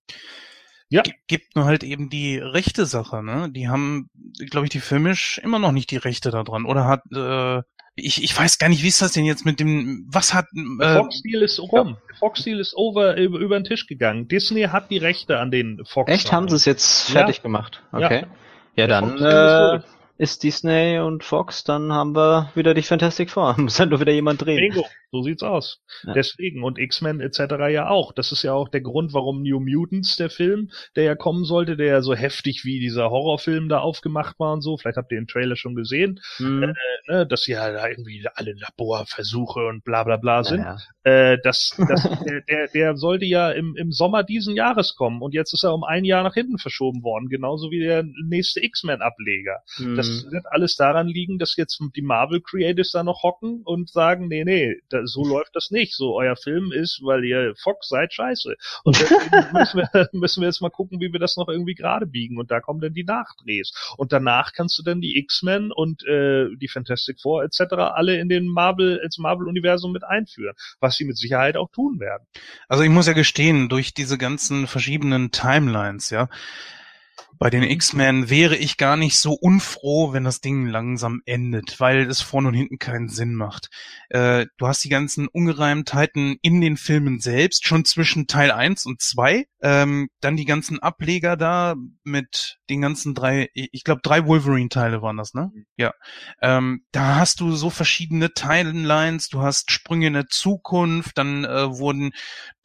Ja. Gibt nur halt eben die rechte Sache, ne? Die haben, glaube ich, die Filmisch immer noch nicht die Rechte da dran. Oder hat, äh, ich, ich weiß gar nicht, wie ist das denn jetzt mit dem, was hat, äh, Fox-Deal ist rum. Der Fox-Deal ist over, über, über den Tisch gegangen. Disney hat die Rechte an den Fox. Echt, haben sie es jetzt Ja. fertig gemacht? Okay. Ja, Der dann, äh. Ist Disney und Fox, dann haben wir wieder die Fantastic Four. Muss halt nur wieder jemand drehen. Bingo, so sieht's aus. Ja. Deswegen und X-Men etc. ja auch. Das ist ja auch der Grund, warum New Mutants, der Film, der ja kommen sollte, der ja so heftig wie dieser Horrorfilm da aufgemacht war und so. Vielleicht habt ihr den Trailer schon gesehen, Hm. äh, ne, dass ja da irgendwie alle Laborversuche und bla bla bla sind. Ja, Äh, das, das, der, der, der sollte ja im, im Sommer diesen Jahres kommen und jetzt ist er um ein Jahr nach hinten verschoben worden, genauso wie der nächste X-Men-Ableger. Hm. Das wird alles daran liegen, dass jetzt die Marvel Creators da noch hocken und sagen, nee, nee, da, so läuft das nicht. So, euer Film ist, weil ihr Fox seid, scheiße. Und deswegen müssen wir, müssen wir jetzt mal gucken, wie wir das noch irgendwie gerade biegen. Und da kommen dann die Nachdrehs. Und danach kannst du dann die X-Men und äh, die Fantastic Four etc. alle in den Marvel, ins Marvel-Universum mit einführen. Was sie mit Sicherheit auch tun werden. Also ich muss ja gestehen, durch diese ganzen verschiedenen Timelines, ja, bei den X-Men wäre ich gar nicht so unfroh, wenn das Ding langsam endet, weil es vorne und hinten keinen Sinn macht. Äh, du hast die ganzen Ungereimtheiten in den Filmen selbst, schon zwischen Teil 1 und 2. Ähm, dann die ganzen Ableger da mit den ganzen drei, ich glaube drei Wolverine-Teile waren das, ne? Ja. Ähm, da hast du so verschiedene Timelines, du hast Sprünge in der Zukunft, dann äh, wurden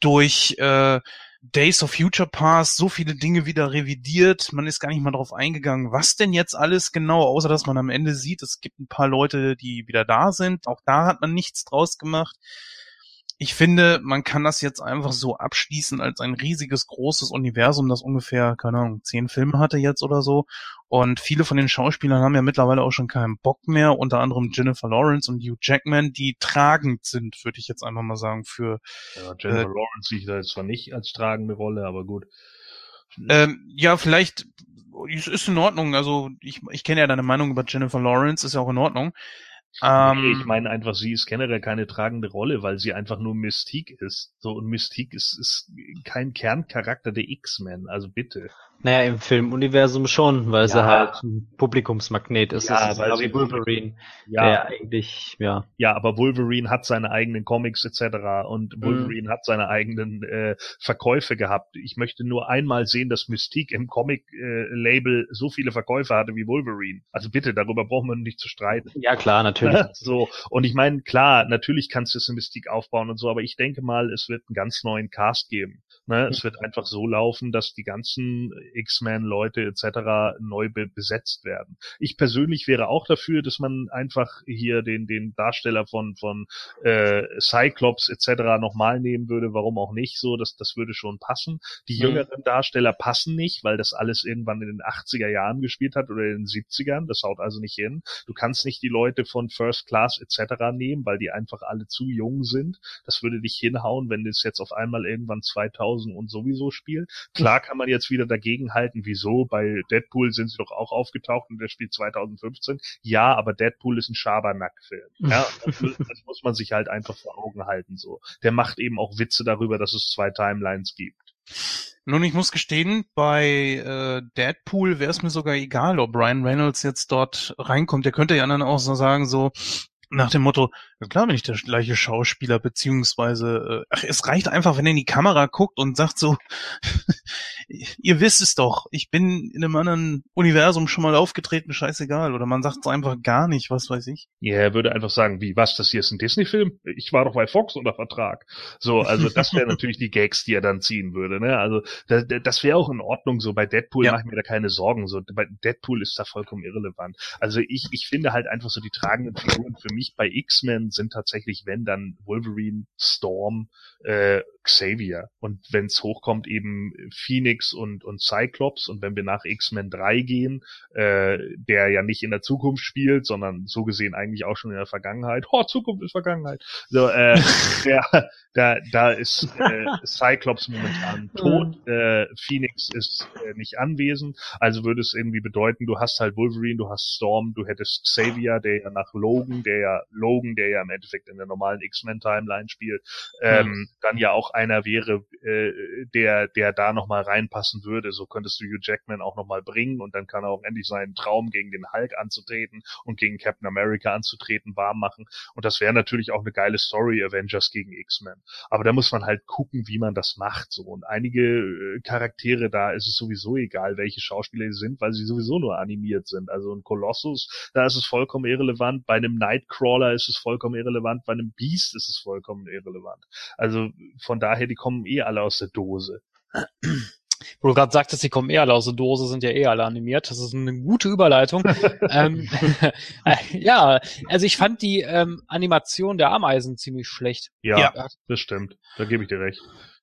durch äh, Days of Future Past so viele Dinge wieder revidiert. Man ist gar nicht mal drauf eingegangen, was denn jetzt alles genau, außer dass man am Ende sieht, es gibt ein paar Leute, die wieder da sind. Auch da hat man nichts draus gemacht. Ich finde, man kann das jetzt einfach so abschließen als ein riesiges, großes Universum, das ungefähr, keine Ahnung, zehn Filme hatte jetzt oder so. Und viele von den Schauspielern haben ja mittlerweile auch schon keinen Bock mehr, unter anderem Jennifer Lawrence und Hugh Jackman, die tragend sind, würde ich jetzt einfach mal sagen, für Ja, Jennifer Lawrence sehe ich da jetzt zwar nicht als tragende Rolle, aber gut. Ähm, ja, vielleicht es ist in Ordnung. Also ich, ich kenne ja deine Meinung über Jennifer Lawrence, ist ja auch in Ordnung. Ähm, nee, ich meine einfach, sie ist generell keine tragende Rolle, weil sie einfach nur Mystique ist. So, und Mystique ist, ist kein Kerncharakter der X-Men, also bitte. Naja, im Filmuniversum schon, weil sie Ja. halt ein Publikumsmagnet ist. Ja, das ist weil sie- wie Wolverine, Ja, der eigentlich, ja. ja, aber Wolverine hat seine eigenen Comics etc. Mhm. und Wolverine hat seine eigenen äh, Verkäufe gehabt. Ich möchte nur einmal sehen, dass Mystique im Comic-Label so viele Verkäufe hatte wie Wolverine. Also bitte, darüber brauchen wir nicht zu streiten. Ja, klar, natürlich. so, und ich meine, klar, natürlich kannst du es in Mystique aufbauen und so, aber ich denke mal, es wird einen ganz neuen Cast geben. Ne? Es wird einfach so laufen, dass die ganzen X-Men-Leute etc. neu be besetzt werden. Ich persönlich wäre auch dafür, dass man einfach hier den, den Darsteller von, von äh, Cyclops etc. nochmal nehmen würde, warum auch nicht so, das, das würde schon passen. Die Mhm. jüngeren Darsteller passen nicht, weil das alles irgendwann in den 80er Jahren gespielt hat oder in den 70ern, das haut also nicht hin. Du kannst nicht die Leute von First Class etc. nehmen, weil die einfach alle zu jung sind. Das würde nicht hinhauen, wenn das jetzt auf einmal irgendwann 2000 und sowieso spielt. Klar kann man jetzt wieder dagegen halten, wieso? Bei Deadpool sind sie doch auch aufgetaucht und der spielt 2015. Ja, aber Deadpool ist ein Schabernack-Film. Ja, das, das muss man sich halt einfach vor Augen halten, so. Der macht eben auch Witze darüber, dass es zwei Timelines gibt. Nun, ich muss gestehen, bei äh, Deadpool wäre es mir sogar egal, ob Ryan Reynolds jetzt dort reinkommt. Der könnte ja dann auch so sagen, so nach dem Motto, ja klar bin ich der gleiche Schauspieler, beziehungsweise, äh, ach, es reicht einfach, wenn er in die Kamera guckt und sagt so, ihr wisst es doch, ich bin in einem anderen Universum schon mal aufgetreten, scheißegal. Oder man sagt es einfach gar nicht, was weiß ich. Ja, er würde einfach sagen, wie, was, das hier ist ein Disney-Film? Ich war doch bei Fox unter Vertrag. So, also das wäre natürlich die Gags, die er dann ziehen würde, ne? Also das, das wäre auch in Ordnung, so bei Deadpool Ja. mache ich mir da keine Sorgen, so bei Deadpool ist da vollkommen irrelevant. Also ich, ich finde halt einfach so die tragenden Figuren für mich bei X-Men sind tatsächlich, wenn dann Wolverine, Storm, äh, Xavier. Und wenn es hochkommt eben Phoenix und, und Cyclops. Und wenn wir nach X-Men 3 gehen, äh, der ja nicht in der Zukunft spielt, sondern so gesehen eigentlich auch schon in der Vergangenheit. Oh, Zukunft ist Vergangenheit. So, äh, der, da, da ist äh, Cyclops momentan tot, äh, Phoenix ist äh, nicht anwesend, also würde es irgendwie bedeuten, du hast halt Wolverine, du hast Storm, du hättest Xavier, der ja nach Logan, der ja Logan, der ja ja im Endeffekt in der normalen X-Men-Timeline spielt, ähm, Mhm. dann ja auch einer wäre, äh, der, der da nochmal reinpassen würde. So könntest du Hugh Jackman auch nochmal bringen und dann kann er auch endlich seinen Traum gegen den Hulk anzutreten und gegen Captain America anzutreten warm machen. Und das wäre natürlich auch eine geile Story, Avengers gegen X-Men. Aber da muss man halt gucken, wie man das macht. So. Und einige äh, Charaktere, da ist es sowieso egal, welche Schauspieler sie sind, weil sie sowieso nur animiert sind. Also ein Colossus, da ist es vollkommen irrelevant. Bei einem Nightcrawler ist es vollkommen irrelevant. Bei einem Beast ist es vollkommen irrelevant. Also von daher, die kommen eh alle aus der Dose. Wo du gerade sagtest, die kommen eh alle aus der Dose, sind ja eh alle animiert. Das ist eine gute Überleitung. ähm, äh, ja, also ich fand die ähm, Animation der Ameisen ziemlich schlecht. Ja, Ja. das stimmt. Da gebe ich dir recht.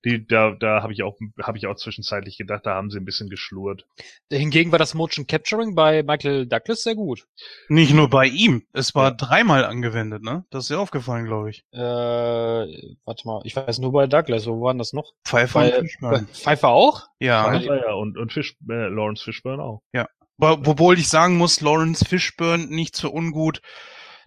Die, da, da habe ich auch, habe ich auch zwischenzeitlich gedacht, da haben sie ein bisschen geschlurrt. Hingegen war das Motion Capturing bei Michael Douglas sehr gut. Nicht nur bei ihm. Es war dreimal angewendet, ne? Das ist dir aufgefallen, glaube ich. Äh, warte mal, ich weiß nur bei Douglas, wo waren das noch? Pfeiffer Bei, und bei Fishburne. Pfeiffer auch? Ja. Pfeiffer, ja, und, und Fish, äh, Lawrence Fishburne auch. Wo- Wobei ich sagen muss, Lawrence Fishburne nichts für ungut.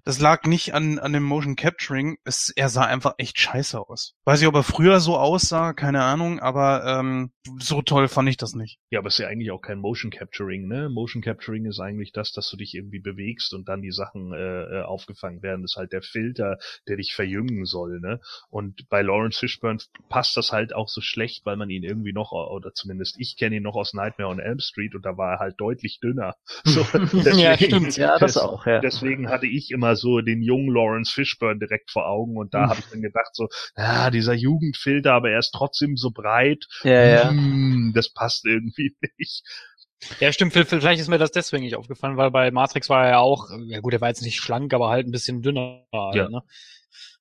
Das lag nicht an, an dem Motion Capturing. Es, er sah einfach echt scheiße aus. Weiß ich, ob er früher so aussah, keine Ahnung, aber ähm, so toll fand ich das nicht. Ja, aber es ist ja eigentlich auch kein Motion Capturing, ne? Motion Capturing ist eigentlich das, dass du dich irgendwie bewegst und dann die Sachen äh, äh, aufgefangen werden. Das ist halt der Filter, der dich verjüngen soll, ne? Und bei Lawrence Fishburne passt das halt auch so schlecht, weil man ihn irgendwie noch, oder zumindest ich kenne ihn noch aus Nightmare on Elm Street und da war er halt deutlich dünner. So, Ja, stimmt. Ja, das auch, ja. Deswegen hatte ich immer so den jungen Lawrence Fishburne direkt vor Augen und da habe ich dann gedacht so, ah, dieser Jugendfilter, aber er ist trotzdem so breit. Ja, ja. Hm, das passt irgendwie nicht. Ja, stimmt. vi- Vielleicht ist mir das deswegen nicht aufgefallen, weil bei Matrix war er ja auch, ja gut, er war jetzt nicht schlank, aber halt ein bisschen dünner. Halt, Ja. Ne?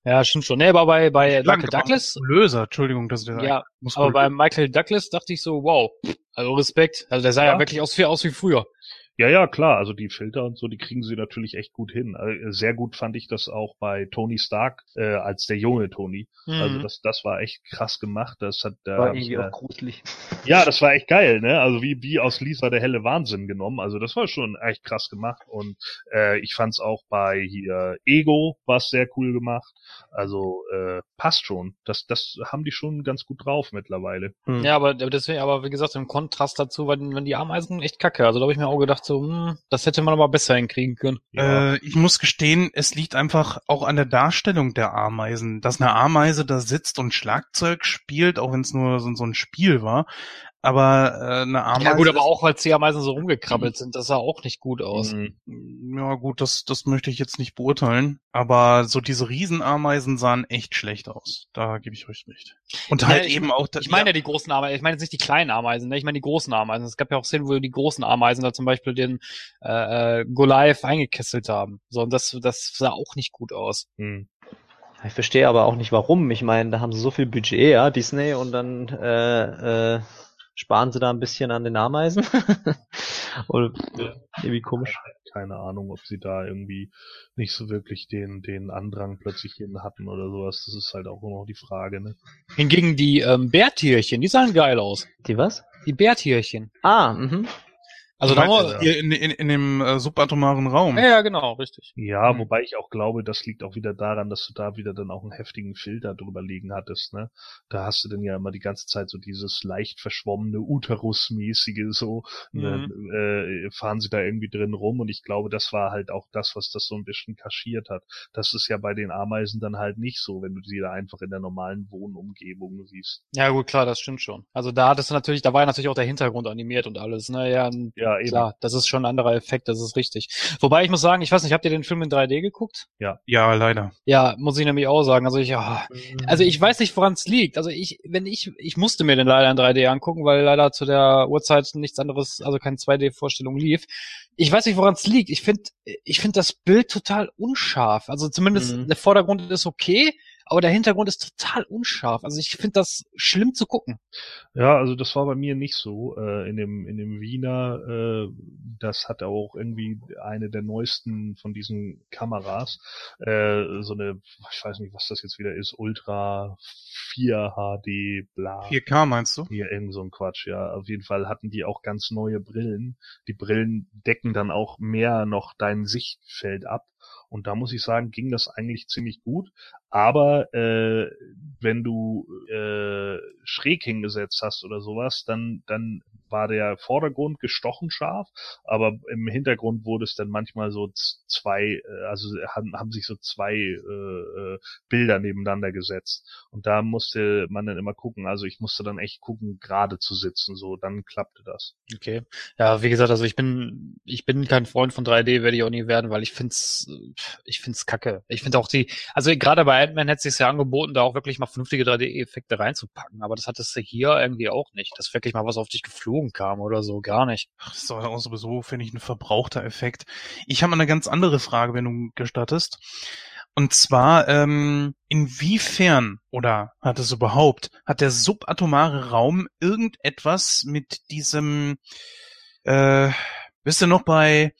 Ja, stimmt schon. Nee, aber bei, bei Schlank, Michael Douglas, Löser, Entschuldigung, dass der ja, Muskel- aber bei Michael Douglas dachte ich so, wow, also Respekt. Also der sah ja, Ja. wirklich aus wie, aus wie früher. Ja, ja, klar. Also die Filter und so, die kriegen sie natürlich echt gut hin. Äh, Sehr gut fand ich das auch bei Tony Stark äh, als der junge Tony. Also Mhm. das, das war echt krass gemacht. Das hat da War ich, irgendwie äh, auch gruselig. ja, das war echt geil, ne? Also wie wie aus Lisa der helle Wahnsinn genommen. Also das war schon echt krass gemacht und äh, ich fand's auch bei hier Ego war sehr cool gemacht. Also äh, passt schon. Das das haben die schon ganz gut drauf mittlerweile. Hm. Ja, aber deswegen, aber wie gesagt, im Kontrast dazu, wenn, wenn die Ameisen echt kacke. Also da habe ich mir auch gedacht, so, hm, das hätte man aber besser hinkriegen können. Ja. Äh, ich muss gestehen, es liegt einfach auch an der Darstellung der Ameisen. Dass eine Ameise da sitzt und Schlagzeug spielt, auch wenn es nur so, so ein Spiel war. Aber äh, eine Ameise. Ja gut, aber auch, weil die Ameisen so rumgekrabbelt sind, das sah auch nicht gut aus. Mhm. Ja gut, das, das möchte ich jetzt nicht beurteilen. Aber so diese Riesenameisen sahen echt schlecht aus. Da gebe ich euch recht. Und Ja, halt ich- eben auch... da- Ich meine ja die großen Ameisen, ich meine jetzt nicht die kleinen Ameisen, ne? ich meine die großen Ameisen. Es gab ja auch Szenen, wo die großen Ameisen da zum Beispiel den äh, äh, Goliath eingekesselt haben. So, und das, das sah auch nicht gut aus. Mhm. Ich verstehe aber auch nicht warum. Ich meine, da haben sie so viel Budget, ja, Disney, und dann äh, äh, sparen sie da ein bisschen an den Ameisen. Oder irgendwie komisch. Keine Ahnung, ob sie da irgendwie nicht so wirklich den den Andrang plötzlich hin hatten oder sowas. Das ist halt auch immer noch die Frage, ne? Hingegen die ähm, Bärtierchen, die sahen geil aus. Die was? Die Bärtierchen. Ah, mhm. Also da war, hier in, in, in dem äh, subatomaren Raum. ja, ja, genau, richtig. Ja, Mhm. wobei ich auch glaube, das liegt auch wieder daran, dass du da wieder dann auch einen heftigen Filter drüber liegen hattest, ne? Da hast du dann ja immer die ganze Zeit so dieses leicht verschwommene Uterus-mäßige so, ne, äh, fahren sie da irgendwie drin rum und ich glaube, das war halt auch das, was das so ein bisschen kaschiert hat. Das ist ja bei den Ameisen dann halt nicht so, wenn du sie da einfach in der normalen Wohnumgebung siehst. Ja gut, klar, das stimmt schon. Also da hattest du natürlich, da war ja natürlich auch der Hintergrund animiert und alles. Ne? Ja, n- Ja, eben. klar, das ist schon ein anderer Effekt, das ist richtig. Wobei ich muss sagen, ich weiß nicht, habt ihr den Film in 3D geguckt? Ja, leider. Ja, muss ich nämlich auch sagen. Also ich, ja, also ich weiß nicht, woran es liegt. Also ich, wenn ich, ich musste mir den leider in 3D angucken, weil leider zu der Uhrzeit nichts anderes, also keine 2D-Vorstellung lief. Ich weiß nicht, woran es liegt. Ich finde, ich finde das Bild total unscharf. Also zumindest Mhm. der Vordergrund ist okay, aber der Hintergrund ist total unscharf. Also ich finde das schlimm zu gucken. Ja, also das war bei mir nicht so. Äh, in dem in dem Wiener äh, das hat auch irgendwie eine der neuesten von diesen Kameras, äh, so eine, ich weiß nicht, was das jetzt wieder ist, Ultra 4 HD, bla. 4K meinst du? Hier irgend so ein Quatsch, ja. Auf jeden Fall hatten die auch ganz neue Brillen. Die Brillen decken dann auch mehr noch dein Sichtfeld ab. Und da muss ich sagen, ging das eigentlich ziemlich gut. Aber äh, wenn du äh, schräg hingesetzt hast oder sowas, dann, dann war der Vordergrund gestochen scharf, aber im Hintergrund wurde es dann manchmal so zwei, äh, also haben, haben sich so zwei äh, äh, Bilder nebeneinander gesetzt. Und da musste man dann immer gucken. Also ich musste dann echt gucken, gerade zu sitzen, so dann klappte das. Okay. Ja, wie gesagt, also ich bin, ich bin kein Freund von 3D, werde ich auch nie werden, weil ich find's, ich find's kacke. Ich finde auch die, also gerade bei Ant-Man hätte es sich ja angeboten, da auch wirklich mal vernünftige 3D-Effekte reinzupacken, aber das hattest du hier irgendwie auch nicht. Dass wirklich mal was auf dich geflogen kam oder so, gar nicht. Ach, das ist auch sowieso, finde ich, ein verbrauchter Effekt. Ich habe eine ganz andere Frage, wenn du gestattest. Und zwar, ähm, inwiefern oder hat es überhaupt, hat der subatomare Raum irgendetwas mit diesem, äh, wisst ihr noch bei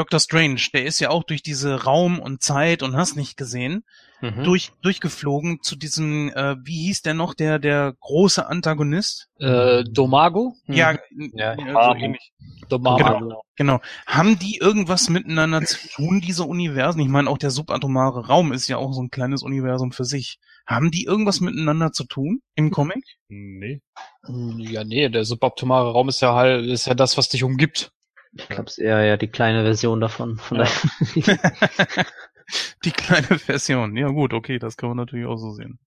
Doctor Strange, der ist ja auch durch diese Raum und Zeit und hast nicht gesehen, mhm. durch, durchgeflogen zu diesem, äh, wie hieß der noch, der, der große Antagonist? Äh, Domago? Ja, mhm. ja, ja so ähnlich. Domago. Genau, genau. genau. Haben die irgendwas miteinander zu tun, diese Universen? Ich meine, auch der subatomare Raum ist ja auch so ein kleines Universum für sich. Haben die irgendwas miteinander zu tun im Comic? Nee. Ja, nee, der subatomare Raum ist ja halt, ist ja das, was dich umgibt. Ich glaube, es eher ja die kleine Version davon. Von ja. die kleine Version. Ja gut, okay, das kann man natürlich auch so sehen.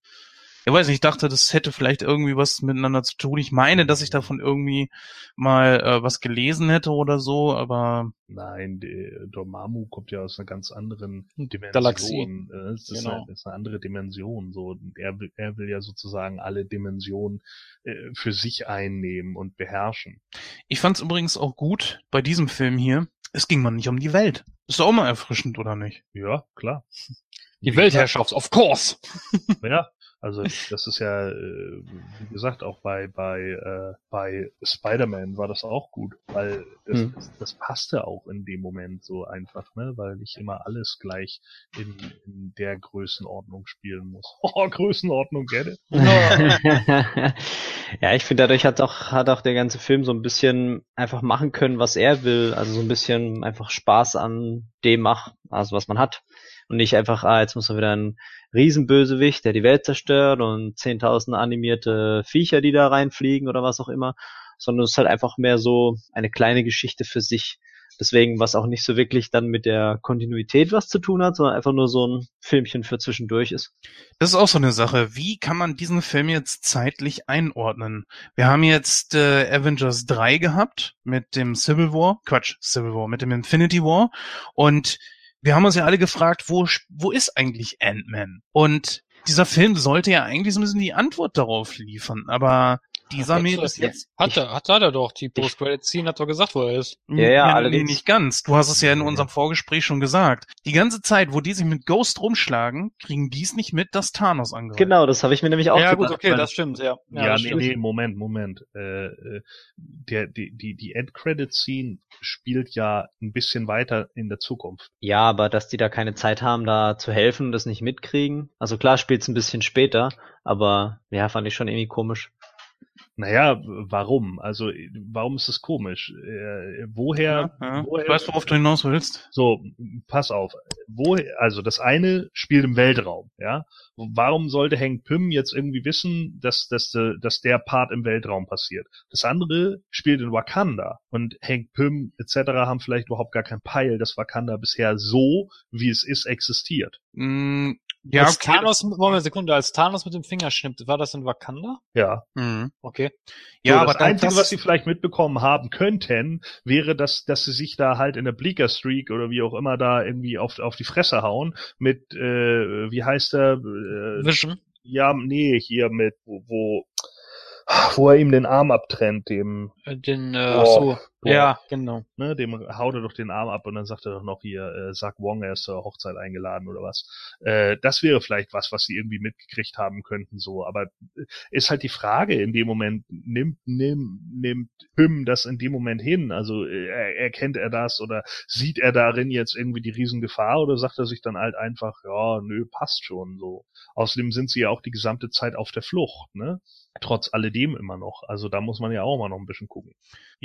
Ja, weiß nicht, ich dachte, das hätte vielleicht irgendwie was miteinander zu tun. Ich meine, dass ich davon irgendwie mal äh, was gelesen hätte oder so, aber. Nein, der Dormammu kommt ja aus einer ganz anderen Dimension. Galaxie. Das ist, genau. eine, das ist eine andere Dimension. So, er will, er will ja sozusagen alle Dimensionen äh, für sich einnehmen und beherrschen. Ich fand es übrigens auch gut bei diesem Film hier. Es ging mal nicht um die Welt. Ist doch auch mal erfrischend, oder nicht? Ja, klar. Die Weltherrschaft, of course. Ja, also das ist ja, äh, wie gesagt, auch bei bei äh, bei Spider-Man war das auch gut, weil das, hm. das, das passte auch in dem Moment so einfach, ne, weil nicht immer alles gleich in, in der Größenordnung spielen muss. Oh, Größenordnung, get it? ja, ich finde dadurch hat auch hat auch der ganze Film so ein bisschen einfach machen können, was er will, also so ein bisschen einfach Spaß an dem macht, also was man hat und nicht einfach, ah, jetzt muss er wieder ein Riesenbösewicht, der die Welt zerstört und 10.000 animierte Viecher, die da reinfliegen oder was auch immer, sondern es ist halt einfach mehr so eine kleine Geschichte für sich. Deswegen, was auch nicht so wirklich dann mit der Kontinuität was zu tun hat, sondern einfach nur so ein Filmchen für zwischendurch ist. Das ist auch so eine Sache. Wie kann man diesen Film jetzt zeitlich einordnen? Wir haben jetzt äh, Avengers 3 gehabt mit dem Civil War, Quatsch, Civil War, mit dem Infinity War und wir haben uns ja alle gefragt, wo, wo ist eigentlich Ant-Man? Und dieser Film sollte ja eigentlich so ein bisschen die Antwort darauf liefern, aber dieser Mail ist jetzt. Hat er, hat, hat er doch. Die Post-Credit-Scene hat doch gesagt, wo er ist. Ja, ja, nee, allerdings. Nee, nicht ganz. Du hast es ja in unserem Vorgespräch schon gesagt. Die ganze Zeit, wo die sich mit Ghost rumschlagen, kriegen die es nicht mit, dass Thanos angreift. Genau, das habe ich mir nämlich auch Ja, gut, okay, das stimmt, ja. Ja, ja nee, stimmt. nee, Moment, Moment. Äh, äh, der, die, die, die End-Credit-Scene spielt ja ein bisschen weiter in der Zukunft. Ja, aber dass die da keine Zeit haben, da zu helfen und das nicht mitkriegen. Also klar spielt es ein bisschen später, aber ja, fand ich schon irgendwie komisch. Naja, warum? Also, warum ist das komisch? Äh, woher, ja, ja. woher? Ich weiß, worauf du hinaus willst. So, pass auf. Wo, also, das eine spielt im Weltraum, ja? Warum sollte Hank Pym jetzt irgendwie wissen, dass, dass, äh, dass der Part im Weltraum passiert? Das andere spielt in Wakanda. Und Hank Pym etc. haben vielleicht überhaupt gar kein Peil, dass Wakanda bisher so, wie es ist, existiert. Mm, ja, als okay. Thanos, Moment, Sekunde, als Thanos mit dem Finger schnippt, war das in Wakanda? Ja. Mhm. Okay. Ja, so, aber das Einzige, das was sie vielleicht mitbekommen haben könnten, wäre, dass, dass sie sich da halt in der Bleaker Streak oder wie auch immer da irgendwie auf, auf die Fresse hauen mit, äh, wie heißt der? Äh, Vision? Ja, nee, hier mit, wo, wo wo er ihm den Arm abtrennt, dem. Äh, den, äh, oh, so. Ja, genau. Ne, dem haut er doch den Arm ab und dann sagt er doch noch hier, äh, sag Wong, er ist zur Hochzeit eingeladen oder was. Äh, das wäre vielleicht was, was sie irgendwie mitgekriegt haben könnten, so. Aber äh, ist halt die Frage in dem Moment, nimmt, nimmt, nimmt Pym das in dem Moment hin? Also äh, erkennt er das oder sieht er darin jetzt irgendwie die Riesengefahr oder sagt er sich dann halt einfach, ja, nö, passt schon so. Außerdem sind sie ja auch die gesamte Zeit auf der Flucht, ne? Trotz alledem immer noch. Also da muss man ja auch mal noch ein bisschen gucken.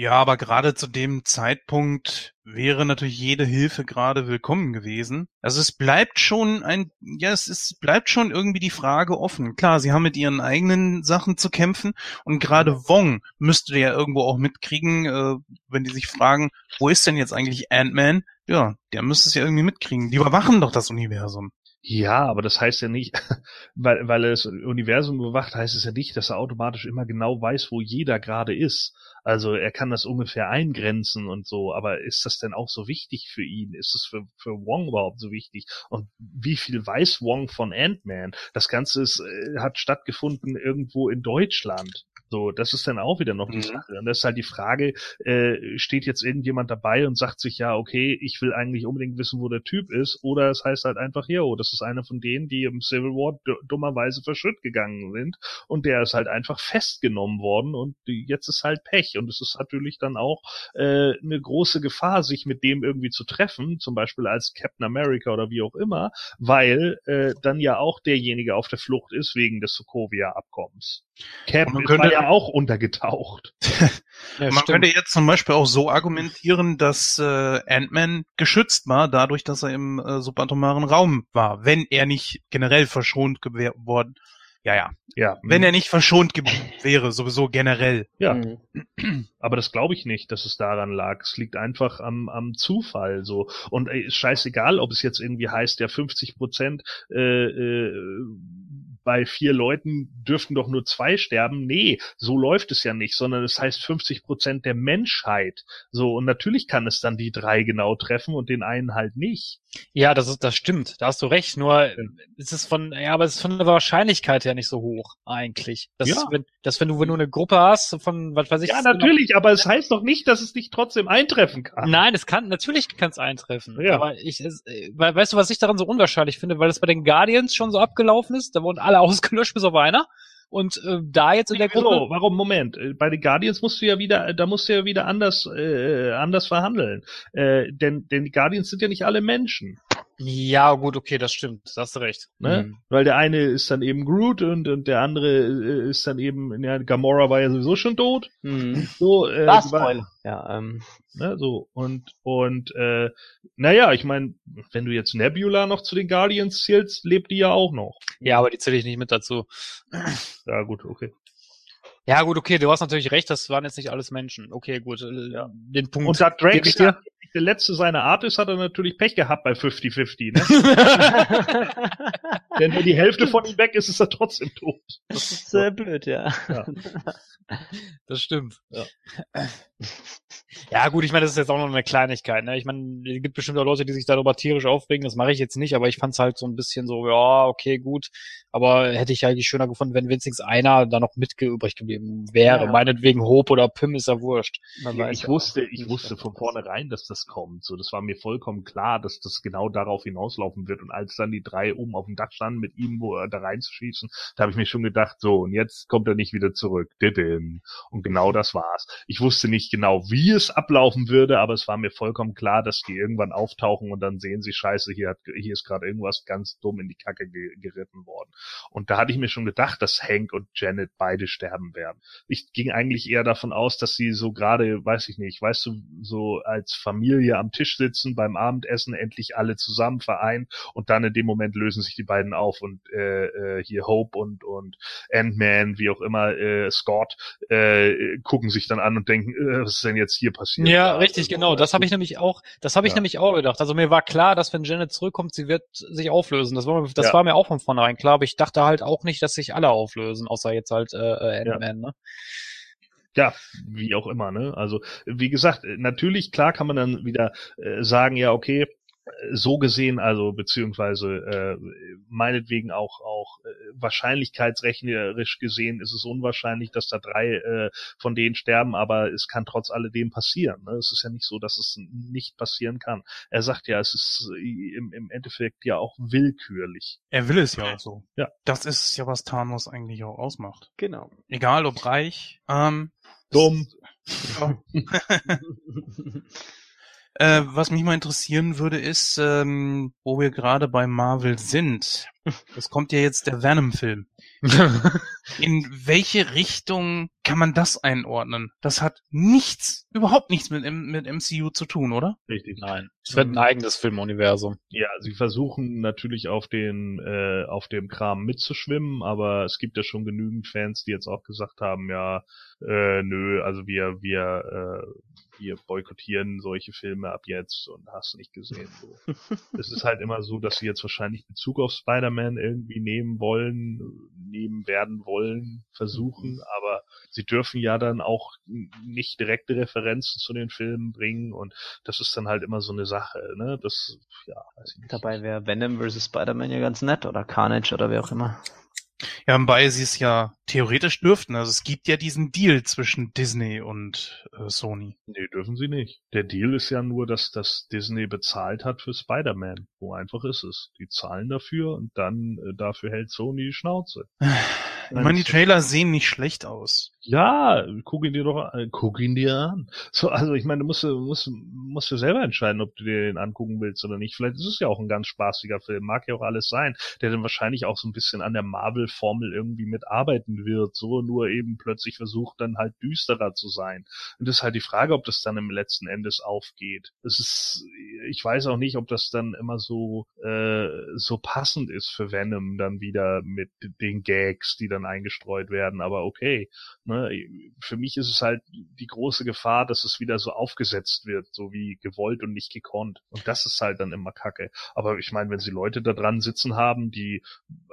Ja, aber gerade zu dem Zeitpunkt wäre natürlich jede Hilfe gerade willkommen gewesen. Also es bleibt schon ein, ja, es ist, bleibt schon irgendwie die Frage offen. Klar, sie haben mit ihren eigenen Sachen zu kämpfen und gerade Wong müsste ja irgendwo auch mitkriegen, äh, wenn die sich fragen, wo ist denn jetzt eigentlich Ant-Man? Ja, der müsste es ja irgendwie mitkriegen. Die überwachen doch das Universum. Ja, aber das heißt ja nicht, weil, weil er das Universum bewacht, heißt es ja nicht, dass er automatisch immer genau weiß, wo jeder gerade ist. Also er kann das ungefähr eingrenzen und so, aber ist das denn auch so wichtig für ihn? Ist es für, für Wong überhaupt so wichtig? Und wie viel weiß Wong von Ant-Man? Das Ganze ist, äh, hat stattgefunden irgendwo in Deutschland. So, das ist dann auch wieder noch die Mhm. Sache. Und das ist halt die Frage, äh, steht jetzt irgendjemand dabei und sagt sich, ja, okay, ich will eigentlich unbedingt wissen, wo der Typ ist, oder es heißt halt einfach, yo, das ist einer von denen, die im Civil War dummerweise verschütt gegangen sind und der ist halt einfach festgenommen worden und jetzt ist halt Pech und es ist natürlich dann auch äh, eine große Gefahr, sich mit dem irgendwie zu treffen, zum Beispiel als Captain America oder wie auch immer, weil äh, dann ja auch derjenige auf der Flucht ist wegen des Sokovia-Abkommens. Cap könnte- ja auch untergetaucht. Ja, Man stimmt. könnte jetzt zum Beispiel auch so argumentieren, dass äh, Ant-Man geschützt war, dadurch, dass er im äh, subatomaren Raum war, wenn er nicht generell verschont gewär- worden. Ja, ja. Ja, Wenn er nicht verschont wäre, sowieso generell. ja, Mhm. aber das glaube ich nicht, dass es daran lag. Es liegt einfach am, am Zufall so. Und ey, ist scheißegal, ob es jetzt irgendwie heißt, ja 50 Prozent äh, äh, bei vier Leuten dürften doch nur zwei sterben. Nee, so läuft es ja nicht, sondern es heißt 50 Prozent der Menschheit. So, und natürlich kann es dann die drei genau treffen und den einen halt nicht. Ja, das ist, das stimmt. Da hast du recht. Nur es ist von, ja, aber es ist von der Wahrscheinlichkeit her nicht so hoch eigentlich. Dass, Ja. wenn, dass wenn du, du eine Gruppe hast von, was weiß ich. Ja, natürlich, aber es heißt doch nicht, dass es nicht trotzdem eintreffen kann. Nein, es kann, natürlich kann es eintreffen. Ja. Aber ich, es, äh, weißt du, was ich daran so unwahrscheinlich finde? Weil es bei den Guardians schon so abgelaufen ist. Da wurden alle ausgelöscht, bis auf einer. Und äh, da jetzt in der Gruppe. Wieso? Warum? Moment. Äh, Bei den Guardians musst du ja wieder, da musst du ja wieder anders, äh, anders verhandeln. Äh, denn, denn die Guardians sind ja nicht alle Menschen. Ja, gut, okay, das stimmt. Da hast du recht. Ne? Mhm. Weil der eine ist dann eben Groot und, und der andere äh, ist dann eben, ja, Gamora war ja sowieso schon tot. Mhm. So, äh, war- Spoiler. Ja, ähm, Ne, so und und äh, naja, ich meine, wenn du jetzt Nebula noch zu den Guardians zählst, lebt die ja auch noch. Ja, aber die zähle ich nicht mit dazu. Ja gut, okay. Ja, gut, okay, du hast natürlich recht, das waren jetzt nicht alles Menschen. Okay, gut, äh, Ja. den Punkt. Und da tatsächlich der letzte seiner Art ist, hat er natürlich Pech gehabt bei 50-50, ne? Denn wenn die Hälfte von ihm weg ist, ist er trotzdem tot. das ist äh, blöd, ja. Das stimmt. Ja. Ja, gut, ich meine, das ist jetzt auch noch eine Kleinigkeit. Ne? Ich meine, es gibt bestimmt auch Leute, die sich darüber tierisch aufregen. Das mache ich jetzt nicht, aber ich fand es halt so ein bisschen so, ja, okay, gut. Aber hätte ich eigentlich schöner gefunden, wenn wenigstens einer da noch mit übrig geblieben wäre. Ja. Meinetwegen Hope oder Pim ist ja wurscht. Ja, ich wusste, ich wusste von vornherein, dass das kommt. So, das war mir vollkommen klar, dass das genau darauf hinauslaufen wird. Und als dann die drei oben auf dem Dach standen, mit ihm wo, da reinzuschießen, da habe ich mir schon gedacht, so, und jetzt kommt er nicht wieder zurück. Und genau das war's. Ich wusste nicht genau, wie es ablaufen würde, aber es war mir vollkommen klar, dass die irgendwann auftauchen und dann sehen sie, scheiße, hier, hat, hier ist gerade irgendwas ganz dumm in die Kacke ge geritten worden. Und da hatte ich mir schon gedacht, dass Hank und Janet beide sterben werden. Ich ging eigentlich eher davon aus, dass sie so gerade, weiß ich nicht, weißt du, so als Familie am Tisch sitzen, beim Abendessen endlich alle zusammen vereint und dann in dem Moment lösen sich die beiden auf und äh, äh, hier Hope und und Ant-Man, wie auch immer, äh, Scott, äh, gucken sich dann an und denken, äh, was ist denn jetzt hier passiert? Ja, Also, richtig, genau. Das habe ich nämlich auch, das habe ich Ja. nämlich auch gedacht. Also mir war klar, dass wenn Janet zurückkommt, sie wird sich auflösen. Das war, das Ja. war mir auch von vornherein klar, aber ich dachte halt auch nicht, dass sich alle auflösen, außer jetzt halt äh, äh, Ant-Man, ne? ja, wie auch immer, ne? Also, wie gesagt, natürlich, klar kann man dann wieder äh, sagen, ja, okay, so gesehen, also beziehungsweise äh, meinetwegen auch auch äh, wahrscheinlichkeitsrechnerisch gesehen ist es unwahrscheinlich, dass da drei äh, von denen sterben, aber es kann trotz alledem passieren. Ne? Es ist ja nicht so, dass es nicht passieren kann. Er sagt ja, es ist im, im Endeffekt ja auch willkürlich. Er will es ja auch so. Ja. Das ist ja, was Thanos eigentlich auch ausmacht. Genau. Egal ob reich, ähm, Dumm. Äh, was mich mal interessieren würde, ist, ähm, wo wir gerade bei Marvel sind. Es kommt ja jetzt der Venom-Film. In welche Richtung kann man das einordnen? Das hat nichts, überhaupt nichts mit, mit MCU zu tun, oder? Richtig. Nein. Es wird ein eigenes Filmuniversum. Ja, sie versuchen natürlich auf den äh, auf dem Kram mitzuschwimmen, aber es gibt ja schon genügend Fans, die jetzt auch gesagt haben, ja, äh, nö, also wir wir äh, wir boykottieren solche Filme ab jetzt und hast nicht gesehen. So. es ist halt immer so, dass sie jetzt wahrscheinlich Bezug auf Spider-Man irgendwie nehmen wollen, nehmen werden wollen, versuchen, aber sie dürfen ja dann auch nicht direkte Referenzen zu den Filmen bringen und das ist dann halt immer so eine Sache, ne? Das, ja, weiß ich nicht. Dabei wäre Venom vs. Spider-Man ja ganz nett oder Carnage oder wer auch immer. Ja, wobei sie es ja theoretisch dürften. Also es gibt ja diesen Deal zwischen Disney und äh, Sony. Nee, dürfen sie nicht. Der Deal ist ja nur, dass das Disney bezahlt hat für Spider-Man. So einfach ist es. Die zahlen dafür und dann äh, dafür hält Sony die Schnauze. Ich meine, die Trailer sehen nicht schlecht aus. Ja, guck ihn dir doch an. Guck ihn dir an. So, also ich meine, du musst, musst, musst du selber entscheiden, ob du dir den angucken willst oder nicht. Vielleicht ist es ja auch ein ganz spaßiger Film. Mag ja auch alles sein. Der dann wahrscheinlich auch so ein bisschen an der Marvel-Formel irgendwie mitarbeiten wird. So, nur eben plötzlich versucht dann halt düsterer zu sein. Und das ist halt die Frage, ob das dann im letzten Endes aufgeht. Es ist, ich weiß auch nicht, ob das dann immer so, äh, so passend ist für Venom dann wieder mit den Gags, die dann eingestreut werden. Aber okay. Ne, für mich ist es halt die große Gefahr, dass es wieder so aufgesetzt wird, so wie gewollt und nicht gekonnt. Und das ist halt dann immer Kacke. Aber ich meine, wenn sie Leute da dran sitzen haben, die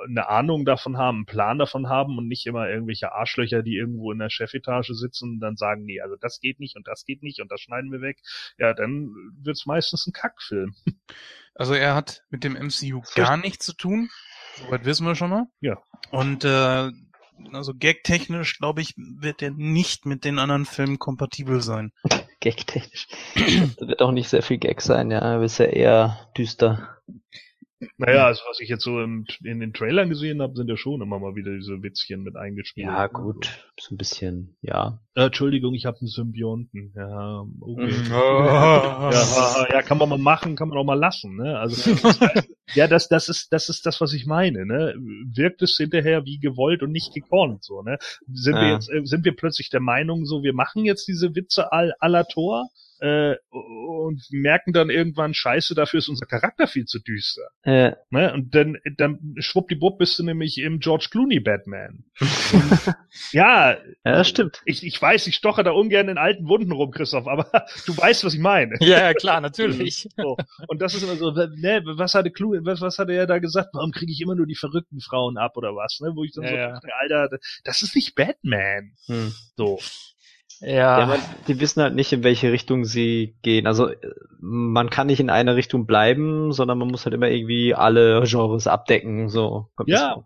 eine Ahnung davon haben, Plan davon haben und nicht immer irgendwelche Arschlöcher, die irgendwo in der Chefetage sitzen und dann sagen, nee, also das geht nicht und das geht nicht und das schneiden wir weg, ja, dann wird's meistens ein Kackfilm. Also er hat mit dem MCU gar nichts zu tun. Soweit wissen wir schon mal. Ja. Und äh, also gagtechnisch, glaube ich, wird er nicht mit den anderen Filmen kompatibel sein. Gag-technisch. da wird auch nicht sehr viel Gag sein, ja. Ist ja eher düster. Naja, also was ich jetzt so im, in den Trailern gesehen habe, sind ja schon immer mal wieder diese Witzchen mit eingespielt. Ja, gut. So ein bisschen, ja. Äh, Entschuldigung, ich habe einen Symbionten. Ja, okay. Mhm. Ja, ja, kann man mal machen, kann man auch mal lassen, ne? Also ja, das das ist das ist das, was ich meine, ne? Wirkt es hinterher wie gewollt und nicht gekonnt, so, ne? Sind wir Ja. jetzt äh, sind wir plötzlich der Meinung, so wir machen jetzt diese Witze all aller Tor äh, und merken dann irgendwann Scheiße, dafür ist unser Charakter viel zu düster, Äh, ne? Und dann dann schwuppdiwupp bist du nämlich im George Clooney Batman. ja, ja, das stimmt. ich, ich weiß, ich stoche da ungern in alten Wunden rum, Christoph, aber du weißt, was ich meine. Ja, ja, klar, natürlich. So. Und das ist immer so, ne, was hatte Clu, was, was hatte er da gesagt? Warum kriege ich immer nur die verrückten Frauen ab oder was? Ne? Wo ich dann Ja, so ja. Alter, das ist nicht Batman. Hm. So. Ja, Ja, aber die wissen halt nicht, in welche Richtung sie gehen. Also äh, man kann nicht in einer Richtung bleiben, sondern man muss halt immer irgendwie alle Genres abdecken. So kommt Ja. das.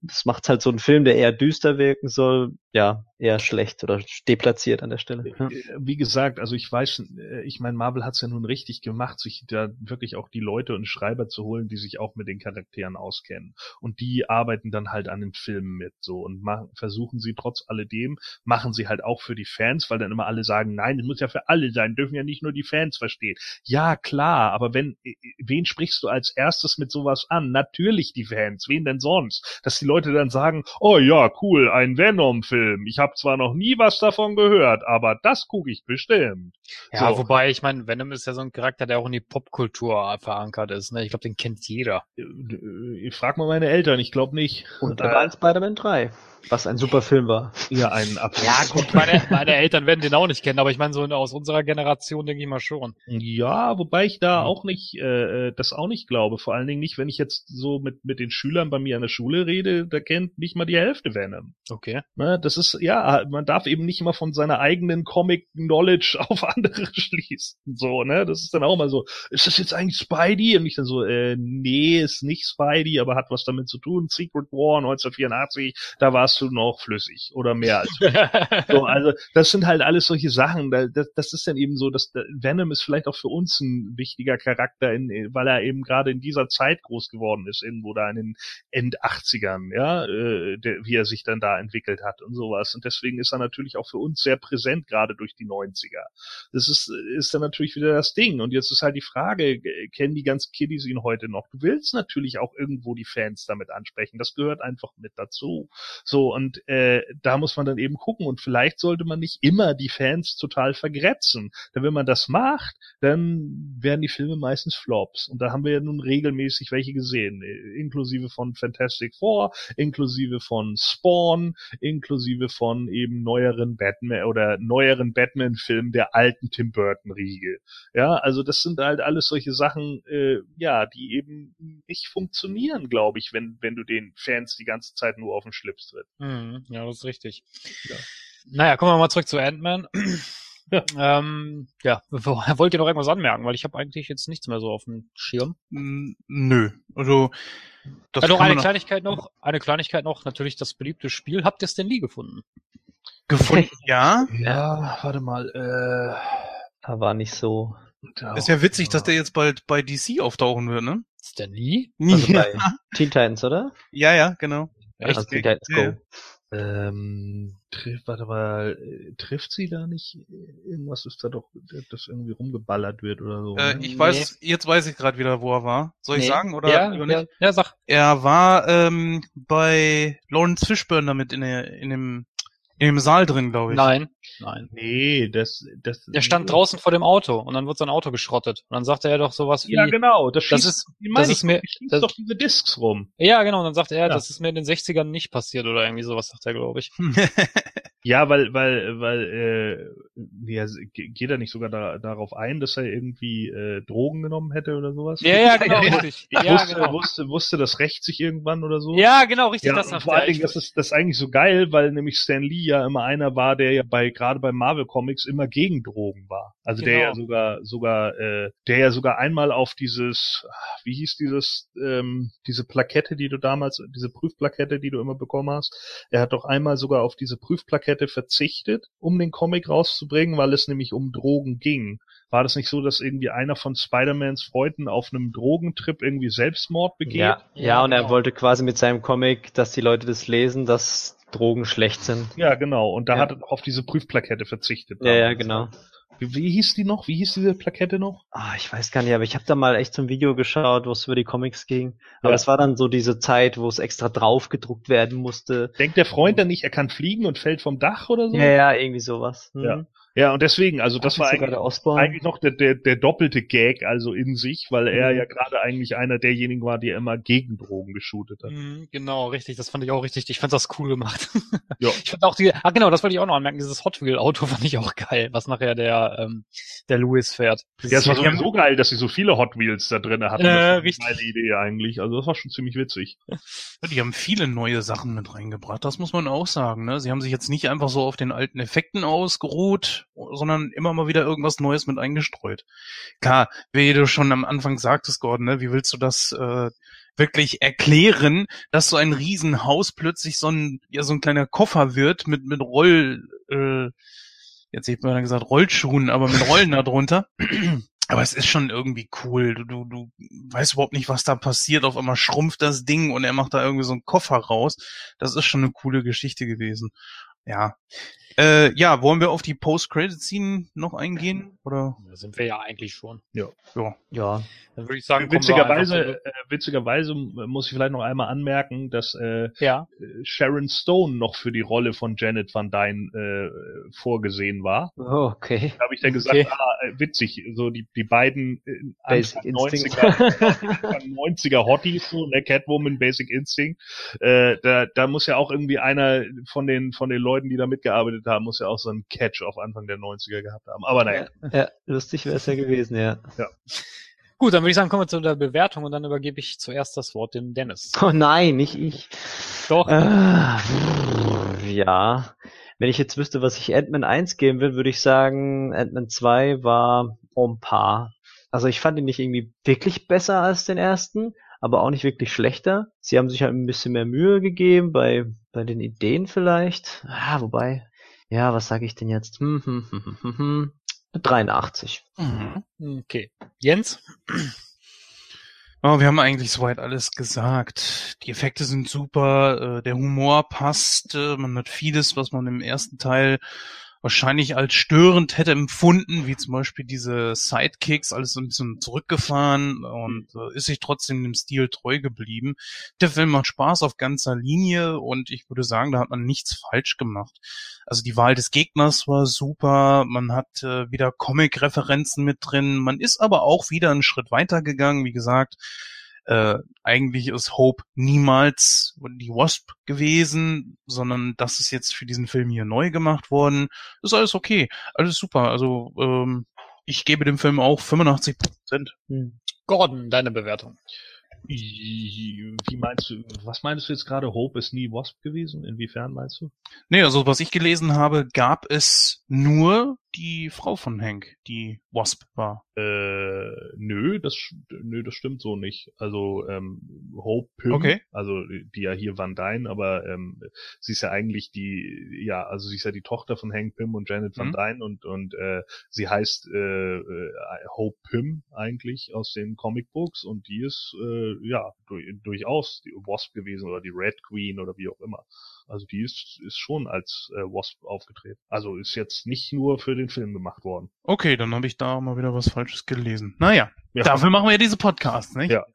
Das macht halt so einen Film, der eher düster wirken soll, ja, eher schlecht oder deplatziert an der Stelle. Äh, Wie gesagt, also ich weiß, äh, ich meine, Marvel hat's ja nun richtig gemacht, sich da wirklich auch die Leute und Schreiber zu holen, die sich auch mit den Charakteren auskennen. Und die arbeiten dann halt an den Filmen mit, so und machen, versuchen sie trotz alledem, machen sie halt auch für die Fans, weil dann immer alle sagen, nein, es muss ja für alle sein, dürfen ja nicht nur die Fans verstehen. Ja, klar, aber wenn, äh, wen sprichst du als erstes mit sowas an? Natürlich die Fans, wen denn sonst? Dass die Leute dann sagen, oh ja, cool, ein Venom-Film. Ich habe zwar noch nie was davon gehört, aber das gucke ich bestimmt. ja so. wobei, ich meine, Venom ist ja so ein Charakter, der auch in die Popkultur verankert ist. Ne? Ich glaube, den kennt jeder. Äh, Ich frag mal meine Eltern, ich glaube nicht. Und da war in Spider-Man 3. Was ein super Film war. Ja, ein absolut. Ja, gut, meine, meine Eltern werden den auch nicht kennen, aber ich meine, so aus unserer Generation denke ich mal schon. Ja, wobei ich da auch nicht, äh, das auch nicht glaube. Vor allen Dingen nicht, wenn ich jetzt so mit, mit den Schülern bei mir an der Schule rede, da kennt nicht mal die Hälfte Venom. Okay. Ne, das ist, ja, man darf eben nicht immer von seiner eigenen Comic-Knowledge auf andere schließen. So, ne? Das ist dann auch mal so, ist das jetzt eigentlich Spidey? Und ich dann so, äh, nee, ist nicht Spidey, aber hat was damit zu tun. Secret War 1984, da warst du noch flüssig oder mehr als so, also das sind halt alles solche Sachen. Das, das ist dann eben so, dass Venom ist vielleicht auch für uns ein wichtiger Charakter, in, weil er eben gerade in dieser Zeit groß geworden ist, irgendwo da in den End 80ern, ja, äh, der, wie er sich dann da entwickelt hat und sowas. Und deswegen ist er natürlich auch für uns sehr präsent, gerade durch die 90er. Das ist, ist dann natürlich wieder das Ding. Und jetzt ist halt die Frage, kennen die ganzen Kiddies ihn heute noch? Du willst natürlich auch irgendwo die Fans damit ansprechen. Das gehört einfach mit dazu. So, und äh, da muss man dann eben gucken. Und vielleicht sollte man nicht immer die Fans total vergrätzen. Denn wenn man das macht, dann werden die Filme meistens Flops. Und da haben wir ja nun regelmäßig welche gesehen. Inklusive von Fantastic Four, inklusive von Spawn, inklusive von eben neueren Batman oder neueren Batman-Filmen der alten Tim Burton-Riege. Ja, also das sind halt alles solche Sachen, äh, ja, die eben nicht funktionieren, glaube ich, wenn, wenn du den Fans die ganze Zeit nur auf den Schlips tritt. Mhm, ja, das ist richtig. Ja. Naja, kommen wir mal zurück zu Ant-Man. Ja. Ähm, ja, wollt ihr noch irgendwas anmerken? Weil ich habe eigentlich jetzt nichts mehr so auf dem Schirm. Nö, also das ja, noch eine Kleinigkeit noch, eine Kleinigkeit noch, natürlich das beliebte Spiel. Habt ihr es denn nie gefunden? Gefunden, ja. Ja, warte mal, äh, da war nicht so. Da ist ja witzig, dass der jetzt bald bei DC auftauchen wird, ne? Ist der nie? Also bei Teen Titans, oder? Ja, ja, genau. Echt? Also Teen Titans Go. Ja. Ähm, trifft, warte mal, trifft sie da nicht? Irgendwas ist da doch, das irgendwie rumgeballert wird oder so. Äh, ich weiß, nee. jetzt weiß ich gerade wieder, wo er war. Soll nee. ich sagen oder ja, ja, ja, sag. Er war ähm, bei Lawrence Fishburne damit in, der, in dem dem Saal drin, glaube ich. Nein, nein. Nee, das, das. Der stand draußen vor dem Auto und dann wird sein Auto geschrottet. Und dann sagte er doch sowas wie. Ja, genau. Das, das ist, das ist mir, das doch diese Discs rum. Ja, genau. Und dann sagt er, ja. das ist mir in den 60ern nicht passiert oder irgendwie sowas, sagt er, glaube ich. ja, weil, weil, weil, äh, ja, geht er nicht sogar da, darauf ein, dass er irgendwie äh, Drogen genommen hätte oder sowas? Ja, ja, genau, richtig. Ja, ja, wusste, genau. wusste, wusste das Recht sich irgendwann oder so? Ja, genau, richtig. Ja, das vor allen Dingen, das ist, das ist eigentlich so geil, weil nämlich Stan Lee ja immer einer war, der ja bei gerade bei Marvel Comics immer gegen Drogen war. Also genau. der ja sogar sogar äh, der ja sogar einmal auf dieses wie hieß dieses ähm, diese Plakette, die du damals diese Prüfplakette, die du immer bekommen hast. Er hat doch einmal sogar auf diese Prüfplakette verzichtet, um den Comic rauszubringen, weil es nämlich um Drogen ging. War das nicht so, dass irgendwie einer von Spider-Mans Freunden auf einem Drogentrip irgendwie Selbstmord begeht? Ja, ja, und er wollte quasi mit seinem Comic, dass die Leute das lesen, dass Drogen schlecht sind. Ja, genau. Und da ja. hat er auf diese Prüfplakette verzichtet. Ja, ja, genau. Wie, wie hieß die noch? Wie hieß diese Plakette noch? Ah, ich weiß gar nicht, aber ich habe da mal echt so ein Video geschaut, wo es über die Comics ging. Aber es ja. war dann so diese Zeit, wo es extra drauf gedruckt werden musste. Denkt der Freund dann nicht, er kann fliegen und fällt vom Dach oder so? Ja, ja, irgendwie sowas. Mhm. Ja. Ja, und deswegen, also das war eigentlich, eigentlich, noch der, der, der doppelte Gag also in sich, weil mhm. er ja gerade eigentlich einer derjenigen war, der immer gegen Drogen geshootet hat. Mhm, genau, richtig, das fand ich auch richtig. Ich fand das cool gemacht. Ja. Ich fand auch die, ah genau, das wollte ich auch noch anmerken, dieses Hot Wheel Auto fand ich auch geil, was nachher der, ähm, der Louis fährt. Das ja, es war sowieso geil, dass sie so viele Hot Wheels da drin hatten. Äh, das richtig. Eine Idee eigentlich, also das war schon ziemlich witzig. Die haben viele neue Sachen mit reingebracht, das muss man auch sagen, ne? Sie haben sich jetzt nicht einfach so auf den alten Effekten ausgeruht, sondern immer mal wieder irgendwas Neues mit eingestreut. Klar, wie du schon am Anfang sagtest, Gordon, ne, wie willst du das äh, wirklich erklären, dass so ein Riesenhaus plötzlich so ein ja so ein kleiner Koffer wird mit mit Roll äh, jetzt hätte man gesagt Rollschuhen, aber mit Rollen darunter. Aber es ist schon irgendwie cool. Du, du, du weißt überhaupt nicht, was da passiert. Auf einmal schrumpft das Ding und er macht da irgendwie so einen Koffer raus. Das ist schon eine coole Geschichte gewesen. Ja. Äh, ja, wollen wir auf die Post-Credit-Scene noch eingehen? Oder? Da sind wir ja eigentlich schon. Ja. Ja. Dann würde ich sagen, Witzigerweise, äh, witzigerweise muss ich vielleicht noch einmal anmerken, dass äh, ja. Sharon Stone noch für die Rolle von Janet Van Dyne äh, vorgesehen war. Oh, okay. Da habe ich dann gesagt, Okay. ah, äh, witzig, so die, die beiden äh, Basic Anfang Instinct. 90er, Anfang 90er Hotties, so, ne, Catwoman, Basic Instinct. Äh, da, da muss ja auch irgendwie einer von den, von den Leuten, die da mitgearbeitet haben, muss ja auch so einen Catch auf Anfang der 90er gehabt haben. Aber naja. ja, lustig wäre es ja gewesen, ja. Gut, dann würde ich sagen, kommen wir zu der Bewertung und dann übergebe ich zuerst das Wort dem Dennis. Oh nein, nicht ich. Doch. Ah, ja. Wenn ich jetzt wüsste, was ich Ant-Man 1 geben will, würde ich sagen, Ant-Man 2 war en par. Also ich fand ihn nicht irgendwie wirklich besser als den ersten, aber auch nicht wirklich schlechter. Sie haben sich halt ein bisschen mehr Mühe gegeben bei, bei den Ideen vielleicht. Ah, wobei, ja, was sage ich denn jetzt? Hm, hm, hm, hm, hm, hm. 83. Mhm. Okay. Jens? Oh, wir haben eigentlich soweit alles gesagt. Die Effekte sind super, äh, der Humor passt, äh, man hat vieles, was man im ersten Teil wahrscheinlich als störend hätte empfunden, wie zum Beispiel diese Sidekicks, alles so ein bisschen zurückgefahren und äh, ist sich trotzdem dem Stil treu geblieben. Der Film macht Spaß auf ganzer Linie und ich würde sagen, da hat man nichts falsch gemacht. Also die Wahl des Gegners war super, man hat äh, wieder Comic-Referenzen mit drin, man ist aber auch wieder einen Schritt weiter gegangen, wie gesagt. Äh, eigentlich ist Hope niemals die Wasp gewesen, sondern das ist jetzt für diesen Film hier neu gemacht worden. Ist alles okay, alles super. Also ähm, ich gebe dem Film auch 85 Prozent. Hm. Gordon, deine Bewertung. Wie meinst du, was meinst du jetzt gerade? Hope ist nie Wasp gewesen? Inwiefern meinst du? Nee, also was ich gelesen habe, gab es nur die Frau von Hank, die Wasp war. Äh, nö, das, nö, das stimmt so nicht. Also, ähm, Hope Pym, Okay. also die ja hier Van Dyne, aber ähm, sie ist ja eigentlich die, ja, also sie ist ja die Tochter von Hank Pym und Janet Van Mhm. Dyne und und äh, sie heißt äh, äh, Hope Pym eigentlich aus den Comicbooks und die ist äh, ja du, durchaus die Wasp gewesen oder die Red Queen oder wie auch immer. Also die ist ist schon als äh, Wasp aufgetreten. Also ist jetzt nicht nur für den Film gemacht worden. Okay, dann habe ich da mal wieder was Falsches gelesen. Naja, Ja. dafür machen wir ja diese Podcasts, nicht? Ja.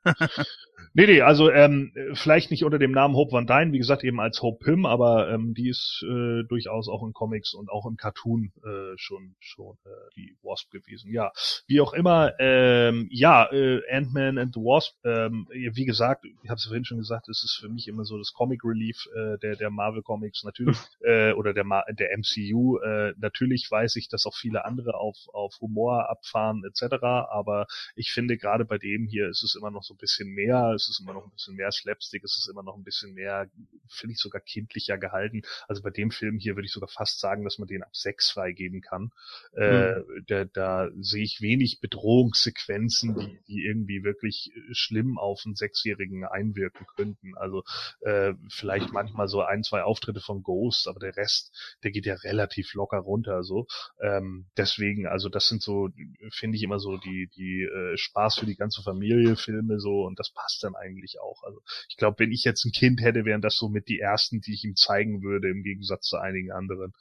Nee, nee, also ähm, vielleicht nicht unter dem Namen Hope Van Dyne, wie gesagt, eben als Hope Pym, aber ähm, die ist äh, durchaus auch in Comics und auch im Cartoon äh, schon schon äh, die Wasp gewesen. Ja, wie auch immer, ähm, ja, äh, Ant-Man and the Wasp, ähm, wie gesagt, ich habe es vorhin schon gesagt, es ist für mich immer so das Comic Relief äh, der der Marvel Comics natürlich äh, oder der Ma der MCU. Äh, natürlich weiß ich, dass auch viele andere auf auf Humor abfahren etc. Aber ich finde gerade bei dem hier ist es immer noch so ein bisschen mehr, es ist immer noch ein bisschen mehr Slapstick, es ist immer noch ein bisschen mehr, finde ich sogar kindlicher gehalten. Also bei dem Film hier würde ich sogar fast sagen, dass man den ab sechs freigeben kann. Äh, da, da sehe ich wenig Bedrohungssequenzen, die, die irgendwie wirklich schlimm auf einen Sechsjährigen einwirken könnten. Also äh, vielleicht manchmal so ein, zwei Auftritte von Ghost, aber der Rest, der geht ja relativ locker runter. So ähm, deswegen, also das sind so, finde ich immer so die die äh, Spaß für die ganze Familie Filme so und das passt dann eigentlich auch. Also ich glaube, wenn ich jetzt ein Kind hätte, wären das so mit die ersten, die ich ihm zeigen würde, im Gegensatz zu einigen anderen.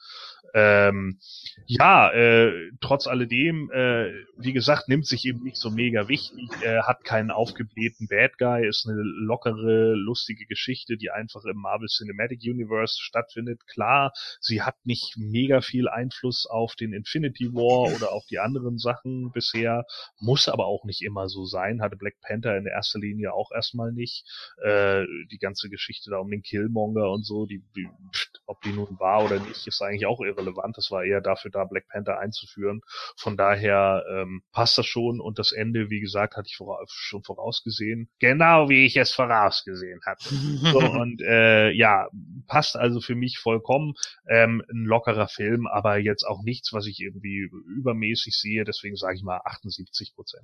Ähm, ja, äh, trotz alledem, äh, wie gesagt, nimmt sich eben nicht so mega wichtig, äh, hat keinen aufgeblähten Bad Guy, ist eine lockere, lustige Geschichte, die einfach im Marvel Cinematic Universe stattfindet. Klar, sie hat nicht mega viel Einfluss auf den Infinity War oder auf die anderen Sachen bisher, muss aber auch nicht immer so sein, hatte Black Panther in erster Linie auch erstmal nicht. Äh, die ganze Geschichte da um den Killmonger und so, die, die, ob die nun war oder nicht, ist eigentlich auch irrelevant. Das war eher dafür da, Black Panther einzuführen. Von daher ähm, passt das schon und das Ende, wie gesagt, hatte ich vora schon vorausgesehen. Genau wie ich es vorausgesehen hatte. So, und äh, ja, passt also für mich vollkommen. Ähm, ein lockerer Film, aber jetzt auch nichts, was ich irgendwie übermäßig sehe. Deswegen sage ich mal 78 Prozent.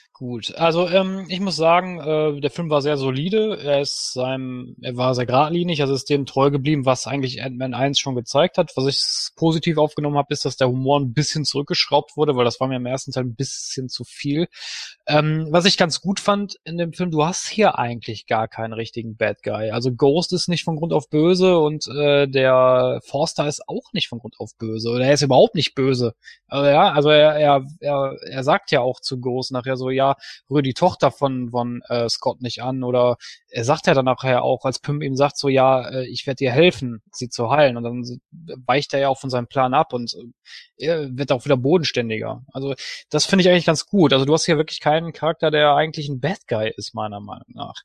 Gut, also ähm, ich muss sagen, äh, der Film war sehr solide. Er ist seinem, er war sehr geradlinig, also ist dem treu geblieben, was eigentlich Ant-Man 1 schon gezeigt hat. Was ich positiv aufgenommen habe, ist, dass der Humor ein bisschen zurückgeschraubt wurde, weil das war mir im ersten Teil ein bisschen zu viel. Ähm, was ich ganz gut fand in dem Film, du hast hier eigentlich gar keinen richtigen Bad Guy. Also Ghost ist nicht von Grund auf böse und äh, der Forster ist auch nicht von Grund auf böse. Oder er ist überhaupt nicht böse. Also, ja, also er, er, er, er sagt ja auch zu Ghost nachher so, ja, rühr die Tochter von, von äh, Scott nicht an. Oder er sagt ja dann nachher auch, als Pym ihm sagt so, ja, äh, ich werde dir helfen, sie zu heilen. Und dann weicht er ja auch von seinem Plan ab und äh, wird auch wieder bodenständiger. Also das finde ich eigentlich ganz gut. Also du hast hier wirklich keinen Charakter, der eigentlich ein Bad Guy ist, meiner Meinung nach.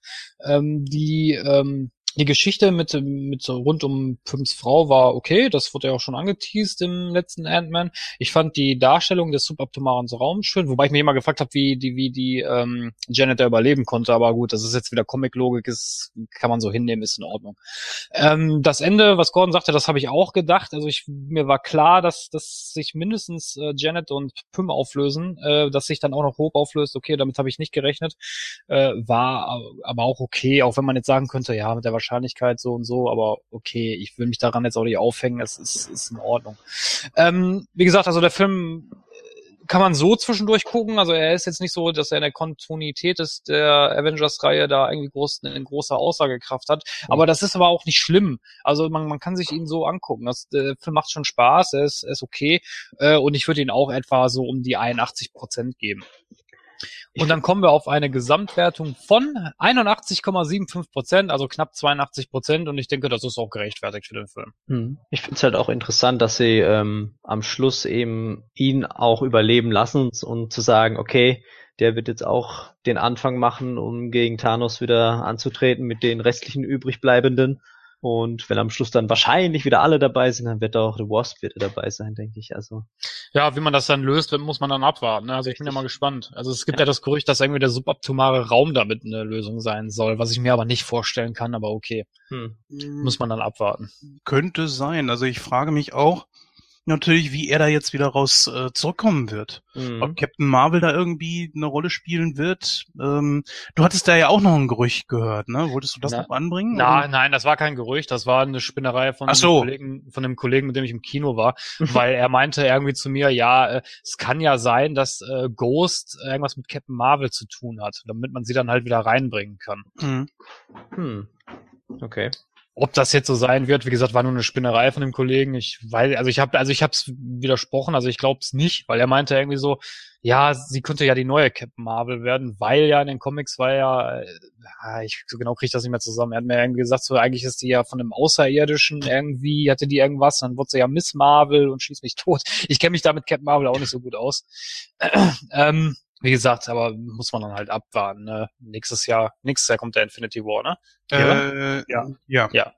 Ähm, die ähm, die Geschichte mit, mit so rund um Pims Frau war okay, das wurde ja auch schon angeteased im letzten Ant-Man. Ich fand die Darstellung des subatomaren Raums schön, wobei ich mich immer gefragt habe, wie die, wie die ähm, Janet da überleben konnte, aber gut, das ist jetzt wieder Comic-Logik, ist, kann man so hinnehmen, ist in Ordnung. Ähm, das Ende, was Gordon sagte, das habe ich auch gedacht. Also ich mir war klar, dass, dass sich mindestens äh, Janet und Pym auflösen, äh, dass sich dann auch noch Hope auflöst, okay, damit habe ich nicht gerechnet. Äh, war aber auch okay, auch wenn man jetzt sagen könnte, ja, mit der Wahrscheinlichkeit so und so, aber okay, ich will mich daran jetzt auch nicht aufhängen, es ist, ist in Ordnung. Ähm, wie gesagt, also der Film äh, kann man so zwischendurch gucken. Also er ist jetzt nicht so, dass er in der Kontinuität ist der Avengers-Reihe da irgendwie groß, eine große Aussagekraft hat. Aber das ist aber auch nicht schlimm. Also man, man kann sich ihn so angucken. Das, der Film macht schon Spaß, er ist, er ist okay. Äh, und ich würde ihn auch etwa so um die 81 Prozent geben. Und dann kommen wir auf eine Gesamtwertung von 81,75 Prozent, also knapp 82 Prozent. Und ich denke, das ist auch gerechtfertigt für den Film. Hm. Ich finde es halt auch interessant, dass sie ähm, am Schluss eben ihn auch überleben lassen und zu sagen, okay, der wird jetzt auch den Anfang machen, um gegen Thanos wieder anzutreten mit den restlichen übrigbleibenden. Und wenn am Schluss dann wahrscheinlich wieder alle dabei sind, dann wird auch The Wasp wieder dabei sein, denke ich. Also Ja, wie man das dann löst, muss man dann abwarten. ne? Also ich bin ja mal gespannt. Also es gibt ja, das Gerücht, dass irgendwie der subatomare Raum damit eine Lösung sein soll, was ich mir aber nicht vorstellen kann, aber okay. hm. Muss man dann abwarten. Könnte sein. Also ich frage mich auch natürlich, wie er da jetzt wieder raus äh, zurückkommen wird. Mhm. Ob Captain Marvel da irgendwie eine Rolle spielen wird. Ähm, du hattest da ja auch noch ein Gerücht gehört, ne? Wolltest du das Na- noch anbringen? Na, oder? nein, das war kein Gerücht, das war eine Spinnerei von Ach einem so. Kollegen, von dem Kollegen, mit dem ich im Kino war, weil er meinte irgendwie zu mir, ja, äh, es kann ja sein, dass äh, Ghost irgendwas mit Captain Marvel zu tun hat, damit man sie dann halt wieder reinbringen kann. Mhm. Hm. Okay. Ob das jetzt so sein wird, wie gesagt, war nur eine Spinnerei von dem Kollegen. Ich weiß, also ich habe, also ich habe es widersprochen, also ich glaube es nicht, weil er meinte irgendwie so, ja, sie könnte ja die neue Captain Marvel werden, weil ja in den Comics war ja, äh, ich so genau kriege ich das nicht mehr zusammen. Er hat mir irgendwie gesagt, so eigentlich ist die ja von einem Außerirdischen irgendwie, hatte die irgendwas, dann wurde sie ja Miss Marvel und schießt mich tot. Ich kenne mich da mit Captain Marvel auch nicht so gut aus. ähm, wie gesagt, aber muss man dann halt abwarten. Ne? Nächstes Jahr, nächstes Jahr kommt der Infinity War, ne? Äh, Ja. ja. Ja.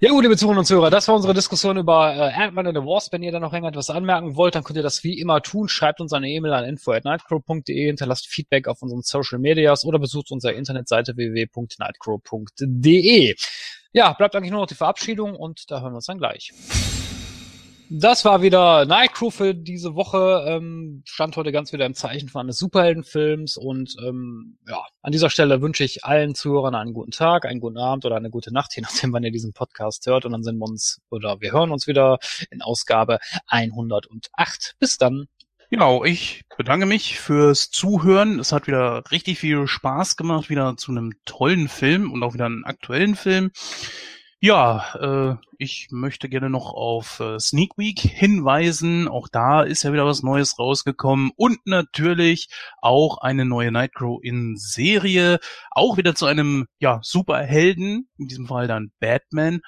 Ja gut, liebe Zuhörer und Zuhörer, das war unsere Diskussion über äh, Ant-Man and the Wasp. Wenn ihr da noch irgendetwas anmerken wollt, dann könnt ihr das wie immer tun. Schreibt uns eine E-Mail an info.nightcrow.de, hinterlasst Feedback auf unseren Social Medias oder besucht unsere Internetseite www.nightcrow.de. Ja, bleibt eigentlich nur noch die Verabschiedung und da hören wir uns dann gleich. Das war wieder Nightcrow für diese Woche. Ähm, stand heute ganz wieder im Zeichen von eines Superheldenfilms und ähm, ja, an dieser Stelle wünsche ich allen Zuhörern einen guten Tag, einen guten Abend oder eine gute Nacht, je nachdem, wann ihr diesen Podcast hört. Und dann sehen wir uns oder wir hören uns wieder in Ausgabe 108. Bis dann. Genau, ich bedanke mich fürs Zuhören. Es hat wieder richtig viel Spaß gemacht, wieder zu einem tollen Film und auch wieder einen aktuellen Film. Ja, äh, ich möchte gerne noch auf äh, Sneak Week hinweisen. Auch da ist ja wieder was Neues rausgekommen. Und natürlich auch eine neue Nightcrow in Serie. Auch wieder zu einem ja, Superhelden, in diesem Fall dann Batman.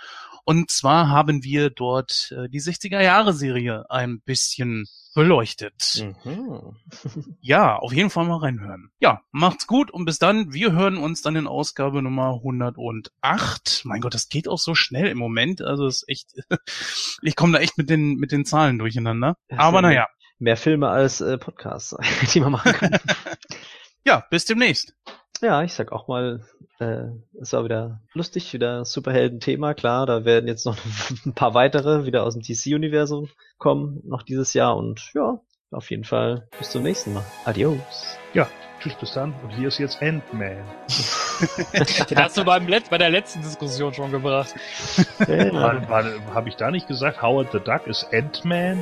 Und zwar haben wir dort äh, die 60er-Jahre-Serie ein bisschen beleuchtet. Mhm. Ja, auf jeden Fall mal reinhören. Ja, macht's gut und bis dann. Wir hören uns dann in Ausgabe Nummer 108. Mein Gott, das geht auch so schnell im Moment. Also ist echt, ich komme da echt mit den mit den Zahlen durcheinander. Aber naja, Mehr Filme als äh, Podcasts, die man machen kann. ja, bis demnächst. Ja, ich sag auch mal, äh, es war wieder lustig, wieder Superhelden-Thema, klar, da werden jetzt noch ein paar weitere wieder aus dem DC-Universum kommen, noch dieses Jahr und ja, auf jeden Fall bis zum nächsten Mal. Adios. Tschüss, bis dann. Und hier ist jetzt Ant-Man. Den hast du beim Let bei der letzten Diskussion schon gebracht. Ja, Habe ich da nicht gesagt, Howard the Duck ist Ant-Man?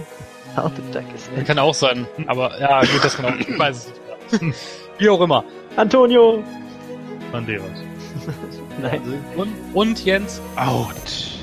How the Duck is in. Kann auch sein. Aber ja, gut, das kann auch. Ich weiß es nicht. Wie auch immer. Antonio! Banderas. Nein. Und, und Jens, out!